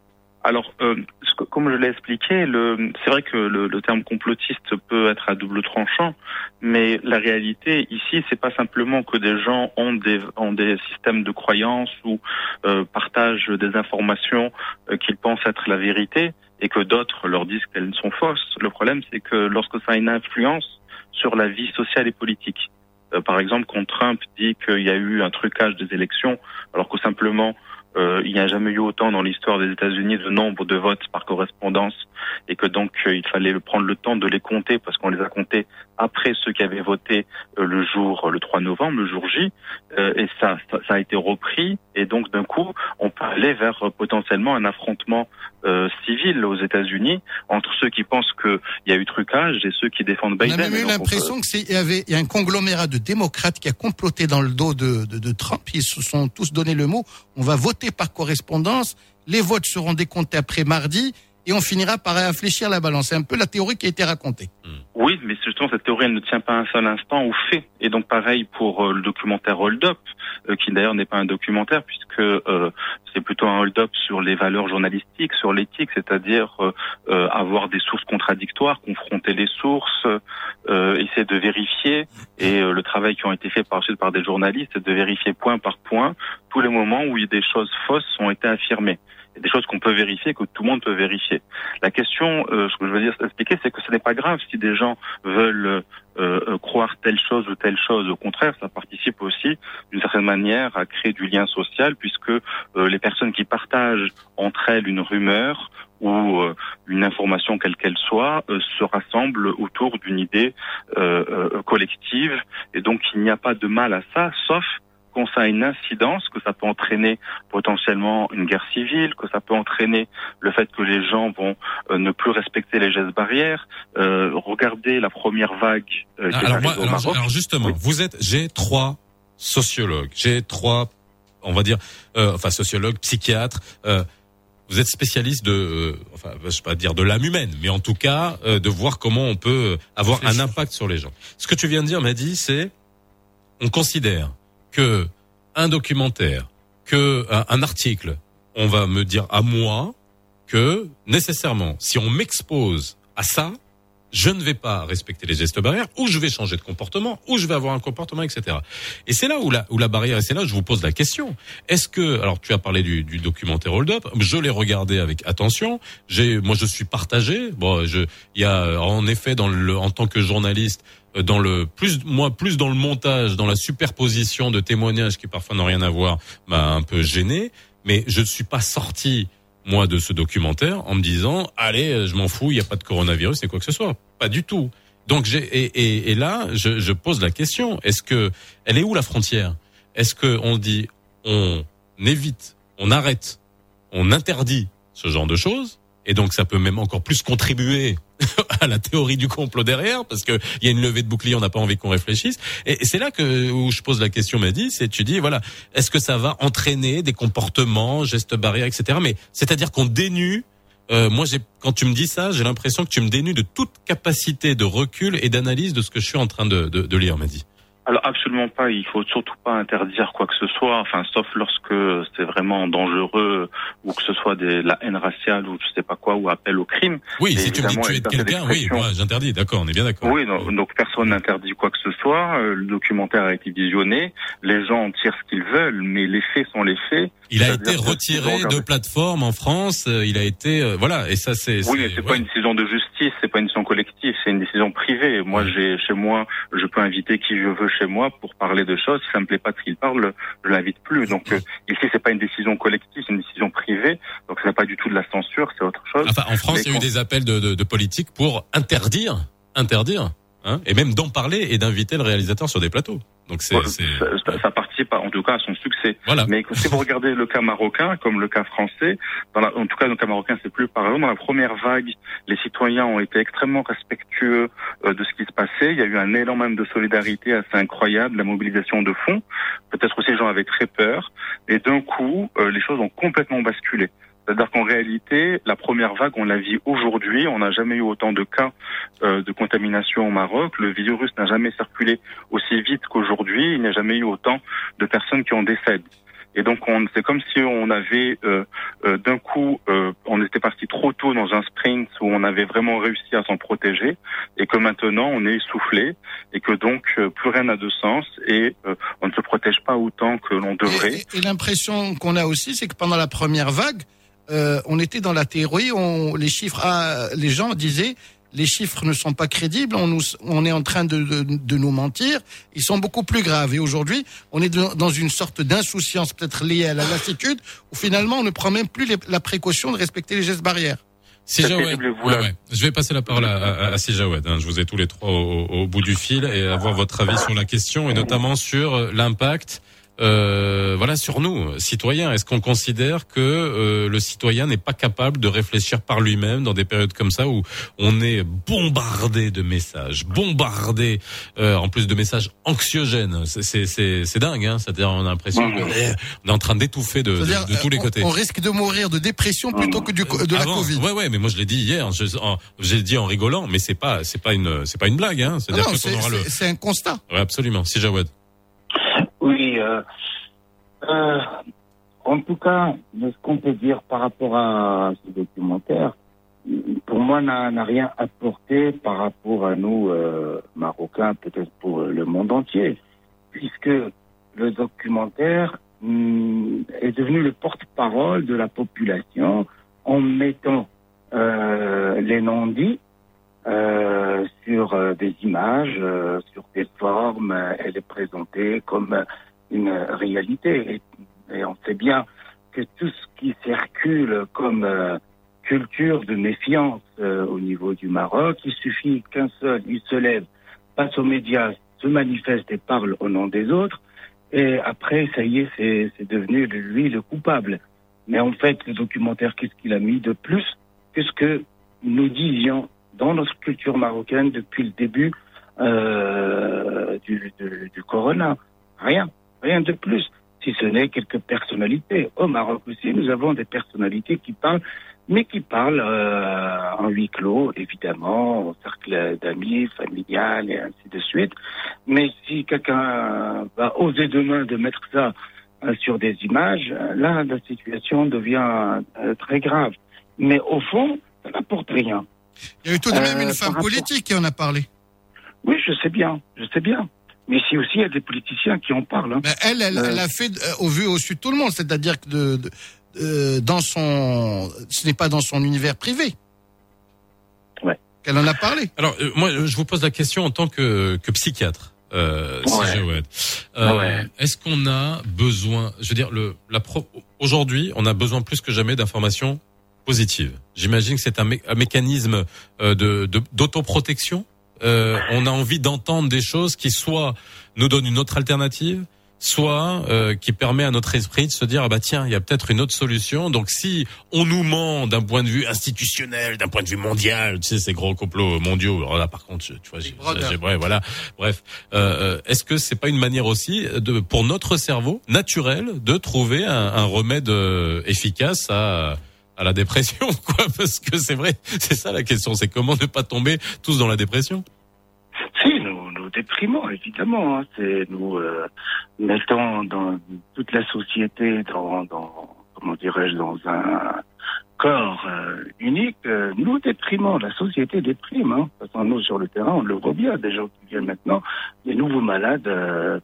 Alors, euh, comme je l'ai expliqué, c'est vrai que le, le terme complotiste peut être à double tranchant, mais la réalité ici, c'est pas simplement que des gens ont des, ont des systèmes de croyances ou euh, partagent des informations euh, qu'ils pensent être la vérité et que d'autres leur disent qu'elles sont fausses. Le problème, c'est que lorsque ça a une influence sur la vie sociale et politique, par exemple, quand Trump dit qu'il y a eu un trucage des élections, alors que simplement euh, il n'y a jamais eu autant dans l'histoire des États-Unis de nombre de votes par correspondance et que donc euh, il fallait prendre le temps de les compter parce qu'on les a comptés après ceux qui avaient voté euh, le jour le 3 novembre, le jour J, euh, et ça, ça, ça a été repris et donc d'un coup on peut aller vers potentiellement un affrontement euh, civil aux États-Unis entre ceux qui pensent qu'il y a eu trucage et ceux qui défendent On Biden. a même eu on l'impression que c'est- il y avait il y a un conglomérat de démocrates qui a comploté dans le dos de, de, de Trump. Ils se sont tous donné le mot. On va voter par correspondance. Les votes seront décomptés après mardi. Et on finira par réfléchir la balance. C'est un peu la théorie qui a été racontée. Oui, mais justement, cette théorie, elle ne tient pas un seul instant au fait. Et donc, pareil pour euh, le documentaire Hold Up, euh, qui d'ailleurs n'est pas un documentaire, puisque euh, c'est plutôt un hold-up sur les valeurs journalistiques, sur l'éthique, c'est-à-dire euh, euh, avoir des sources contradictoires, confronter les sources, euh, essayer de vérifier. Et le travail qui ont été fait par, ensuite par des journalistes, c'est de vérifier point par point tous les moments où des choses fausses ont été affirmées. Des choses qu'on peut vérifier, que tout le monde peut vérifier. La question, euh, ce que je veux dire, expliquer, c'est que ce n'est pas grave si des gens veulent euh, euh, croire telle chose ou telle chose. Au contraire, ça participe aussi, d'une certaine manière, à créer du lien social, puisque euh, les personnes qui partagent entre elles une rumeur ou euh, une information quelle qu'elle soit euh, se rassemblent autour d'une idée collective. Et donc, il n'y a pas de mal à ça, sauf quand ça a une incidence, que ça peut entraîner potentiellement une guerre civile, que ça peut entraîner le fait que les gens vont euh, ne plus respecter les gestes barrières. Euh, regardez la première vague euh, est alors, moi, au Maroc. alors justement, vous êtes, j'ai trois sociologues, j'ai trois, on va dire, euh, enfin sociologues, psychiatres. euh, vous êtes spécialiste de, euh, enfin, je vais pas dire de l'âme humaine, mais en tout cas euh, de voir comment on peut avoir un impact sur les gens. Ce que tu viens de dire, Mehdi, c'est, on considère que un documentaire, que un, article, on va me dire à moi que nécessairement, si on m'expose à ça, je ne vais pas respecter les gestes barrières, ou je vais changer de comportement, ou je vais avoir un comportement, etc. Et c'est là où la, où la barrière, et c'est là où je vous pose la question. Est-ce que, alors tu as parlé du, du documentaire Hold Up, je l'ai regardé avec attention, j'ai, moi je suis partagé, bon, il y a, en effet, dans le, en tant que journaliste, dans le plus moi plus dans le montage, dans la superposition de témoignages qui parfois n'ont rien à voir, m'a un peu gêné. Mais je ne suis pas sorti moi de ce documentaire en me disant allez euh, je m'en fous, il n'y a pas de coronavirus et quoi que ce soit. Pas du tout. Donc j'ai et, et, et là je, je pose la question est-ce que elle est où la frontière? Est-ce que on dit on évite, on arrête, on interdit ce genre de choses? Et donc ça peut même encore plus contribuer à la théorie du complot derrière parce que il y a une levée de bouclier, on n'a pas envie qu'on réfléchisse. Et, c'est là que où je pose la question, Mehdi, c'est tu dis voilà, est-ce que ça va entraîner des comportements, gestes barrières, etc. Mais c'est-à-dire qu'on dénue. euh, moi, j'ai quand tu me dis ça, j'ai l'impression que tu me dénues de toute capacité de recul et d'analyse de ce que je suis en train de, de, de lire, Mehdi. Alors absolument pas, il faut surtout pas interdire quoi que ce soit, enfin sauf lorsque c'est vraiment dangereux ou que ce soit des, la haine raciale ou je sais pas quoi ou appel au crime. Oui, Et si tu me dis quelqu'un, oui, moi j'interdis, d'accord, on est bien d'accord. Oui, donc personne n'interdit quoi que ce soit. euh, Le documentaire a été visionné, les gens en tirent ce qu'ils veulent, mais les faits sont les faits. Il a été retiré de plateforme en France. euh, Il a été euh, voilà et ça c'est. Oui, mais c'est pas une décision de justice, c'est pas une décision collective, c'est une décision privée. Moi, j'ai chez moi, je peux inviter qui je veux chez moi pour parler de choses. Si ça me plaît pas de ce qu'il parle, je l'invite plus. Donc euh, ici, c'est pas une décision collective, c'est une décision privée. Donc c'est pas du tout de la censure, c'est autre chose. Enfin, en France, Mais il y a eu des appels de, de, de politiques pour interdire, interdire, hein, et même d'en parler et d'inviter le réalisateur sur des plateaux. Donc c'est. Ouais, ça, ça- participe en tout cas à son succès. Voilà. Mais si vous regardez le cas marocain comme le cas français, dans la- en tout cas le cas marocain c'est plus par exemple dans la première vague, les citoyens ont été extrêmement respectueux euh, de ce qui se passait. Il y a eu un élan même de solidarité assez incroyable, la mobilisation de fonds. Peut-être aussi les gens avaient très peur. Et d'un coup, euh, les choses ont complètement basculé. C'est-à-dire qu'en réalité, la première vague, on la vit aujourd'hui. On n'a jamais eu autant de cas euh, de contamination au Maroc. Le virus n'a jamais circulé aussi vite qu'aujourd'hui. Il n'y a jamais eu autant de personnes qui en décèdent. Et donc, on, c'est comme si on avait euh, euh, d'un coup, euh, on était parti trop tôt dans un sprint où on avait vraiment réussi à s'en protéger, et que maintenant on est essoufflé, et que donc euh, plus rien n'a de sens, et euh, on ne se protège pas autant que l'on devrait. Et l'impression qu'on a aussi, c'est que pendant la première vague, euh, on était dans la théorie, on, les chiffres, ah, les gens disaient, les chiffres ne sont pas crédibles, on, nous, on est en train de, de, de nous mentir, ils sont beaucoup plus graves. Et aujourd'hui, on est dans une sorte d'insouciance peut-être liée à la lassitude, où finalement on ne prend même plus les- la précaution de respecter les gestes barrières. Si Jawed, ouais, ouais. Je vais passer la parole à, à, à Si Jawed, hein. Je vous ai tous les trois au, au bout du fil et avoir votre avis sur la question et notamment sur euh, l'impact euh, voilà sur nous, citoyens Est-ce qu'on considère que euh, le citoyen n'est pas capable de réfléchir par lui-même dans des périodes comme ça où on est bombardé de messages, bombardé euh, en plus de messages anxiogènes? C'est- C'est c'est c'est dingue, hein C'est-à-dire on a l'impression qu'on est, on est en train d'étouffer de, de, tous les on- côtés. On, risque de mourir de dépression plutôt que du, de la Covid. Ouais, ouais, mais moi je l'ai dit hier. J'ai dit en rigolant, mais c'est pas, c'est pas une, c'est pas une blague, hein. C'est-à-dire non, que aura le. c'est un constat. Ouais, absolument. Si Jawad. Euh, euh, en tout cas, ce qu'on peut dire par rapport à ce documentaire, pour moi, n'a rien apporté par rapport à nous, euh, Marocains, peut-être pour le monde entier, puisque le documentaire hum, est devenu le porte-parole de la population en mettant les non-dits sur des images, sur des formes. elle est présentée comme une réalité. Et, on sait bien que tout ce qui circule comme euh, culture de méfiance euh, au niveau du Maroc, il suffit qu'un seul, il se lève, passe aux médias, se manifeste et parle au nom des autres. Et après, ça y est, c'est devenu lui le coupable. Mais en fait, le documentaire, qu'est-ce qu'il a mis de plus que ce que nous disions dans notre culture marocaine depuis le début euh, du corona? Rien, rien de plus, si ce n'est quelques personnalités. Au Maroc aussi, nous avons des personnalités qui parlent, mais qui parlent euh, en huis clos, évidemment, au cercle d'amis, familial et ainsi de suite. Mais si quelqu'un va oser demain de mettre ça euh, sur des images, euh, là, la situation devient euh, très grave. Mais au fond, ça n'apporte rien. Il y a eu tout de même Euh, une femme rapport- politique qui en a parlé. Oui, je sais bien, je sais bien. Mais si aussi il y a des politiciens qui en parlent. hein. Ben, elle, elle, Euh, elle a fait euh, au vu au su de tout le monde, c'est-à-dire que de, de- euh, dans son, ce n'est pas dans son univers privé. Ouais. Qu'elle en a parlé. Alors euh, moi, je vous pose la question en tant que, que psychiatre. Euh, Ouais. Euh, Ouais. Est-ce qu'on a besoin, je veux dire, le, la pro, aujourd'hui, on a besoin plus que jamais d'informations positives. J'imagine que c'est un, mé- un mécanisme euh, de de- d'autoprotection? Euh, on a envie d'entendre des choses qui soit nous donnent une autre alternative, soit euh, qui permet à notre esprit de se dire ah bah tiens il y a peut-être une autre solution. Donc si on nous ment d'un point de vue institutionnel, d'un point de vue mondial, tu sais ces gros complots mondiaux. Alors là par contre tu vois j'ai- ouais, voilà bref euh, euh, est-ce que c'est pas une manière aussi de pour notre cerveau naturel de trouver un, un remède euh, efficace à à la dépression quoi parce que c'est vrai c'est ça la question c'est comment ne pas tomber tous dans la dépression? Si, nous, nous déprimons, évidemment. hein. C'est nous euh, mettons dans toute la société dans, comment dirais-je, dans un corps euh, unique. euh, nous déprimons, la société déprime. Hein. Toute façon, nous, sur le terrain, on le voit bien. Des gens qui viennent maintenant, des nouveaux malades euh,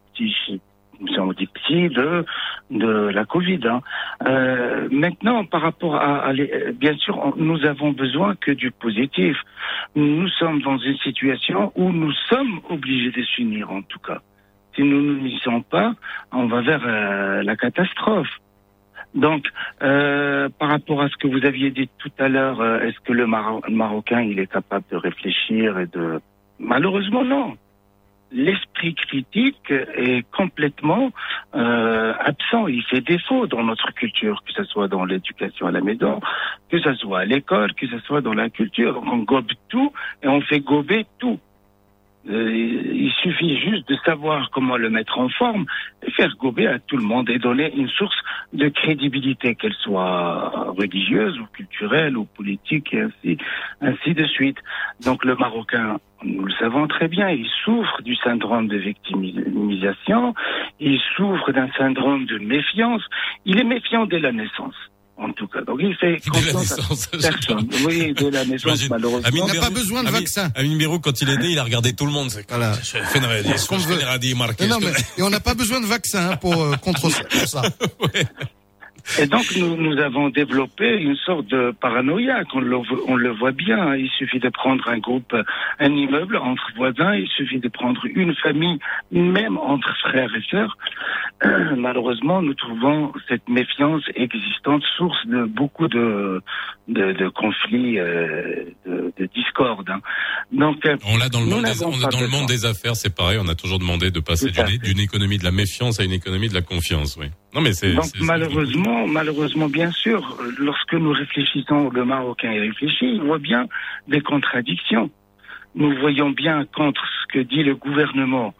on dit psy, de, de la Covid. hein. Euh, maintenant, par rapport à, les- bien sûr, nous avons besoin que du positif. Nous sommes dans une situation où nous sommes obligés de s'unir, en tout cas. Si nous ne n'y sommes pas, on va vers euh, la catastrophe. Donc, euh, par rapport à ce que vous aviez dit tout à l'heure, est-ce que le Maro- Marocain, il est capable de réfléchir et de... Malheureusement, non. L'esprit critique est complètement euh, absent. Il fait défaut dans notre culture, que ce soit dans l'éducation à la maison, que ce soit à l'école, que ce soit dans la culture. On gobe tout et on fait gober tout. Euh, il suffit juste de savoir comment le mettre en forme et faire gober à tout le monde et donner une source de crédibilité, qu'elle soit religieuse ou culturelle ou politique et ainsi, ainsi de suite. Donc le Marocain, nous le savons très bien, il souffre du syndrome de victimisation, il souffre d'un syndrome de méfiance, il est méfiant dès la naissance. En tout cas, donc il fait confiance à personne. Oui, dès la naissance, malheureusement. Amine On n'a pas besoin de Amine- vaccin. Amine Bérou, quand il est né, il a regardé tout le monde. C'est Voilà. Je fais une radio, Ce qu'on veut. et on n'a pas besoin de vaccin hein, pour, euh, contre ça. Et donc, nous, nous avons développé une sorte de paranoïa, on le, on le voit bien. Il suffit de prendre un groupe, un immeuble entre voisins, il suffit de prendre une famille, même entre frères et sœurs. Euh, malheureusement, nous trouvons cette méfiance existante source de beaucoup de, de, de conflits, euh, de, de discorde. hein. Donc, euh, On l'a dans le nous monde, des, n'avons on est pas dans le monde des affaires, c'est pareil. On a toujours demandé de passer d'une économie de la méfiance à une économie de la confiance. Oui. Non, mais c'est. Donc malheureusement, malheureusement, bien sûr, lorsque nous réfléchissons, le Marocain y réfléchit, il voit bien des contradictions. Nous voyons bien qu'entre ce que dit le gouvernement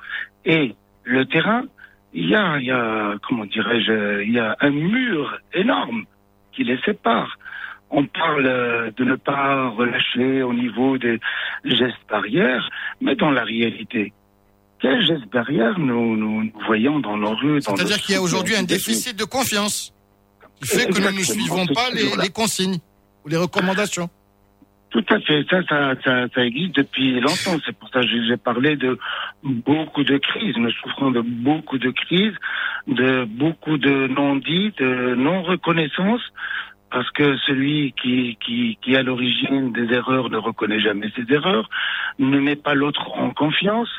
et le terrain, il y a, il y a comment dirais-je, il y a un mur énorme qui les sépare. On parle euh, de ne pas relâcher au niveau des gestes barrières, mais dans la réalité, quels gestes barrières nous, nous, nous voyons dans nos rues C'est-à-dire qu'il y a aujourd'hui un déficit de confiance qui fait que nous ne suivons pas les, consignes ou les recommandations. Tout à fait, ça, ça, ça, ça existe depuis longtemps. C'est pour ça que j'ai parlé de beaucoup de crises. Nous souffrons de beaucoup de crises, de beaucoup de non-dits, de non-reconnaissance, parce que celui qui, qui, qui est à l'origine des erreurs ne reconnaît jamais ses erreurs, ne met pas l'autre en confiance,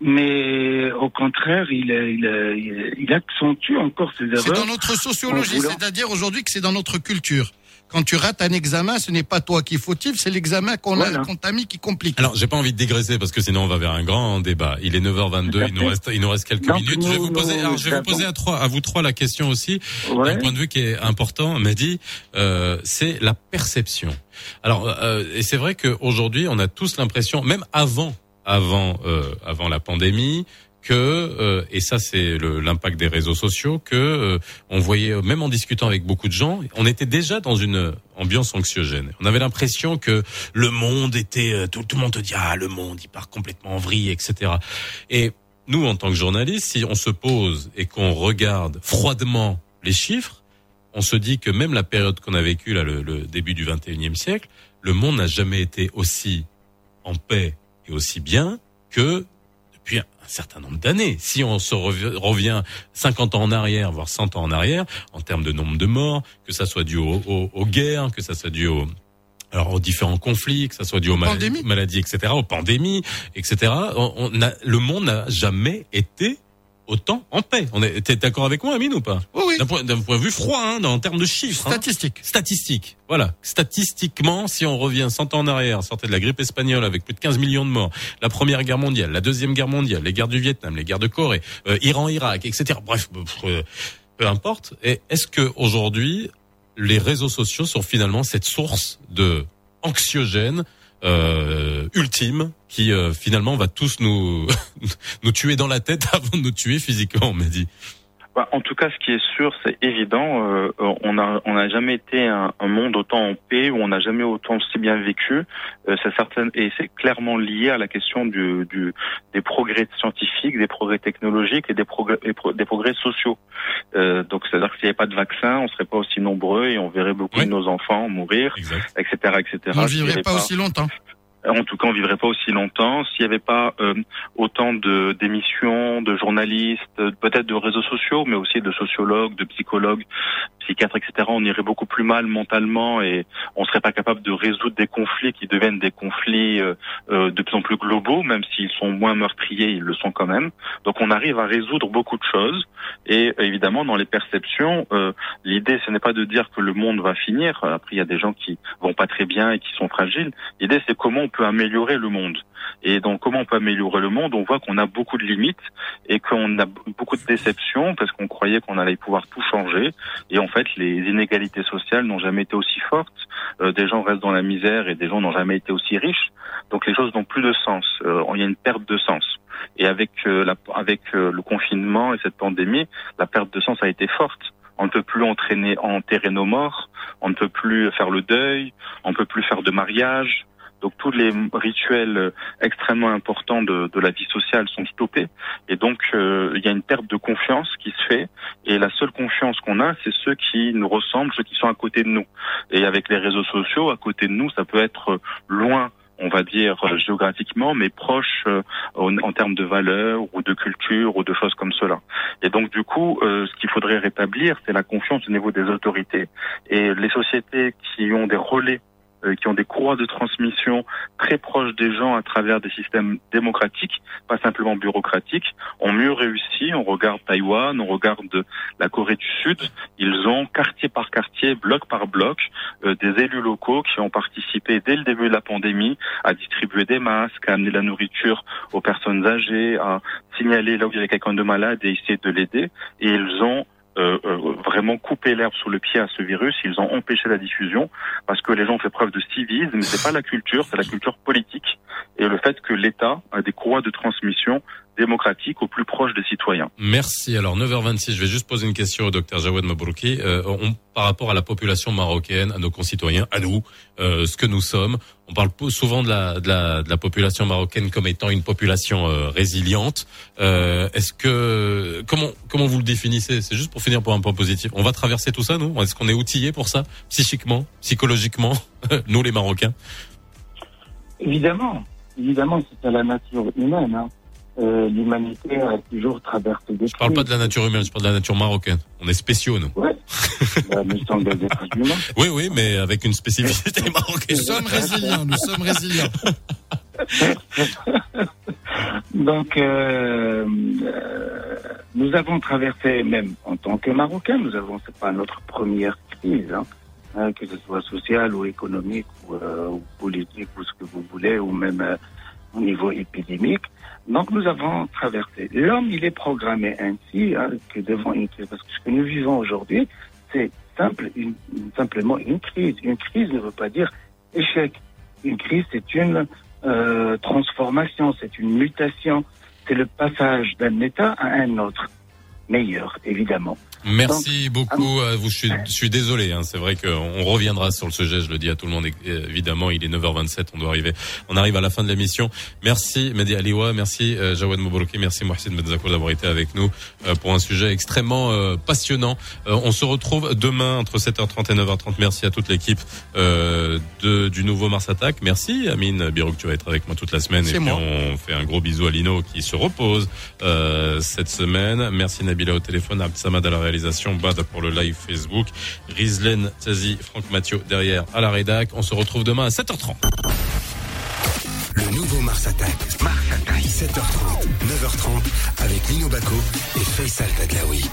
mais au contraire, il, il, il, accentue encore ses erreurs. C'est dans notre sociologie, c'est-à-dire aujourd'hui que c'est dans notre culture. Quand tu rates un examen, ce n'est pas toi qui est fautif, c'est l'examen qu'on a, qu'on t'a mis qui complique. Alors, j'ai pas envie de dégraisser parce que sinon on va vers un grand débat. Il est 9h22, il nous reste, il nous reste quelques minutes. je vais vous poser, alors, je vais vous poser à trois, à vous trois la question aussi, d'un point de vue qui est important, Mehdi, euh, c'est la perception. Alors, euh, et c'est vrai qu'aujourd'hui, on a tous l'impression, même avant, avant, euh, avant la pandémie, que euh, et ça c'est l'impact des réseaux sociaux que euh, on voyait même en discutant avec beaucoup de gens on était déjà dans une ambiance anxiogène. On avait l'impression que le monde était euh, tout, tout le monde te dit ah le monde il part complètement en vrille etc et nous en tant que journalistes si on se pose et qu'on regarde froidement les chiffres on se dit que même la période qu'on a vécue là le, le début du 21e siècle le monde n'a jamais été aussi en paix et aussi bien que depuis un certain nombre d'années. Si on se rev- revient 50 ans en arrière, voire 100 ans en arrière, en termes de nombre de morts, que ça soit dû au- au- aux guerres, que ça soit dû au, alors aux différents conflits, que ça soit dû aux maladies, maladies, etc., aux pandémies, etc. On, on a, le monde n'a jamais été autant en paix. On est, t'es d'accord avec moi, Amine, ou pas Oui, oui. D'un point, d'un point de vue froid, hein, en termes de chiffres. Statistiques. Statistiques. Voilà. Statistiquement, si on revient 100 ans en arrière, sortait de la grippe espagnole avec plus de 15 millions de morts, la première guerre mondiale, la deuxième guerre mondiale, les guerres du Vietnam, les guerres de Corée, euh, Iran, Irak, etc. Bref, euh, peu importe. Et est-ce que aujourd'hui, les réseaux sociaux sont finalement cette source de anxiogène euh, ultime qui euh, finalement va tous nous nous tuer dans la tête avant de nous tuer physiquement, on m'a dit. Bah, en tout cas, ce qui est sûr, c'est évident. euh, on a on n'a jamais été un, un monde autant en paix où on n'a jamais autant si bien vécu. Euh, c'est certain et c'est clairement lié à la question du, du des progrès scientifiques, des progrès technologiques et des progrès des pro- des progrès sociaux. Euh, donc, c'est-à-dire que s'il n'y avait pas de vaccin, on serait pas aussi nombreux et on verrait beaucoup de nos enfants mourir, etc., etc. On ne vivrait pas aussi longtemps. En tout cas, on vivrait pas aussi longtemps s'il n'y avait pas euh, autant de d'émissions, de journalistes, peut-être de réseaux sociaux, mais aussi de sociologues, de psychologues, psychiatres, etc. On irait beaucoup plus mal mentalement et on serait pas capable de résoudre des conflits qui deviennent des conflits euh, euh, de plus en plus globaux, même s'ils sont moins meurtriers, ils le sont quand même. Donc, on arrive à résoudre beaucoup de choses et évidemment, dans les perceptions, euh, l'idée ce n'est pas de dire que le monde va finir. Après, il y a des gens qui vont pas très bien et qui sont fragiles. L'idée, c'est comment on peut améliorer le monde. Et donc, comment on peut améliorer le monde? On voit qu'on a beaucoup de limites et qu'on a beaucoup de déceptions parce qu'on croyait qu'on allait pouvoir tout changer. Et en fait, les inégalités sociales n'ont jamais été aussi fortes. Euh, des gens restent dans la misère et des gens n'ont jamais été aussi riches. Donc, les choses n'ont plus de sens. Euh, il y a une perte de sens. Et avec euh, la, avec euh, le confinement et cette pandémie, la perte de sens a été forte. On ne peut plus entraîner, enterrer nos morts, on ne peut plus faire le deuil, on ne peut plus faire de mariage. Donc tous les rituels euh, extrêmement importants de, de la vie sociale sont stoppés. Et donc euh, il y a une perte de confiance qui se fait. Et la seule confiance qu'on a, c'est ceux qui nous ressemblent, ceux qui sont à côté de nous. Et avec les réseaux sociaux, à côté de nous, ça peut être loin on va dire euh, géographiquement, mais proche euh, en, termes de valeurs ou de culture ou de choses comme cela. Et donc du coup, ce qu'il faudrait rétablir, c'est la confiance au niveau des autorités et les sociétés qui ont des relais qui ont des courroies de transmission très proches des gens à travers des systèmes démocratiques, pas simplement bureaucratiques, ont mieux réussi. On regarde Taïwan, on regarde la Corée du Sud. Ils ont quartier par quartier, bloc par bloc, euh, des élus locaux qui ont participé dès le début de la pandémie à distribuer des masques, à amener la nourriture aux personnes âgées, à signaler là où il y avait quelqu'un de malade et essayer de l'aider. Et ils ont euh, euh, vraiment coupé l'herbe sous le pied à ce virus. Ils ont empêché la diffusion parce que les gens ont fait preuve de civisme. Mais c'est pas la culture, c'est la culture politique et le fait que l'État a des courroies de transmission démocratiques au plus proche des citoyens. Merci. Alors 9h26, je vais juste poser une question au docteur Jawad Mabrouki. Euh, on, par rapport à la population marocaine, à nos concitoyens, à nous, euh, ce que nous sommes, on parle souvent de la, de, la, de la population marocaine comme étant une population euh, résiliente. Euh, Est-ce que comment comment vous le définissez? C'est juste pour finir pour un point positif. On va traverser tout ça, nous? Est-ce qu'on est outillé pour ça, psychiquement, psychologiquement, nous les Marocains? Évidemment, évidemment, c'est à la nature humaine. hein. Euh, L'humanité a toujours traversé des Je parle pas de la nature humaine, je parle de la nature marocaine. On est spéciaux, nous. Bah, nous sommes des êtres humains. Oui, oui, mais avec une spécificité marocaine. Nous sommes résilients, nous sommes résilients. Donc, euh, euh, nous avons traversé, même en tant que Marocains, nous avons, c'est pas notre première crise, hein, hein, que ce soit sociale ou économique ou, euh, ou politique ou ce que vous voulez, ou même euh, au niveau épidémique. Donc, nous avons traversé. L'homme, il est programmé ainsi hein, que devant une crise, parce que ce que nous vivons aujourd'hui, c'est simplement une crise. Une crise ne veut pas dire échec. Une crise, c'est une euh, transformation, c'est une mutation, c'est le passage d'un état à un autre, meilleur, évidemment. Merci beaucoup à vous. Je suis, je suis désolé. Hein, c'est vrai qu'on reviendra sur le sujet. Je le dis à tout le monde. Évidemment, il est 9h27. On doit arriver. On arrive à la fin de l'émission. Merci Mehdi Aliwa. Merci euh, Jawad Moubarouki. Merci Mohsin Medzakour d'avoir été avec nous euh, pour un sujet extrêmement euh, passionnant. Euh, on se retrouve demain entre 7h30 et 9h30. Merci à toute l'équipe euh, de, du nouveau Mars Attack. Merci Amine Birouk. Tu vas être avec moi toute la semaine. C'est et puis moi. on fait un gros bisou à Lino qui se repose euh, cette semaine. Merci Nabila au téléphone, Abd Samad à la réalisation, Bad pour le live Facebook, Rizlen Tazi, Franck Mathieu derrière à la rédac. On se retrouve demain à 7h30. Le nouveau Mars Attack. Mars Attack. 7h30, 9h30 avec Lino Baco et Faisal Tadlaoui.